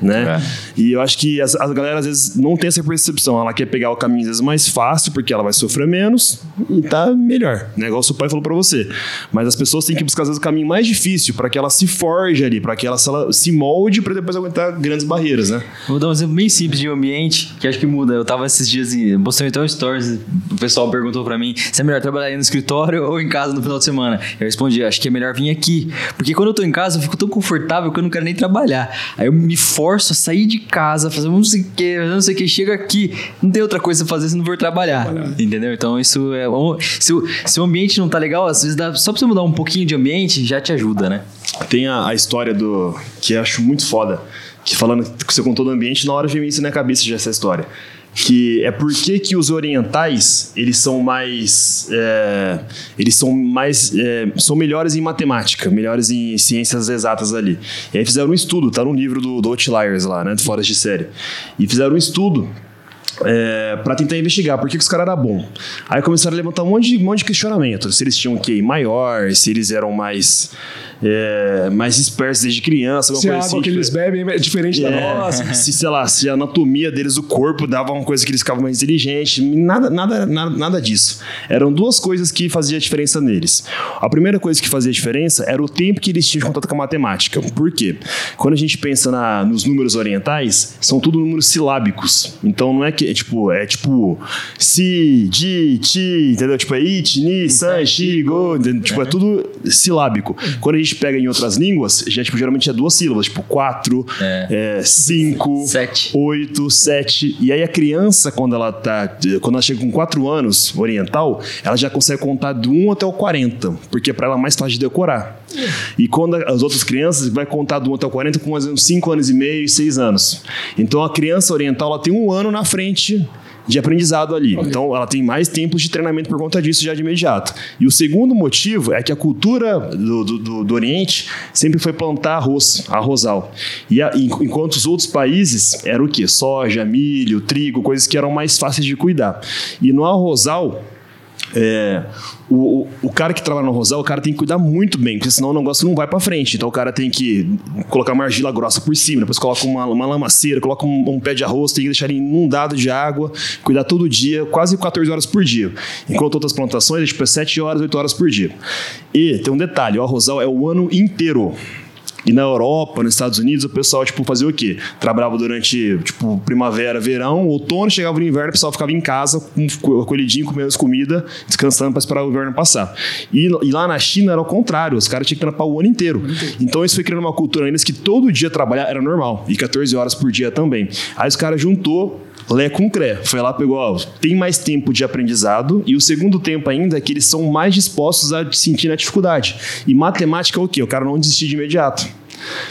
né? É. E eu acho que as, a galera às vezes não tem essa percepção. Ela quer pegar o caminho às vezes mais fácil, porque ela vai sofrer menos e tá melhor, né? Igual o seu pai falou para você. Mas as pessoas têm que buscar às vezes o caminho mais difícil para que ela se forje ali, para que ela, ela, se molde para depois aguentar grandes barreiras, né? Vou dar um exemplo bem simples de ambiente que acho que muda. Eu tava esses dias em então stories, o pessoal perguntou para mim se é melhor trabalhar no escritório ou em casa no final de semana. Eu respondi, acho que é melhor vir aqui, porque quando eu tô em casa eu fico tão confortável que eu não quero nem trabalhar. Aí eu me forço a sair de casa, fazer não sei o que, não sei o que, chega aqui, não tem outra coisa a fazer se não for trabalhar. trabalhar. Entendeu? Então isso é. Se o, se o ambiente não tá legal, às vezes dá, só pra você mudar um pouquinho de ambiente, já te ajuda, né? Tem a, a história do. que eu acho muito foda. Que falando que você contou do ambiente, na hora veio isso na cabeça já essa história que é por que os orientais eles são mais é, eles são mais é, são melhores em matemática melhores em ciências exatas ali e aí fizeram um estudo tá no livro do, do Outliers lá né do Fora de Série e fizeram um estudo é, para tentar investigar por que, que os caras eram bons. Aí começaram a levantar um monte de, um monte de questionamento. Se eles tinham um QI maior, se eles eram mais é, mais dispersos desde criança. Se a água assim, que eles bebem é diferente é, da nossa. Se, sei lá, se a anatomia deles, o corpo, dava uma coisa que eles ficavam mais inteligentes. Nada, nada, nada, nada disso. Eram duas coisas que faziam a diferença neles. A primeira coisa que fazia diferença era o tempo que eles tinham de contato com a matemática. Por quê? Quando a gente pensa na, nos números orientais, são tudo números silábicos. Então não é que, é tipo, é tipo si, di, ti, entendeu? Tipo, é it, ni, san, shi, go, tipo, é tudo silábico. Quando a gente gente pega em outras línguas, já, tipo, geralmente é duas sílabas, tipo quatro, é. É, cinco, sete. oito, sete. E aí a criança, quando ela tá. Quando ela chega com quatro anos, oriental, ela já consegue contar do 1 até o 40, porque para ela é mais fácil de decorar. E quando as outras crianças vai contar do 1 até o 40 com uns 5 anos e meio, 6 anos. Então a criança oriental ela tem um ano na frente de aprendizado ali. Então, ela tem mais tempos de treinamento por conta disso já de imediato. E o segundo motivo é que a cultura do, do, do Oriente sempre foi plantar arroz, arrozal. E a, enquanto os outros países eram o quê? Soja, milho, trigo, coisas que eram mais fáceis de cuidar. E no arrozal, é, o, o, cara que trabalha no rosal, o cara tem que cuidar muito bem, porque senão o negócio não vai para frente. Então o cara tem que colocar uma argila grossa por cima, depois coloca uma, uma lamaceira, coloca um, um, pé de arroz, tem que deixar ele inundado de água, cuidar todo dia, quase 14 horas por dia. Enquanto outras plantações, é tipo é 7 horas, 8 horas por dia. E tem um detalhe, o arrozal é o ano inteiro. E na Europa, nos Estados Unidos, o pessoal, tipo, fazia o quê? Trabalhava durante, tipo, primavera, verão, outono, chegava no inverno, o pessoal ficava em casa, com, acolhidinho, comendo comida, descansando para esperar o inverno passar. E, e, lá na China era o contrário, os caras tinham que trampar o ano inteiro. Então isso foi criando uma cultura neles que todo dia trabalhar era normal, e 14 horas por dia também. Aí os caras juntou Lé com Cré. Foi lá, pegou, ó, tem mais tempo de aprendizado e o segundo tempo ainda é que eles são mais dispostos a sentir a dificuldade. E matemática é o quê? O cara não desistir de imediato.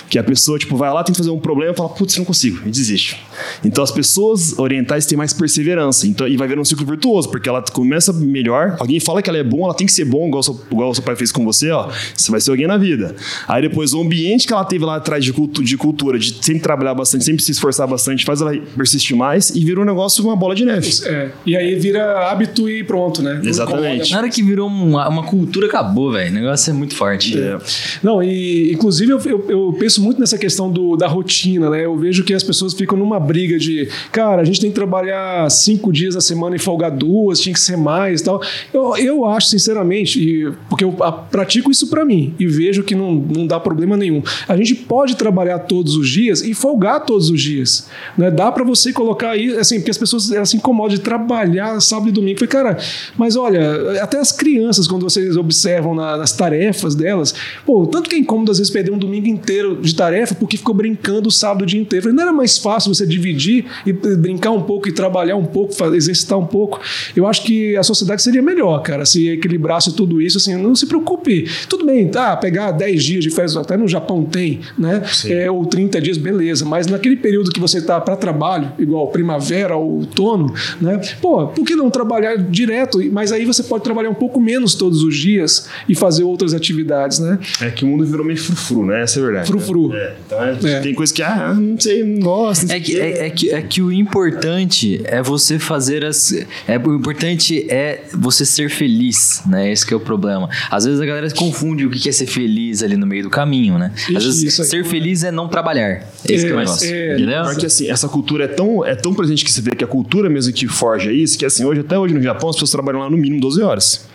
Que a pessoa, tipo, vai lá, tenta fazer um problema e fala, putz, não consigo, e desiste. Então as pessoas orientais têm mais perseverança. Então, e vai ver um ciclo virtuoso, porque ela começa melhor, alguém fala que ela é bom, ela tem que ser bom, igual, seu, igual o seu pai fez com você, ó. Você vai ser alguém na vida. Aí depois o ambiente que ela teve lá atrás de, cultu de cultura, de sempre trabalhar bastante, sempre se esforçar bastante, faz ela persistir mais e vira um negócio, uma bola de neve. É. E aí vira hábito e pronto, né? Exatamente. Na hora que virou uma, uma cultura, acabou, velho. O negócio é muito forte. É. Não, e inclusive eu, eu, eu, penso muito nessa questão do, da rotina, né? Eu vejo que as pessoas ficam numa briga de, cara, a gente tem que trabalhar cinco dias a semana e folgar duas, tinha que ser mais e tal. Eu, eu acho, sinceramente, e, porque eu a, pratico isso para mim e vejo que não, não dá problema nenhum. A gente pode trabalhar todos os dias e folgar todos os dias. Né? Dá para você colocar aí, assim, porque as pessoas elas se incomodam de trabalhar sábado e domingo. Falei, cara, mas olha, até as crianças, quando vocês observam na, nas tarefas delas, pô, tanto que é incômodo às vezes perder um domingo inteiro de tarefa porque ficou brincando o sábado o dia inteiro. Falei, não era mais fácil você dividir e brincar um pouco e trabalhar um pouco, fazer, exercitar um pouco. Eu acho que a sociedade seria melhor, cara, se equilibrasse tudo isso, assim, não se preocupe. Tudo bem, tá, pegar 10 dias de férias, até no Japão tem, né? É, ou 30 dias, beleza. Mas naquele período que você tá para trabalho, igual primavera ou outono, né? Pô, por que não trabalhar direto? Mas aí você pode trabalhar um pouco menos todos os dias e fazer outras atividades, né? É que o mundo virou meio frufru, né? Essa é a verdade. Frufru. É, então é, tem coisa que, ah, não sei, não gosto. Não é, que, é, é, que, é que o importante é você fazer as. É, o importante é você ser feliz, né? Esse que é o problema. Às vezes a galera confunde o que é ser feliz ali no meio do caminho, né? Às Ixi, vezes ser feliz é não trabalhar. Esse é, é o negócio. é, entendeu? Porque assim, essa cultura é tão, é tão presente que você vê que a cultura mesmo que forja isso, que assim, hoje, até hoje no Japão, as pessoas trabalham lá no mínimo 12 horas.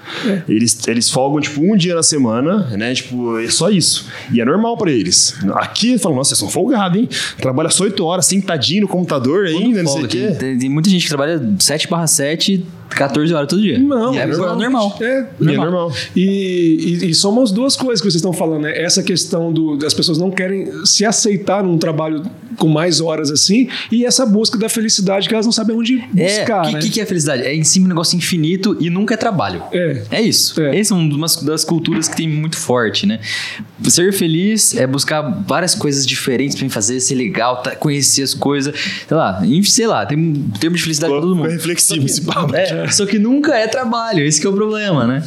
Eles, eles folgam, tipo, um dia na semana, né? Tipo, é só isso. E é normal pra eles. Aqui, eles falam, nossa, vocês são folgados, hein? Trabalha só 8 horas, sentadinho no computador ainda, não sei o quê. Tem, tem muita gente que trabalha 7 barra 7, 14 horas todo dia. Não, E é normal. normal. É, E é normal. E, e, e são as duas coisas que vocês estão falando, né? Essa questão do, das pessoas não querem se aceitar num trabalho com mais horas assim, e essa busca da felicidade que elas não sabem onde É, buscar, o que, né? que, que é felicidade? É em cima um negócio infinito e nunca é trabalho. É. É isso. É. Essa é uma das culturas que tem muito forte, né? Ser feliz é buscar várias coisas diferentes pra fazer, ser legal, tá- conhecer as coisas. Sei lá, sei lá, tem um termo de felicidade pra todo mundo. reflexivo esse papo. É, só que nunca é trabalho, esse que é o problema, né?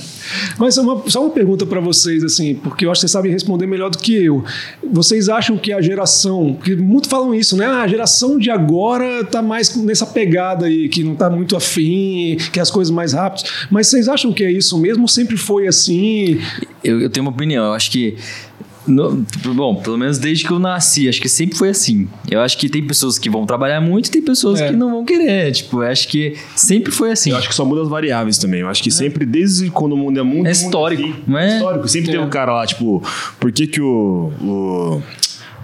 Mas só uma, só uma pergunta para vocês, assim, porque eu acho que vocês sabem responder melhor do que eu. Vocês acham que a geração, porque muito falam isso, né? Ah, a geração de agora tá mais nessa pegada aí, que não tá muito afim, que as coisas mais rápidas. Mas vocês acham que é isso mesmo? Sempre foi assim? Eu, eu tenho uma opinião, eu acho que. No- bom, pelo menos desde que eu nasci, acho que sempre foi assim. Eu acho que tem pessoas que vão trabalhar muito e tem pessoas É. que não vão querer. Tipo, eu acho que sempre foi assim. Eu acho que só muda as variáveis também. Eu acho que sempre, desde quando o mundo é muito. É histórico, muito assim, não é? Histórico. Sempre teve um cara lá, tipo, por que que o. o-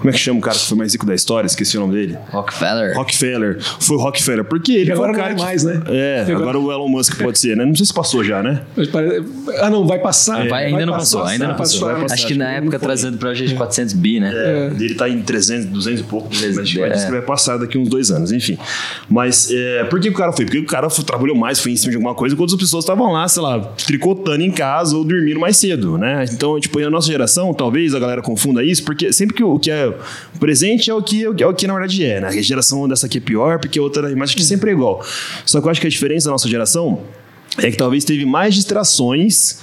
como é que chama o cara que foi mais rico da história? Esqueci o nome dele. Rockefeller. Rockefeller. Foi o Rockefeller. Porque ele Que foi agora o cara não é que- mais, né? É, Agora- agora o Elon Musk pode ser, né? Não sei se passou já, né? Ah, não, vai passar. Vai, ainda não passar, passou, ainda não vai passou. passar. passar, Acho que na que época não foi. trazendo pra gente 400 bi, né? É. Ele tá em 300, 200 e pouco. Mas acho que vai- É. que vai passar daqui uns dois anos, enfim. Mas é, por que o cara foi? Porque o cara foi- trabalhou mais, foi em cima de alguma coisa, enquanto as pessoas estavam lá, sei lá, tricotando em casa ou dormindo mais cedo, né? Então, tipo, a nossa geração, talvez a galera confunda isso, porque sempre que o, o que é presente é o que, é o que na verdade é, né? A geração dessa aqui é pior, porque a outra, mas acho que sempre é igual. Só que eu acho que a diferença da nossa geração é que talvez teve mais distrações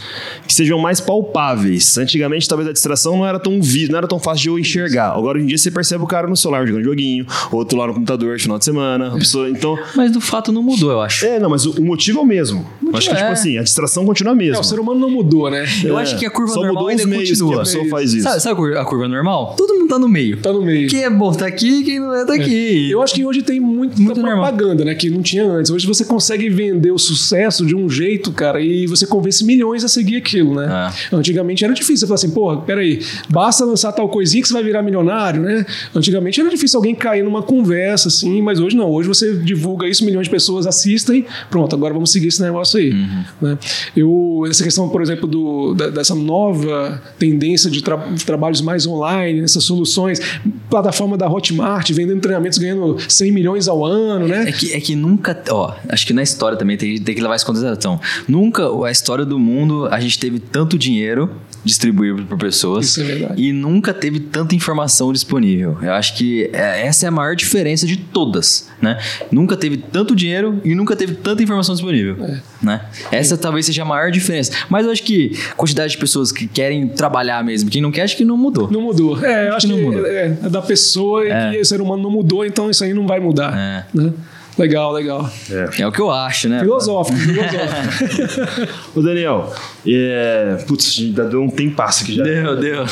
que sejam mais palpáveis. Antigamente, talvez a distração não era tão vi, não era tão fácil de eu enxergar. Agora, hoje em dia, você percebe o cara no celular jogando joguinho, outro lá no computador final de semana. A pessoa, então. Mas do fato não mudou, eu acho. É, não, mas o, o motivo é o mesmo. Eu acho que, é. tipo assim, a distração continua a É, mesma. o ser humano não mudou, né? Eu É. acho que a curva Só normal mudou ainda continua. que a pessoa faz isso. Sabe, sabe a curva- normal? Todo mundo tá no meio. Tá no meio. Quem é bom tá aqui, quem não é tá aqui. Eu acho que hoje tem muita Muito normal. propaganda, né? Que não tinha antes. Hoje você consegue vender o sucesso de um jeito, cara, e você convence milhões a seguir aquilo, né? Ah. Antigamente era difícil. Você falar assim, pô, peraí, basta lançar tal coisinha que você vai virar milionário, né? Antigamente era difícil alguém cair numa conversa, assim, mas hoje não. Hoje você divulga isso, milhões de pessoas assistem, pronto, agora vamos seguir esse negócio aí. Uhum. Né? Eu, essa questão, por exemplo, do, da- dessa nova tendência de, tra- de trabalhos mais online, essas soluções, plataforma da Hotmart, vendendo treinamentos ganhando 100 milhões ao ano, né? É que, é que nunca. Ó, acho que na história também tem, tem que levar isso em conta- Datão. Nunca a história do mundo a gente teve tanto dinheiro distribuído por pessoas. Isso é verdade. E nunca teve tanta informação disponível. Eu acho que é, essa é a maior diferença de todas, né? Nunca teve tanto dinheiro e nunca teve tanta informação disponível, É. né? Essa talvez seja a maior diferença. Mas eu acho que a quantidade de pessoas que querem trabalhar mesmo, quem não quer, acho que não mudou. Não mudou. É, eu acho que que, não mudou. é, é da pessoa e que o ser humano não mudou, então isso aí não vai mudar. É. Né? Legal, legal. É o que eu acho, né? Filosófico, filosófico. Ô, Daniel, é... putz, já deu um tempasso aqui já. Deu, deu.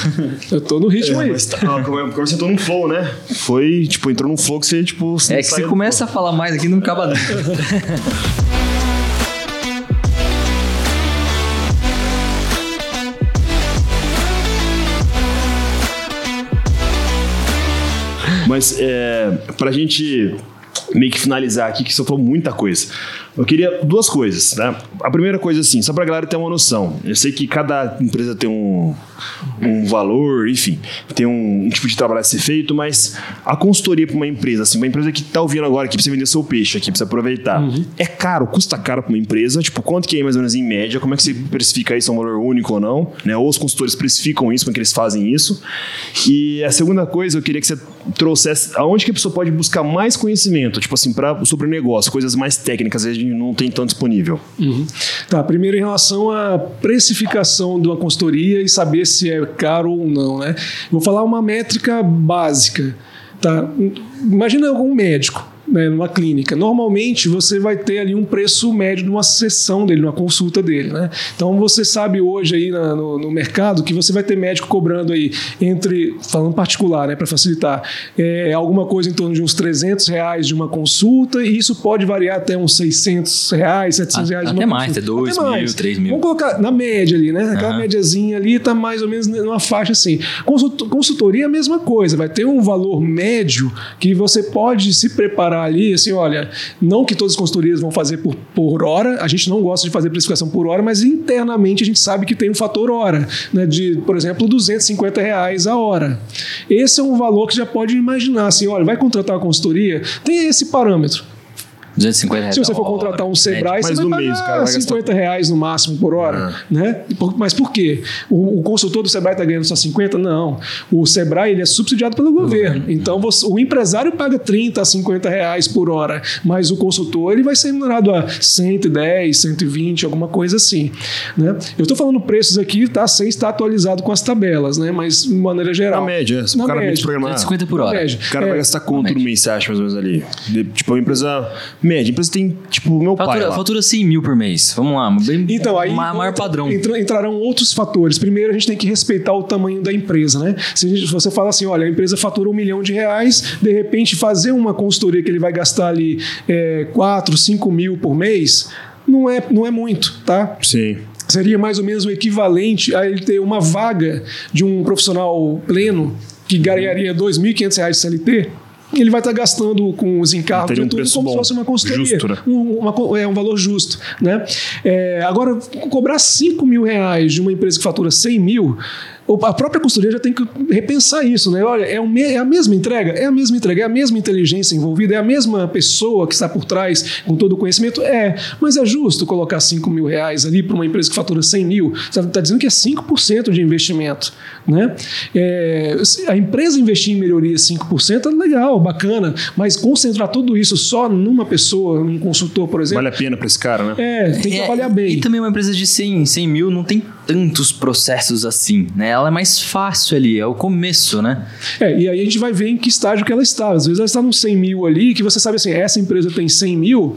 Eu tô no ritmo aí. Mas tá, como, como você entrou num flow, né? Foi, tipo, entrou num flow que você, tipo... É que você começa a falar mais aqui não acaba nunca. Mas é, pra gente meio que finalizar aqui, que falou muita coisa. Eu queria duas coisas, né? A primeira coisa, assim, só pra galera ter uma noção. Eu sei que cada empresa tem um, um valor, enfim, tem um, um tipo de trabalho a ser feito, mas a consultoria pra uma empresa, assim, uma empresa que tá ouvindo agora, que precisa vender seu peixe aqui, precisa aproveitar. É caro, custa caro pra uma empresa? Tipo, quanto que é mais ou menos em média? Como é que você precifica isso? É um valor único ou não? Né? Ou os consultores precificam isso, como é que eles fazem isso? E a segunda coisa, eu queria que você trouxesse aonde que a pessoa pode buscar mais conhecimento, tipo assim, pra, sobre o negócio, coisas mais técnicas, às vezes a não tem tão disponível. Uhum. Tá, primeiro em relação à precificação de uma consultoria e saber se é caro ou não, né? Vou falar uma métrica básica, tá? Imagina algum médico, né, numa clínica. Normalmente você vai ter ali um preço médio de uma sessão dele, uma consulta dele, né? Então você sabe hoje aí na- no, no mercado que você vai ter médico cobrando aí entre, falando particular, né, para facilitar, é, alguma coisa em torno de uns 300 reais de uma consulta e isso pode variar até uns 600 reais, 700 reais de Até uma mais, consulta. até dois Até mil, mais. três mil. Vamos colocar na média ali, né? Aquela Aham. médiazinha ali tá mais ou menos numa faixa assim. Consult- Consultoria é a mesma coisa, vai ter um valor médio que você pode se preparar ali, assim, olha, não que todas as consultorias vão fazer por, por hora, a gente não gosta de fazer precificação por hora, mas internamente a gente sabe que tem um fator hora, né? De, por exemplo, 250 reais a hora. Esse é um valor que já pode imaginar, assim, olha, vai contratar uma consultoria, tem esse parâmetro. 250 reais. Se você a for hora, contratar um Sebrae, Mas você no vai mês, cara pagar vai gastar 50 reais no máximo por hora. Né? E por- Mas por quê? O, o consultor do Sebrae está ganhando só 50? Não. O Sebrae ele é subsidiado pelo governo. Então você- o empresário paga 30 a 50 reais por hora, mas o consultor ele vai ser remunerado a 110, 120, alguma coisa assim. Né? Eu estou falando preços aqui tá, sem estar atualizado com as tabelas, né? mas de maneira geral. Na média, se o cara média. programar. 250 por hora. O cara É, vai gastar quanto no mês, você acha, mais ou menos ali? De- tipo, uma empresa média. A empresa tem, tipo, o meu pai Fatura, lá. fatura 100 mil por mês. Vamos lá, bem, Então, aí ma- maior entra- padrão. entra- entrarão outros fatores. Primeiro, a gente tem que respeitar o tamanho da empresa, né? Se a gente- se você fala assim, olha, a empresa fatura um milhão de reais, de repente fazer uma consultoria que ele vai gastar ali é, 4, 5 mil por mês, não é, não é muito, tá? Sim. seria mais ou menos o equivalente a ele ter uma vaga de um profissional pleno que ganharia 2.500 reais de CLT. Ele vai estar gastando com os encargos Teria um e tudo como se bom, fosse uma consultoria. justo, né? Um, uma é um valor justo. Né? É, agora, cobrar 5 mil reais de uma empresa que fatura 100 mil, a própria consultoria já tem que repensar isso. Né? Olha, é, me- é a mesma entrega? É a mesma entrega, é a mesma inteligência envolvida, é a mesma pessoa que está por trás com todo o conhecimento? É, mas é justo colocar 5 mil reais ali para uma empresa que fatura 100 mil? Você está dizendo que é 5% de investimento. Né? É, a empresa investir em melhoria 5% é legal, bacana, mas concentrar tudo isso só numa pessoa, num consultor, por exemplo, Vale a pena pra esse cara, né? é, tem que É, avaliar bem. E também uma empresa de 100, 100 mil não tem tantos processos assim, né? Ela é mais fácil ali, é o começo, né? É, e aí a gente vai ver em que estágio que ela está. Às vezes ela está nos 100 mil ali, que você sabe assim, essa empresa tem 100 mil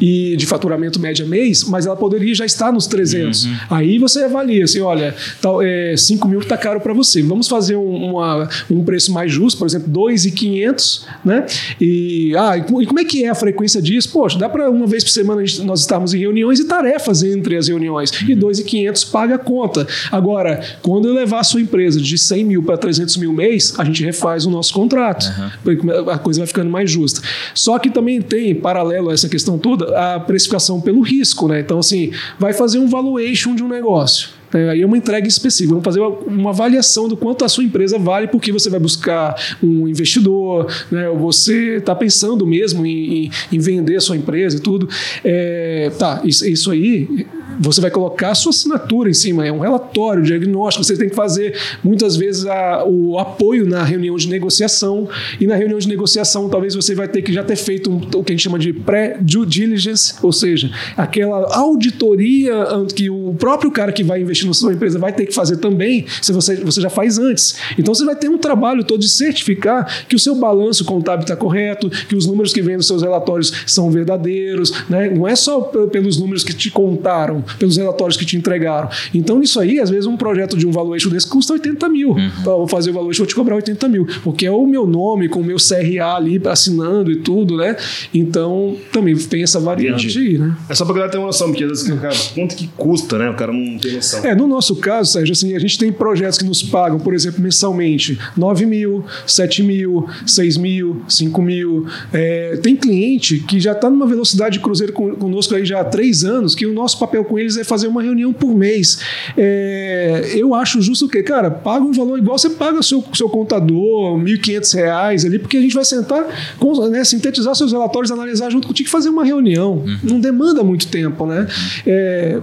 e de faturamento média mês, mas ela poderia já estar nos 300. Uhum. Aí você avalia assim, olha, tal, é, 5 mil está caro para você. Vamos fazer um, uma- um preço mais justo, por exemplo, 2,500, né? E, ah, e co- como é que é a frequência disso? Poxa, dá para uma vez por semana gente- nós estarmos em reuniões e tarefas entre as reuniões. E 2,500 paga a conta. Agora, quando eu levar a sua empresa de 100 mil para 300 mil mês, a gente refaz o nosso contrato. Porque A coisa vai ficando mais justa. Só que também tem, paralelo a essa questão toda, a precificação pelo risco, né? Então, assim, vai fazer um valuation de um negócio. É, aí é uma entrega específica. Vamos fazer uma, avaliação do quanto a sua empresa vale, porque você vai buscar um investidor, né? ou você está pensando mesmo em, em, em, vender a sua empresa e tudo. É, tá, isso, isso aí você vai colocar a sua assinatura em cima, é um relatório, diagnóstico, você tem que fazer muitas vezes a, o apoio na reunião de negociação, e na reunião de negociação talvez você vai ter que já ter feito um, o que a gente chama de pré-due diligence, ou seja, aquela auditoria que o próprio cara que vai investir na sua empresa vai ter que fazer também, se você, você já faz antes. Então você vai ter um trabalho todo de certificar que o seu balanço contábil está correto, que os números que vêm dos seus relatórios são verdadeiros, né? não é só pelos números que te contaram, pelos relatórios que te entregaram. Então, isso aí, às vezes, um projeto de um valuation desse custa 80 mil. Uhum. Então, vou fazer o valuation, vou te cobrar 80 mil, porque é o meu nome com o meu CRA ali assinando e tudo, né? Então, também tem essa variante aí, né? É só pra galera ter uma noção, porque às vezes, cara, quanto que custa, né? O cara não tem noção. É, no nosso caso, Sérgio, assim, a gente tem projetos que nos pagam, por exemplo, mensalmente 9 mil, 7 mil, 6 mil, 5 mil. É, tem cliente que já está numa velocidade de cruzeiro conosco aí já há três anos, que o nosso papel com eles é fazer uma reunião por mês. É, eu acho justo o quê? Cara, paga um valor igual você paga o seu, seu contador, R$ 1.500 ali, porque a gente vai sentar, né, sintetizar seus relatórios, analisar junto contigo e fazer uma reunião. Uhum. Não demanda muito tempo, né? É,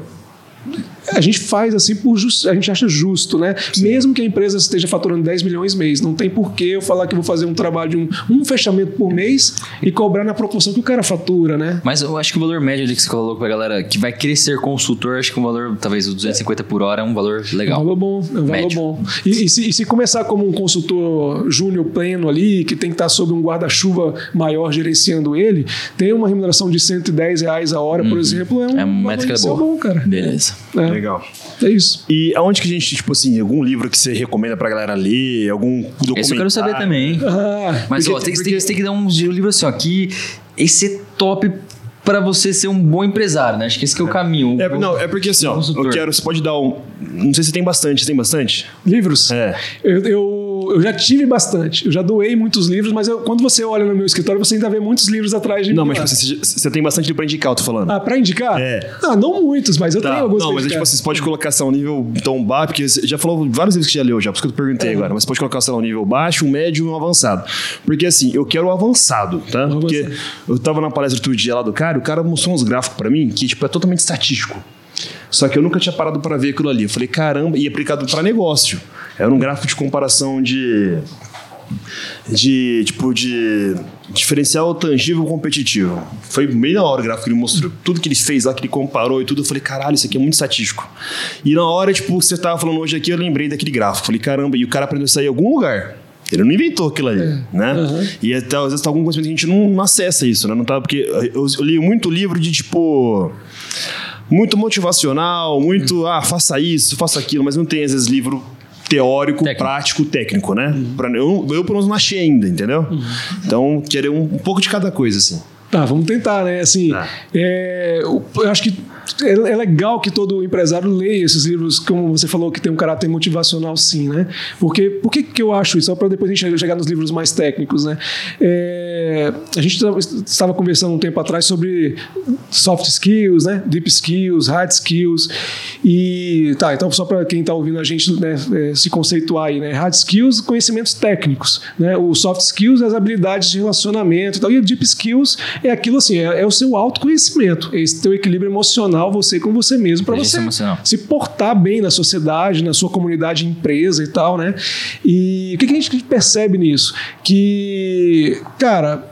a gente faz assim por just, a gente acha justo, né? Sim. Mesmo que a empresa esteja faturando 10 milhões mês, não tem por que eu falar que vou fazer um trabalho de um, um fechamento por mês e cobrar na proporção que o cara fatura, né? Mas eu acho que o valor médio ali que você colocou pra galera que vai ser consultor, acho que um valor, talvez o 250 por hora é um valor legal. É um valor bom, é um valor bom. E, e, se, e, se, começar como um consultor júnior pleno ali, que tem que estar sob um guarda-chuva maior gerenciando ele, tem uma remuneração de 110 reais a hora, uhum. por exemplo, é um, é uma métrica boa. bom, cara. Beleza. É. Legal. É isso. E aonde que a gente, tipo assim, algum livro que você recomenda pra galera ler, algum documentário? Isso eu quero saber também. Ah, Mas, porque, ó, tem, porque... tem, tem, que dar um livro assim, ó, que esse é top para você ser um bom empresário, né? Acho que esse que é o caminho. É, não, é porque assim, ó, eu quero, você pode dar um. Não sei se tem bastante, tem bastante? Livros? É. Eu, eu, eu já tive bastante, eu já doei muitos livros, mas eu, quando você olha no meu escritório, você ainda vê muitos livros atrás de mim. Não, mas tipo, você, você tem bastante livro pra indicar, eu tô falando. Ah, pra indicar? É. Ah, não muitos, mas eu tá. tenho alguns. Não, mas é, tipo você pode colocar só um nível tão baixo, porque você já falou vários livros que já leu já, por isso que eu te perguntei é. agora, mas você pode colocar, sei lá, um nível baixo, um médio e um avançado. Porque assim, eu quero o avançado, tá? Um porque avançado. eu tava na palestra outro dia lá do cara, o cara mostrou uns gráficos gráfico para mim que tipo, é totalmente estatístico. Só que eu nunca tinha parado para ver aquilo ali. Eu falei, caramba, e aplicado para negócio. Era um gráfico de comparação de. De tipo de diferencial tangível competitivo. Foi meio na hora o gráfico, ele mostrou tudo que ele fez lá, que ele comparou e tudo. Eu falei, caralho, isso aqui é muito estatístico. E na hora, tipo, você tava falando hoje aqui, eu lembrei daquele gráfico. Falei, caramba, e o cara aprendeu isso aí em algum lugar. Ele não inventou aquilo ali, é. né? Uhum. E até, às vezes tá algum conhecimento que a gente não, não acessa isso, né? Não tá, porque eu, eu li muito livro de tipo muito motivacional, muito ah, faça isso, faça aquilo, mas não tem às vezes livro teórico, técnico. prático, técnico, né? Uhum. Pra, eu, eu, pelo menos, não achei ainda, entendeu? Uhum. Então, querer um, um, pouco de cada coisa, assim. Tá, vamos tentar, né? Assim, tá. é, eu acho que é, é, legal que todo empresário leia esses livros, como você falou, que tem um caráter motivacional, sim, né? Porque, por que, que eu acho isso? Só para depois a gente chegar nos livros mais técnicos, né? É, a gente estava conversando um tempo atrás sobre soft skills, né? Deep skills, hard skills. E tá, então só para quem está ouvindo a gente né, é, se conceituar aí, né? Hard skills, conhecimentos técnicos, né? O soft skills, as habilidades de relacionamento e tal. E deep skills é aquilo assim, é, é o seu autoconhecimento, é esse teu equilíbrio emocional você com você mesmo, para você emocional. se portar bem na sociedade, na sua comunidade, empresa e tal, né? E o que, que a gente percebe nisso? Que, cara,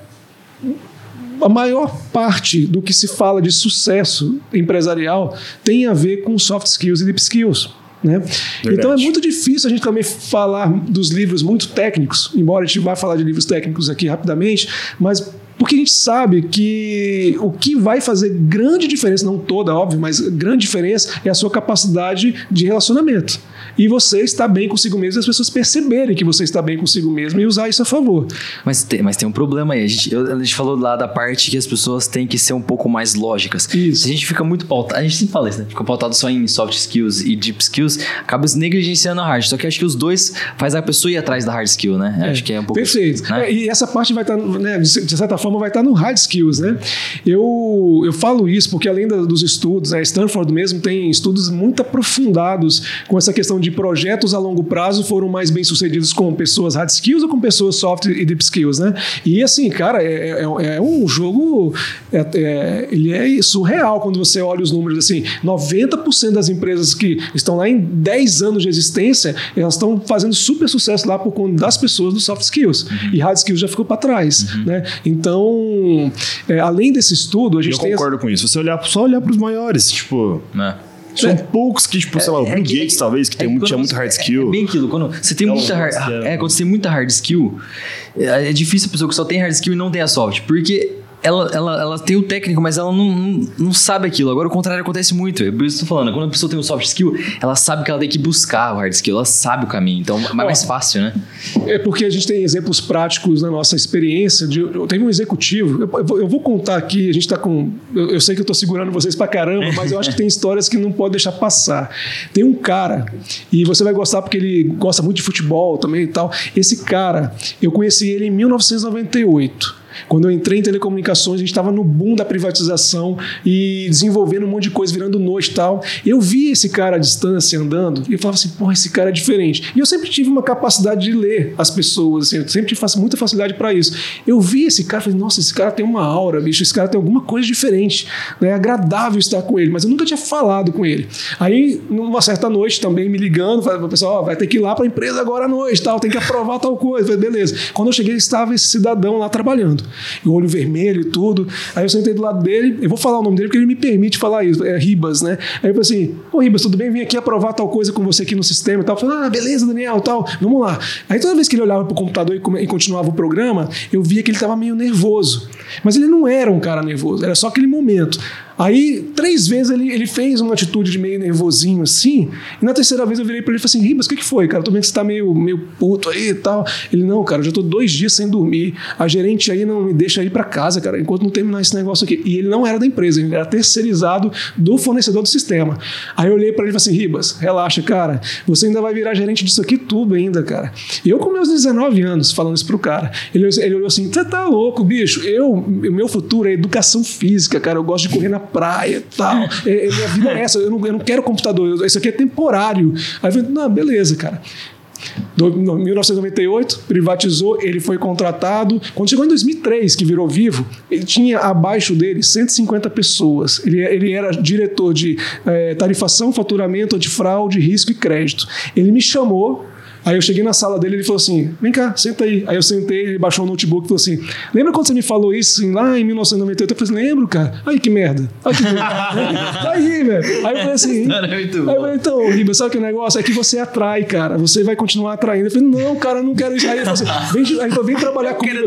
a maior parte do que se fala de sucesso empresarial tem a ver com soft skills e deep skills. Né? Então é muito difícil a gente também falar dos livros muito técnicos, embora a gente vá falar de livros técnicos aqui rapidamente, mas porque a gente sabe que o que vai fazer grande diferença, não toda, óbvio, mas grande diferença é a sua capacidade de relacionamento e você está bem consigo mesmo e as pessoas perceberem que você está bem consigo mesmo e usar isso a favor. Mas tem, mas tem um problema aí. A gente, a gente falou lá da parte que as pessoas têm que ser um pouco mais lógicas. Isso. Se a gente fica muito pautado, a gente sempre fala isso, né? Fica pautado só em soft skills e deep skills, acaba se negligenciando a hard. Só que acho que os dois faz a pessoa ir atrás da hard skill, né? É, acho que é um pouco. Perfeito. Né? É, e essa parte vai estar, tá, né, de certa forma, forma vai estar no hard skills, né? Eu, eu falo isso porque além dos estudos, a Stanford mesmo tem estudos muito aprofundados com essa questão de projetos a longo prazo foram mais bem sucedidos com pessoas hard skills ou com pessoas soft e deep skills, né? E assim, cara, é, é, é um jogo, é, é, ele é surreal quando você olha os números assim, 90% das empresas que estão lá em 10 anos de existência, elas estão fazendo super sucesso lá por conta das pessoas do soft skills. Uhum. E hard skills já ficou para trás, uhum. né? Então, é, além desse estudo, a gente eu tem... Eu concordo com isso. Se você olhar, só olhar para os maiores, tipo... É. São é, poucos que, tipo, sei lá, o é Bill é Gates, talvez, que tem muito, tinha muito hard skill. É, bem aquilo, quando você tem muita hard, é, quando você tem muita hard skill, é, difícil a pessoa que só tem hard skill e não tem a soft, porque ela, ela, ela tem o técnico, mas ela não, não, não, sabe aquilo. Agora o contrário acontece muito. É por isso que eu tô falando. Quando a pessoa tem o soft skill, ela sabe que ela tem que buscar o hard skill, ela sabe o caminho. Então é mais fácil, né? É porque a gente tem exemplos práticos na nossa experiência. De, eu teve um executivo, eu, eu, vou contar aqui, a gente tá com. Eu, eu sei que eu tô segurando vocês pra caramba, mas eu acho que tem histórias que não pode deixar passar. Tem um cara, e você vai gostar porque ele gosta muito de futebol também e tal. Esse cara, eu conheci ele em 1998. Quando eu entrei em telecomunicações, a gente estava no boom da privatização e desenvolvendo um monte de coisa, virando noite e tal. Eu vi esse cara à distância andando e eu falava assim, porra, esse cara é diferente. E eu sempre tive uma capacidade de ler as pessoas, assim, eu sempre tive muita facilidade para isso. Eu vi esse cara e falei, nossa, esse cara tem uma aura, bicho, esse cara tem alguma coisa diferente. Né? É agradável estar com ele, mas eu nunca tinha falado com ele. Aí, numa certa noite, também me ligando, falei, pessoal, oh, vai ter que ir lá para a empresa agora à noite, tal, tem que aprovar tal coisa. Falei, beleza. Quando eu cheguei, estava esse cidadão lá trabalhando o olho vermelho e tudo. Aí eu sentei do lado dele, eu vou falar o nome dele porque ele me permite falar isso, é Ribas, né? Aí eu falei assim: Ô Ribas, tudo bem? Vim aqui aprovar tal coisa com você aqui no sistema e tal. Eu falei, ah, beleza, Daniel, tal, vamos lá. Aí toda vez que ele olhava pro computador e continuava o programa, eu via que ele estava meio nervoso. Mas ele não era um cara nervoso, era só aquele momento. Aí, três vezes ele, ele fez uma atitude de meio nervosinho assim, e na terceira vez eu virei para ele e falei assim: Ribas, o que, que foi, cara? Tô vendo que você tá meio, meio puto aí e tal. Ele, não, cara, eu já tô dois dias sem dormir. A gerente aí não me deixa ir para casa, cara, enquanto não terminar esse negócio aqui. E ele não era da empresa, ele era terceirizado do fornecedor do sistema. Aí eu olhei para ele e falei assim: Ribas, relaxa, cara, você ainda vai virar gerente disso aqui tudo ainda, cara. E eu, com meus 19 anos, falando isso pro cara, ele, ele olhou assim: você tá louco, bicho? Eu, meu futuro é educação física, cara, eu gosto de correr na praia e tal. É, é, minha vida é essa, eu não, eu não quero computador, isso aqui é temporário. Aí eu falei, não, beleza, cara. Do, 1998, privatizou, ele foi contratado. Quando chegou em 2003, que virou vivo, ele tinha abaixo dele 150 pessoas. Ele, ele era diretor de é, tarifação, faturamento, antifraude, risco e crédito. Ele me chamou Aí eu cheguei na sala dele e ele falou assim: vem cá, senta aí. Aí eu sentei, ele baixou o notebook e falou assim: lembra quando você me falou isso assim, lá em 1998? Eu falei assim: lembro, cara. Aí que merda. Aí que merda. aí, velho. Aí eu falei assim: é aí eu falei, então, Riba, sabe que o negócio é que você atrai, cara. Você vai continuar atraindo. Eu falei: não, cara, eu não quero isso. Aí ele falou assim: vem, falou, vem trabalhar comigo.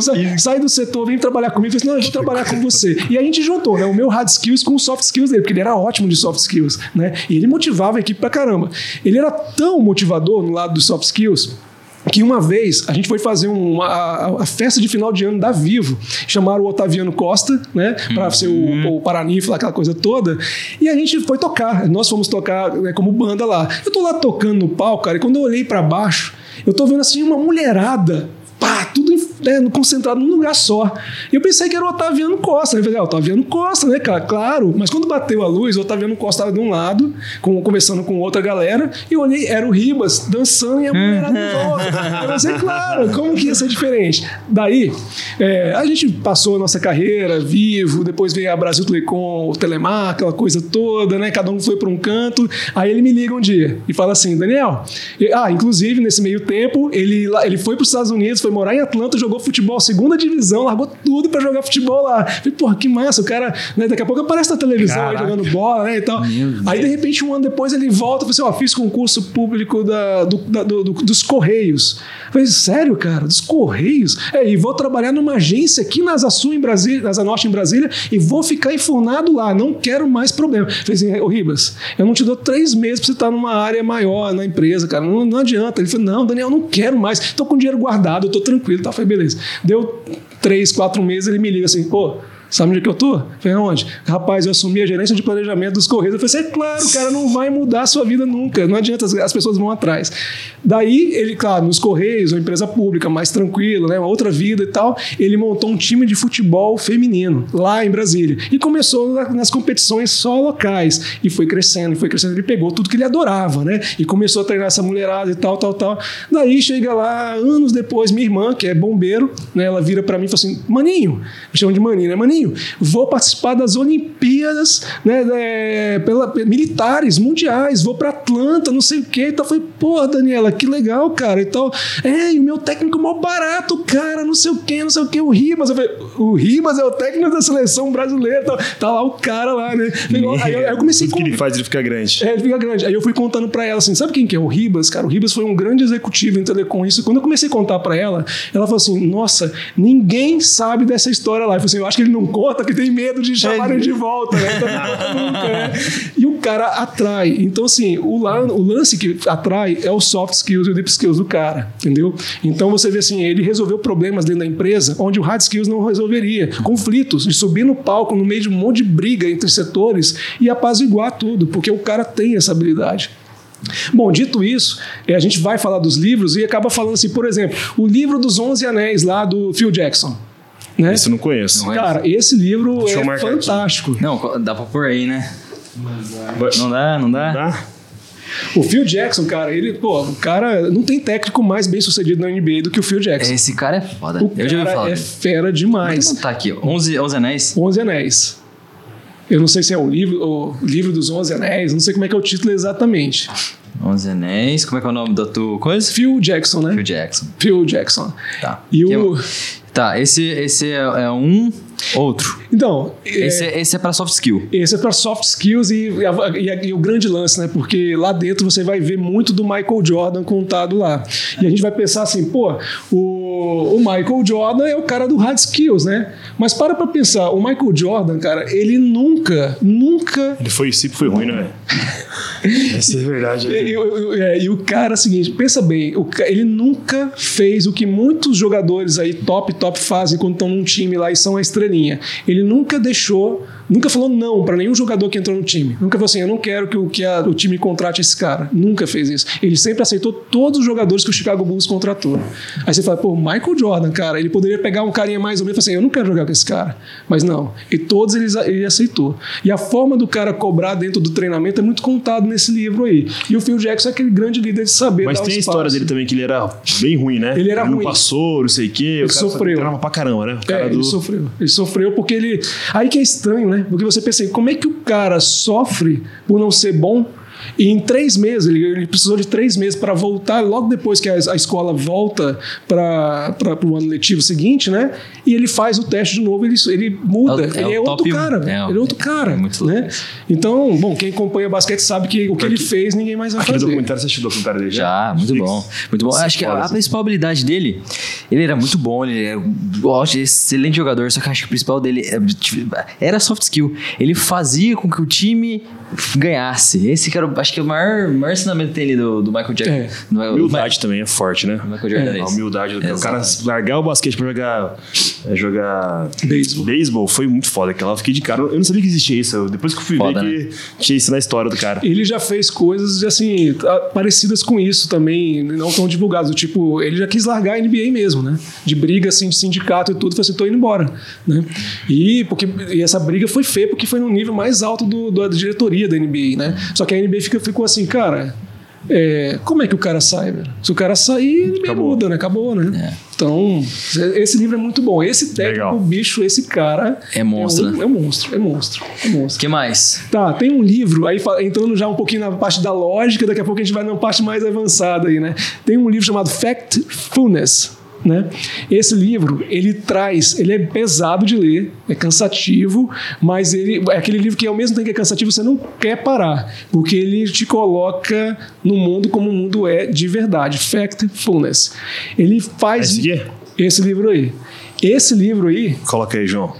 Sai, sai do setor, vem trabalhar comigo. Eu falei assim: não, eu vou trabalhar com você. E aí a gente juntou, né? O meu hard skills com o soft skills dele, porque ele era ótimo de soft skills, né? E ele motivava a equipe pra caramba. Ele era tão motivador no lado dos soft skills que uma vez a gente foi fazer uma, a, a, festa de final de ano da Vivo, chamaram o Otaviano Costa, né, para ser o, uhum. o Paraninfla, aquela coisa toda, e a gente foi tocar, nós fomos tocar né, como banda lá. Eu tô lá tocando no palco, cara, e quando eu olhei para baixo, eu tô vendo assim uma mulherada pá, tudo né, concentrado num lugar só. E eu pensei que era o Otaviano Costa. Eu falei, o Otaviano Costa, né, cara? Claro. Mas quando bateu a luz, o Otaviano Costa estava de um lado, com, conversando com outra galera, e eu olhei, era o Ribas dançando e a mulher de volta. Eu pensei, claro, como que ia ser diferente? Daí, é, a gente passou a nossa carreira vivo, depois veio a Brasil Telecom, o Telemar, aquela coisa toda, né? Cada um foi para um canto. Aí ele me liga um dia e fala assim, Daniel, ah, inclusive nesse meio tempo, ele, ele foi para os Estados Unidos, foi morar em Atlanta, jogou futebol, segunda divisão, largou tudo para jogar futebol lá. Falei, porra, que massa, o cara, né, daqui a pouco aparece na televisão aí, jogando bola, né, e tal. Aí, de repente, um ano depois, ele volta e fala assim, ó, fiz concurso público da, do, da, do, dos Correios. Falei, sério, cara, dos Correios? É, e vou trabalhar numa agência aqui na Asa Sul, em Brasília, na Asa Norte, em Brasília, e vou ficar enfurnado lá, não quero mais problema. Falei assim, ô Ribas, eu não te dou três meses pra você estar numa área maior na empresa, cara, não, não adianta. Ele falou, não, Daniel, não quero mais, tô com dinheiro guardado, eu tô tranquilo. Tá? Falei, beleza. Deu três, quatro meses, ele me liga assim, pô, Sabe onde é que eu tô? Falei, onde? Rapaz, eu assumi a gerência de planejamento dos Correios. Eu falei, é claro, cara não vai mudar a sua vida nunca. Não adianta, as pessoas vão atrás. Daí, ele, claro, nos Correios, uma empresa pública, mais tranquilo, né? Uma outra vida e tal, ele montou um time de futebol feminino lá em Brasília. E começou nas competições só locais. E foi crescendo, e foi crescendo. Ele pegou tudo que ele adorava, né? E começou a treinar essa mulherada e tal, tal, tal. Daí chega lá, anos depois, minha irmã, que é bombeiro, né? Ela vira para mim e fala assim: Maninho, me chamam de Maninho, né? Maninho, vou participar das Olimpíadas né, é, pela, militares mundiais, vou para Atlanta, não sei o quê. Então foi, pô, Daniela, que legal, cara. Então, é, e o meu técnico é mó barato, cara, não sei o quê, não sei o quê. O Ribas, eu falei, o Ribas é o técnico da seleção brasileira, tá, tá lá o cara lá, né? Aí, aí eu comecei Tudo que ele faz, ele fica grande. É, ele fica grande. Aí eu fui contando para ela assim, sabe quem que é o Ribas? Cara, o Ribas foi um grande executivo em Telecom. Isso, quando eu comecei a contar para ela, ela falou assim, nossa, ninguém sabe dessa história lá. Eu falei assim, eu acho que ele não conta, que tem medo de chamarem de volta, né? Então, nunca, né? E o cara atrai. Então, assim, o, lan o lance que atrai é o soft skills e o deep skills do cara, entendeu? Então você vê assim, ele resolveu problemas dentro da empresa onde o hard skills não resolveria. Conflitos, de subir no palco no meio de um monte de briga entre setores e apaziguar tudo, porque o cara tem essa habilidade. Bom, dito isso, a gente vai falar dos livros e acaba falando assim, por exemplo, o livro dos Onze Anéis lá do Phil Jackson. Né? Esse eu não conheço. Não Cara, esse livro Deixa é fantástico. Aqui. Não, dá pra pôr aí, né? Não dá, não dá? Não dá? O Phil Jackson, cara, ele, pô, o cara não tem técnico mais bem sucedido na NBA do que o Phil Jackson. Esse cara é foda. O Eu já falar. é fera demais. Tá aqui, 11, 11 Anéis? 11 Anéis. Eu não sei se é o livro, o livro dos 11 Anéis, não sei como é que é o título exatamente. 11 Anéis, como é que é o nome da tua coisa? Phil Jackson, né? Phil Jackson. Phil Jackson. Tá. E que o... Tá, esse, esse é, é um outro. Então. Esse é, esse é para soft skill. Esse é para soft skills e, e, e, o grande lance, né? Porque lá dentro você vai ver muito do Michael Jordan contado lá. E a gente vai pensar assim, pô, o, o Michael Jordan é o cara do hard skills, né? Mas para pra pensar, o Michael Jordan, cara, ele nunca, nunca. Ele foi, sempre foi ruim, né? Essa é verdade. E, e, é, e, o cara, é o seguinte, pensa bem, o, ele nunca fez o que muitos jogadores aí top, top fazem quando estão num time lá e são a estrelinha. Ele nunca deixou Nunca falou não para nenhum jogador que entrou no time. Nunca falou assim, eu não quero que o, que a, o time contrate esse cara. Nunca fez isso. Ele sempre aceitou todos os jogadores que o Chicago Bulls contratou. Aí você fala, pô, Michael Jordan, cara, ele poderia pegar um carinha mais ou menos e falar assim, eu não quero jogar com esse cara. Mas não. E todos eles, ele aceitou. E a forma do cara cobrar dentro do treinamento é muito contado nesse livro aí. E o Phil Jackson é aquele grande líder de saber Mas tem a história dele também que ele era bem ruim, né? Ele era ele ruim. não passou, não sei o quê. Ele sofreu. Ele pra caramba, né? é, do... ele sofreu. Ele sofreu porque ele... Aí que é estranho, né? Porque você pensa como é que o cara sofre por não ser bom e em três meses, ele, ele precisou de três meses para voltar, logo depois que a, a escola volta para o ano letivo seguinte, né? E ele faz o teste de novo, ele, ele muda. É, é ele é outro cara, é, ele é outro cara. É muito né? Então, bom, quem acompanha basquete sabe que o que ele fez, ninguém mais vai Aquele fazer. documentário, você assistiu o documentário dele? Já, já muito bom. Muito bom. Acho que a, a principal habilidade dele, ele era muito bom, ele era ótimo, excelente jogador, só que acho que o principal dele é, era soft skill. Ele fazia com que o time ganhasse. Esse que era, acho que é o maior, maior ensinamento dele do, do Michael Jackson. É. Do, humildade do, também é forte, né? Michael Jordan é. A humildade. Do, o cara largar o basquete pra jogar, é, jogar beisebol. beisebol foi muito foda. Aquela eu fiquei de cara. Eu não sabia que existia isso. Depois que eu fui foda, ver né? que tinha isso na história do cara. Ele já fez coisas, assim, parecidas com isso também, não tão divulgadas. Tipo, ele já quis largar a NBA mesmo, né? De briga, assim, de sindicato e tudo. Falei assim, tô indo embora, né? E, porque, e essa briga foi feia porque foi no nível mais alto do, da diretoria da NBA, né? Só que a NBA fica, ficou assim, cara, é, como é que o cara sai, velho? Se o cara sair, ele muda, né? Acabou, né? É. Então, esse livro é muito bom. Esse técnico, Legal. bicho, esse cara. É monstro. É, um, é monstro, é monstro. É monstro. que mais? Tá, tem um livro, aí entrando já um pouquinho na parte da lógica, daqui a pouco a gente vai na parte mais avançada aí, né? Tem um livro chamado Factfulness né? Esse livro, ele traz, ele é pesado de ler, é cansativo, mas ele é aquele livro que ao mesmo tempo que é cansativo, você não quer parar, porque ele te coloca no mundo como o mundo é de verdade, Factfulness. Ele faz esse, é? esse livro aí. Esse livro aí. Coloca aí, João.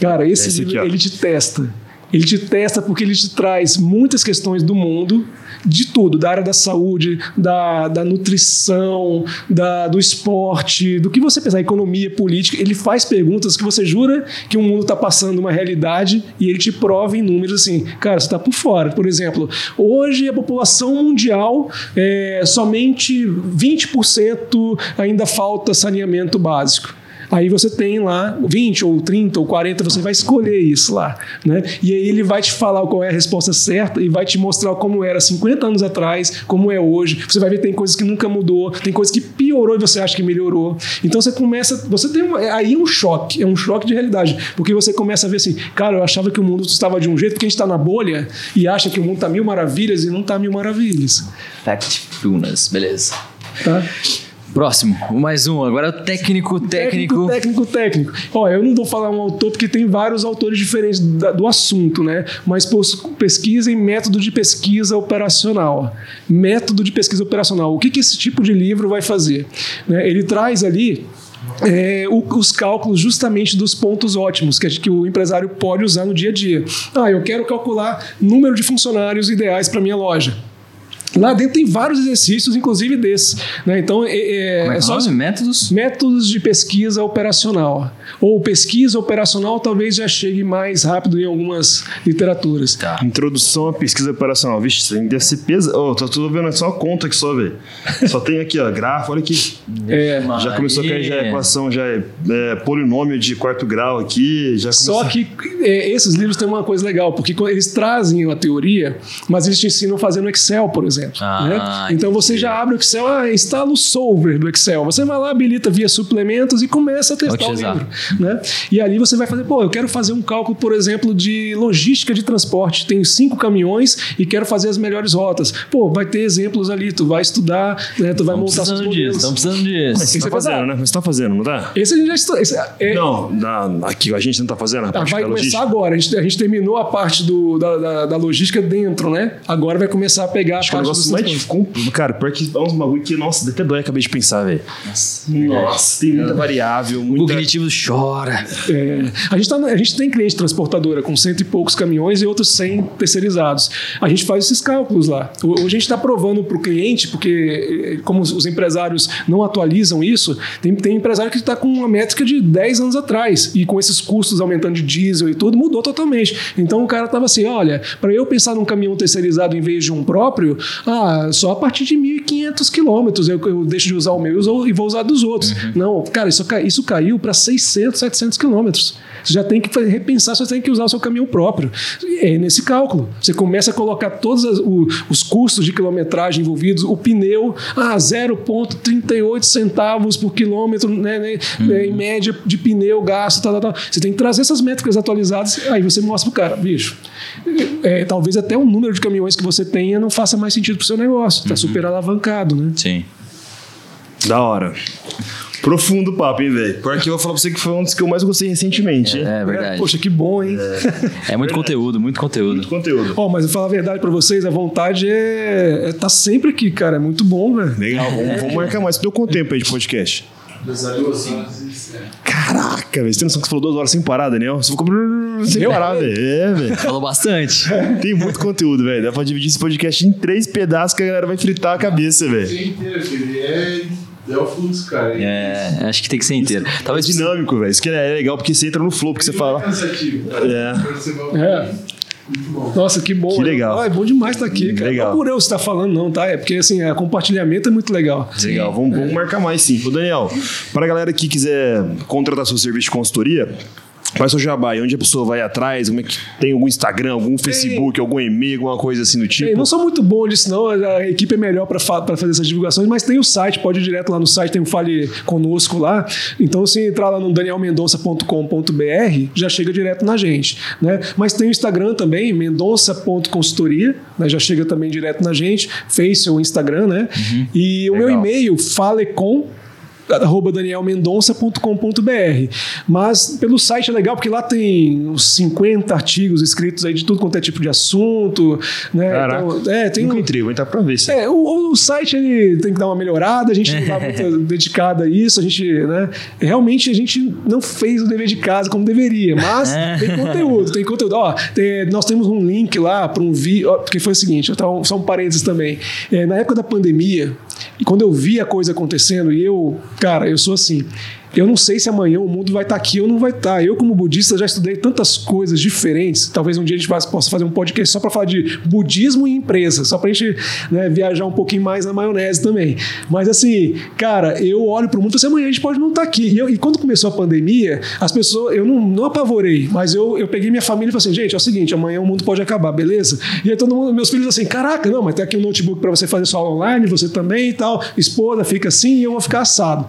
Cara, esse, esse livro aqui, ele te testa Ele te testa porque ele te traz muitas questões do mundo, de tudo, da área da saúde, da, da nutrição, da, do esporte, do que você pensar, economia, política. Ele faz perguntas que você jura que o mundo está passando uma realidade e ele te prova em números assim, cara, você está por fora. Por exemplo, hoje a população mundial, é, somente 20% ainda falta saneamento básico. Aí você tem lá 20 ou 30 ou 40, você vai escolher isso lá, né? E aí ele vai te falar qual é a resposta certa e vai te mostrar como era 50 anos atrás, como é hoje. Você vai ver que tem coisas que nunca mudou, tem coisas que piorou e você acha que melhorou. Então você começa, você tem uma, aí é um choque, é um choque de realidade, porque você começa a ver assim, cara, eu achava que o mundo estava de um jeito, porque a gente está na bolha e acha que o mundo está mil maravilhas e não está mil maravilhas. Factfulness, beleza. Tá? Próximo, mais um. Agora técnico, técnico. Técnico, técnico, técnico. Ó, eu não vou falar um autor porque tem vários autores diferentes do assunto, né? Mas pesquisa em método de pesquisa operacional. Método de pesquisa operacional. O que, que esse tipo de livro vai fazer? Né? Ele traz ali é, os cálculos justamente dos pontos ótimos que, que, o empresário pode usar no dia a dia. Ah, eu quero calcular número de funcionários ideais para minha loja. Lá dentro tem vários exercícios, inclusive desses. Né? Então, é, é, é, é só métodos? Métodos de pesquisa operacional. Ou pesquisa operacional talvez já chegue mais rápido em algumas literaturas. Tá. Introdução à pesquisa operacional. Vixe, deve ser pesa. Oh, tô tudo vendo só a conta aqui só, velho. Só tem aqui, ó, grafo, olha aqui. É, já começou a cair já a equação, já é, é, polinômio de quarto grau aqui. Já Só que é, esses livros têm uma coisa legal, porque eles trazem a teoria, mas eles te ensinam a fazer no Excel, por exemplo exemplo. Ah, né? Então você já abre o Excel, ah, instala o solver do Excel. Você vai lá, habilita via suplementos e começa a testar o livro. Né? E ali você vai fazer, pô, eu quero fazer um cálculo, por exemplo, de logística de transporte. Tenho cinco caminhões e quero fazer as melhores rotas. Pô, vai ter exemplos ali, tu vai estudar, né? tu vai Estamos montar seus modelos. Estamos precisando disso. Mas você tá fazendo, né? Você tá fazendo, não tá? Esse a gente já estuda. É... Não, na, aqui a gente não tá fazendo a ah, parte Vai começar logística. agora. A gente, a gente terminou a parte do, da, da, da, logística dentro, né? Agora vai começar a pegar Acho a parte negócio mais Cara, pior que é uns bagulho que, nossa, até dói, acabei de pensar, velho. Nossa, nossa, tem muita variável. Muita... O cognitivo chora. É, a, gente tá, a gente tem cliente transportadora com cento e poucos caminhões e outros cem terceirizados. A gente faz esses cálculos lá. Hoje a gente está provando para o cliente, porque eh, como os empresários não atualizam isso, tem, tem empresário que está com uma métrica de 10 anos atrás e com esses custos aumentando de diesel e tudo, mudou totalmente. Então o cara estava assim: olha, para eu pensar num caminhão terceirizado em vez de um próprio, ah, só a partir de 1.500 quilômetros eu, eu, deixo de usar o meu e vou usar dos outros. Uhum. Não, cara, isso, isso caiu para 600, 700 quilômetros. Você já tem que repensar, você tem que usar o seu caminhão próprio. É nesse cálculo. Você começa a colocar todos as, o, os custos de quilometragem envolvidos, o pneu, ah, 0,38 centavos por quilômetro, né, né, uhum. em média de pneu gasto, tal, tal, tal. Você tem que trazer essas métricas atualizadas, aí você mostra pro cara, bicho, é, talvez até o número de caminhões que você tenha não faça mais sentido pro seu negócio. Está uhum. super alavancado, né? Sim. Da hora. Profundo papo, hein, velho? Porque eu vou falar pra você que foi um dos que eu mais gostei recentemente. É, é verdade. Poxa, que bom, hein? É, é muito conteúdo, muito conteúdo. Muito conteúdo. Ó, oh, mas eu falar a verdade pra vocês, a vontade é, é tá sempre aqui, cara. É muito bom, velho. Legal, vamos, vamos marcar mais. Deu quanto tempo aí de podcast? Caraca, velho. Você tem noção que você falou duas horas sem parar, Daniel? Você ficou sem parar, velho. É, velho. Falou bastante. Tem muito conteúdo, velho. Dá pra dividir esse podcast em três pedaços que a galera vai fritar a cabeça, velho. É é o fluxo, cara. É, acho que tem que ser inteiro. Talvez é dinâmico, velho. Isso que é legal porque você entra no flow, porque você fala. É. é. Nossa, que bom. Que legal. Ah, é bom demais estar aqui, cara. Legal. Não por eu estar falando, não, tá? É porque, assim, é, compartilhamento é muito legal. Legal, vamos, vamos marcar mais sim. Ô, Daniel, para a galera que quiser contratar seu serviço de consultoria, Faz o jabá, onde a pessoa vai atrás? Como é que tem algum Instagram, algum Facebook, algum e-mail, alguma coisa assim do tipo? não sou muito bom disso, não. A equipe é melhor para fazer essas divulgações, mas tem o site, pode ir direto lá no site, tem um Fale Conosco lá. Então, se entrar lá no danielmendonça.com.br, já chega direto na gente. Né? Mas tem o Instagram também, mendonça.consultoria, né? já chega também direto na gente, Face ou Instagram, né? Uhum. E o Legal. meu e-mail, falecom arroba danielmendonça.com.br. Mas pelo site é legal, porque lá tem uns 50 artigos escritos aí de tudo quanto é tipo de assunto. Né? Caraca. Então, é, tem Nunca um, entrei, vou entrar pra ver se. é, o, o site ele tem que dar uma melhorada, a gente não está muito dedicado a isso, a gente, né? Realmente a gente não fez o dever de casa como deveria, mas tem conteúdo, tem conteúdo. Ó, tem- nós temos um link lá para um vídeo, porque foi o seguinte, então, só um parênteses também. É, na época da pandemia, e quando eu vi a coisa acontecendo, e eu, cara, eu sou assim. Eu não sei se amanhã o mundo vai estar aqui ou não vai estar. Eu, como budista, já estudei tantas coisas diferentes. Talvez um dia a gente possa fazer um podcast só para falar de budismo e empresa, só para a gente né, viajar um pouquinho mais na maionese também. Mas assim, cara, eu olho para o mundo e assim, amanhã a gente pode não estar aqui. E, eu- e quando começou a pandemia, as pessoas, eu não, não apavorei, mas eu, eu peguei minha família e falei assim, gente, é o seguinte, amanhã o mundo pode acabar, beleza? E aí todo mundo, meus filhos assim, caraca, não, mas tem aqui um notebook para você fazer sua aula online, você também e tal, esposa fica assim e eu vou ficar assado.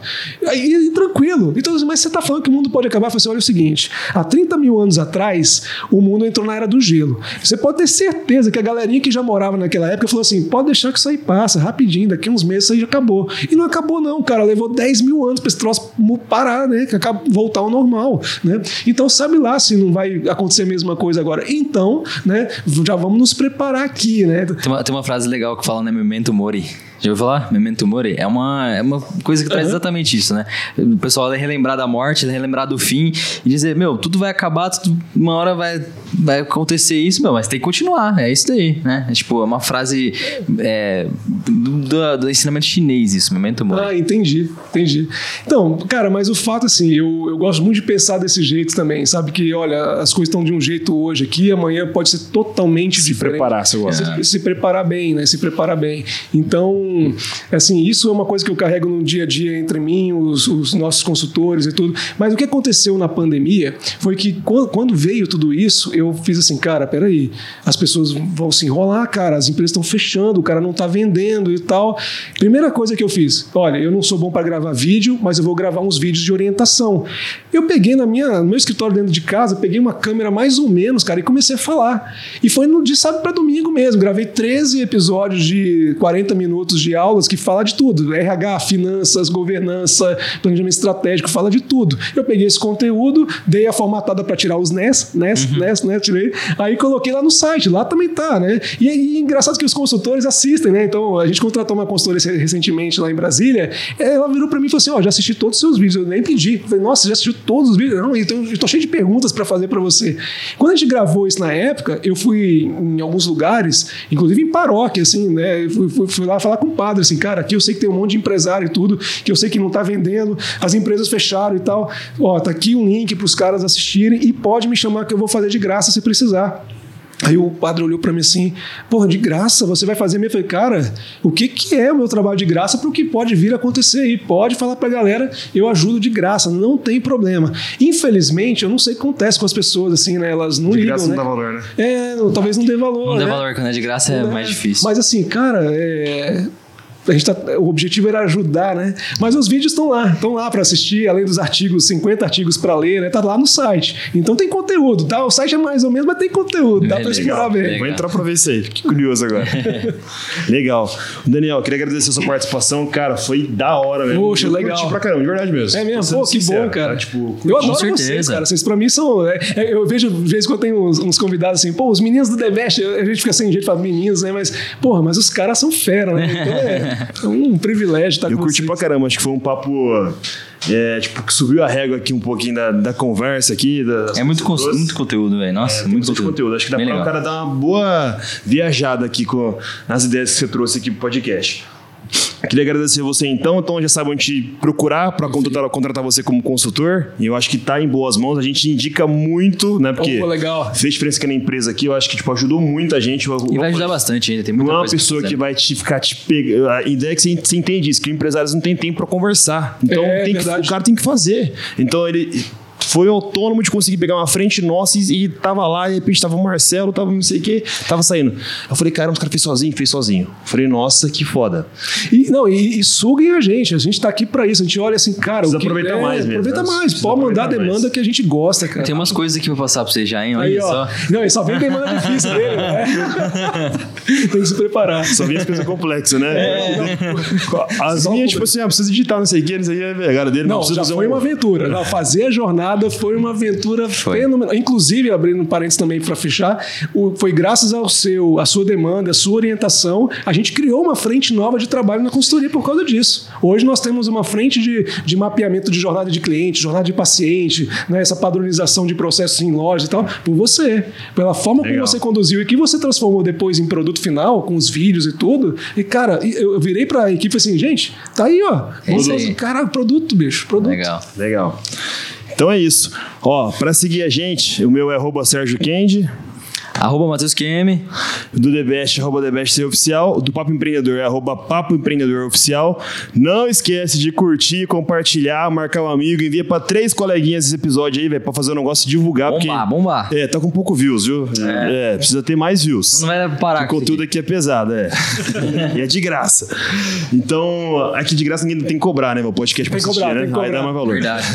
E tranquilo. Então, mas você tá falando que o mundo pode acabar? Eu falei assim, olha o seguinte, há 30 mil anos atrás, o mundo entrou na era do gelo. Você pode ter certeza que a galerinha que já morava naquela época falou assim, pode deixar que isso aí passa, rapidinho, daqui uns meses isso aí já acabou. E não acabou não, cara, levou 10 mil anos para esse troço parar, né, que acaba- voltar ao normal, né. Então, sabe lá se não vai acontecer a mesma coisa agora. Então, né, já vamos nos preparar aqui, né. Tem uma, tem uma frase legal que fala, né? Memento mori. Já ouviu falar? Memento mori. É uma, é uma coisa que traz exatamente isso, né? O pessoal é relembrar da morte, relembrar do fim e dizer, meu, tudo vai acabar, tudo- uma hora vai, vai acontecer isso, meu, mas tem que continuar. É isso daí, né? É, tipo, é uma frase é, do, do- do ensinamento chinês, isso, memento mori. Ah, entendi, entendi. Então, cara, mas o fato, assim, eu, eu gosto muito de pensar desse jeito também, sabe? Que, olha, as coisas estão de um jeito hoje aqui, amanhã pode ser totalmente Se diferente. preparar, se eu gosto. Se, se preparar bem, né? Se preparar bem. Então, assim, isso é uma coisa que eu carrego no dia a dia entre mim, os, os nossos consultores e tudo. Mas o que aconteceu na pandemia foi que quando, quando veio tudo isso, eu fiz assim, cara, peraí, as pessoas vão se enrolar, cara, as empresas estão fechando, o cara não está vendendo e tal. Primeira coisa que eu fiz, olha, eu não sou bom para gravar vídeo, mas eu vou gravar uns vídeos de orientação. Eu peguei na minha, no meu escritório dentro de casa, peguei uma câmera mais ou menos, cara, e comecei a falar. E foi no, de sábado para domingo mesmo. Gravei 13 episódios de 40 minutos de aulas que fala de tudo: RH, finanças, governança, planejamento estratégico, fala de tudo. Eu peguei esse conteúdo, dei a formatada para tirar os NES, NES, NES, né? Tirei, aí coloquei lá no site, lá também tá, né? E, e engraçado que os consultores assistem, né? Então a gente contratou uma consultora recentemente lá em Brasília, ela virou para mim e falou assim: Ó, já assisti todos os seus vídeos, eu nem. Eu falei, nossa, já assistiu todos os vídeos? Não, então eu tô cheio de perguntas para fazer para você. Quando a gente gravou isso na época, eu fui em alguns lugares, inclusive em paróquia, assim, né? Eu Fui, fui- fui lá falar com o padre, assim, cara, aqui eu sei que tem um monte de empresário e tudo, que eu sei que não tá vendendo, as empresas fecharam e tal. Ó, tá aqui um link para os caras assistirem e pode me chamar que eu vou fazer de graça se precisar. Aí o padre olhou para mim assim, porra, de graça, você vai fazer mesmo? Eu falei, cara, o que, que é o meu trabalho de graça para o que pode vir a acontecer aí? Pode falar para a galera, eu ajudo de graça, não tem problema. Infelizmente, eu não sei o que acontece com as pessoas, assim, né? Elas não De ligam, graça não né? dá valor, né? É, não- talvez não dê valor. Não né? valor, quando é de graça é mais difícil. Mas assim, cara, é, a gente tá- o objetivo era ajudar, né? Mas os vídeos estão lá, estão lá para assistir, além dos artigos, 50 artigos para ler, né? Tá lá no site. Então tem conteúdo, tá? O site é mais ou menos, mas tem conteúdo, dá É para explorar bem. legal. Vou entrar pra ver isso aí. Fiquei curioso agora. Legal. Daniel, queria agradecer a sua participação. Cara, foi da hora mesmo. Poxa, Eu legal. curti pra caramba, de verdade mesmo. É mesmo? Pô, que sincero, bom, cara. tá? Tipo, eu adoro certeza. vocês, cara. Vocês pra mim são. é, é, eu vejo, de vez em quando tem uns, uns convidados assim, pô, os meninos do The Best, a gente fica sem jeito de falar meninos, né? Mas, porra, mas os caras são fera, né? Então é, é um privilégio estar Eu com curti vocês. pra caramba, acho que foi um papo. É, tipo, que subiu a régua aqui um pouquinho da, da conversa aqui. das É muito, que muito conteúdo, velho. Nossa, É, muito conteúdo. conteúdo. Acho que dá Bem pra o cara dar uma boa viajada aqui com as ideias que você trouxe aqui pro podcast. Queria agradecer você então. Então já sabe onde te procurar para contratar, contratar você como consultor. E eu acho que tá em boas mãos. A gente indica muito, né? Porque legal. fez diferença aqui na empresa aqui. Eu acho que tipo, ajudou muita gente. E vai ajudar bastante ainda, tem muita Não é uma pessoa fazer. que vai te ficar te pegando. A ideia é que você entende isso, que empresários não tem tempo para conversar. Então É, tem que- o cara tem que fazer. Então ele foi autônomo de conseguir pegar uma frente nossa e, e tava lá, e de repente tava o Marcelo, tava não sei o que, tava saindo. Eu falei, cara, os caras fez sozinho, fez sozinho. Eu falei, nossa, que foda. E, não, e, e suguem a gente, a gente tá aqui pra isso. A gente olha assim, cara, Precisa o que aproveitar é, mais mesmo, Aproveita né? mais, Precisa pode mandar a demanda mais. que a gente gosta, cara. Tem umas coisas aqui pra passar pra você já, hein? Olha Aí, ó. só. Não, e só vem demanda difícil dele, né? Tem que se preparar. Só vinha as coisas complexas, né? As Só minhas, tipo assim, ah, precisa digitar não sei o que, não sei o que, a cara dele não, Não, precisa já fazer foi um- uma aventura. Não, fazer a jornada foi uma aventura Foi. fenomenal. Inclusive, abrindo um parênteses também para fechar, o- foi graças ao seu, à sua demanda, à sua orientação, a gente criou uma frente nova de trabalho na consultoria por causa disso. Hoje nós temos uma frente de, de mapeamento de jornada de cliente, jornada de paciente, né, essa padronização de processos em loja e tal, por você. Pela forma Legal. como você conduziu e que você transformou depois em produto final, com os vídeos e tudo. E, cara, eu eu virei para a equipe e falei assim, gente, tá aí, ó. Vamos- aí. Cara, produto, bicho, produto. Legal. Legal. Então é isso. Ó, pra seguir a gente, o meu é Sérgio Kendi, Arroba Matheus QM. do TheBest, arroba TheBest ser oficial, do Papo Empreendedor é arroba Papo Empreendedor Oficial. Não esquece de curtir, compartilhar, marcar um amigo, envia pra três coleguinhas esse episódio aí, velho, pra fazer um negócio e divulgar. Bombar, porque, bombar. É, tá com pouco views, viu? É, precisa ter mais views. Não vai parar O conteúdo aqui é pesado, é. e é de graça. Então, aqui de graça ninguém tem que cobrar, né? O podcast pra assistir, cobrar, né? dá cobrar. mais valor. Verdade.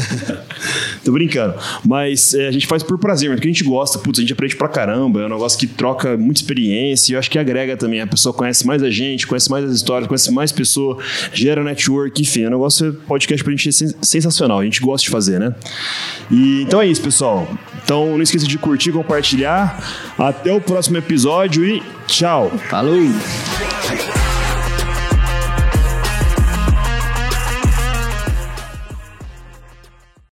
Tô brincando. Mas é, a gente faz por prazer, mas porque a gente gosta, putz, a gente aprende pra caramba. É negócio que troca muita experiência e eu acho que agrega também. A pessoa conhece mais a gente, conhece mais as histórias, conhece mais pessoas, gera network, enfim. É um negócio, podcast pra gente é sen- sensacional. A gente gosta de fazer, né? E, então é isso, pessoal. Então não esqueça de curtir, compartilhar. Até o próximo episódio e tchau! Falou!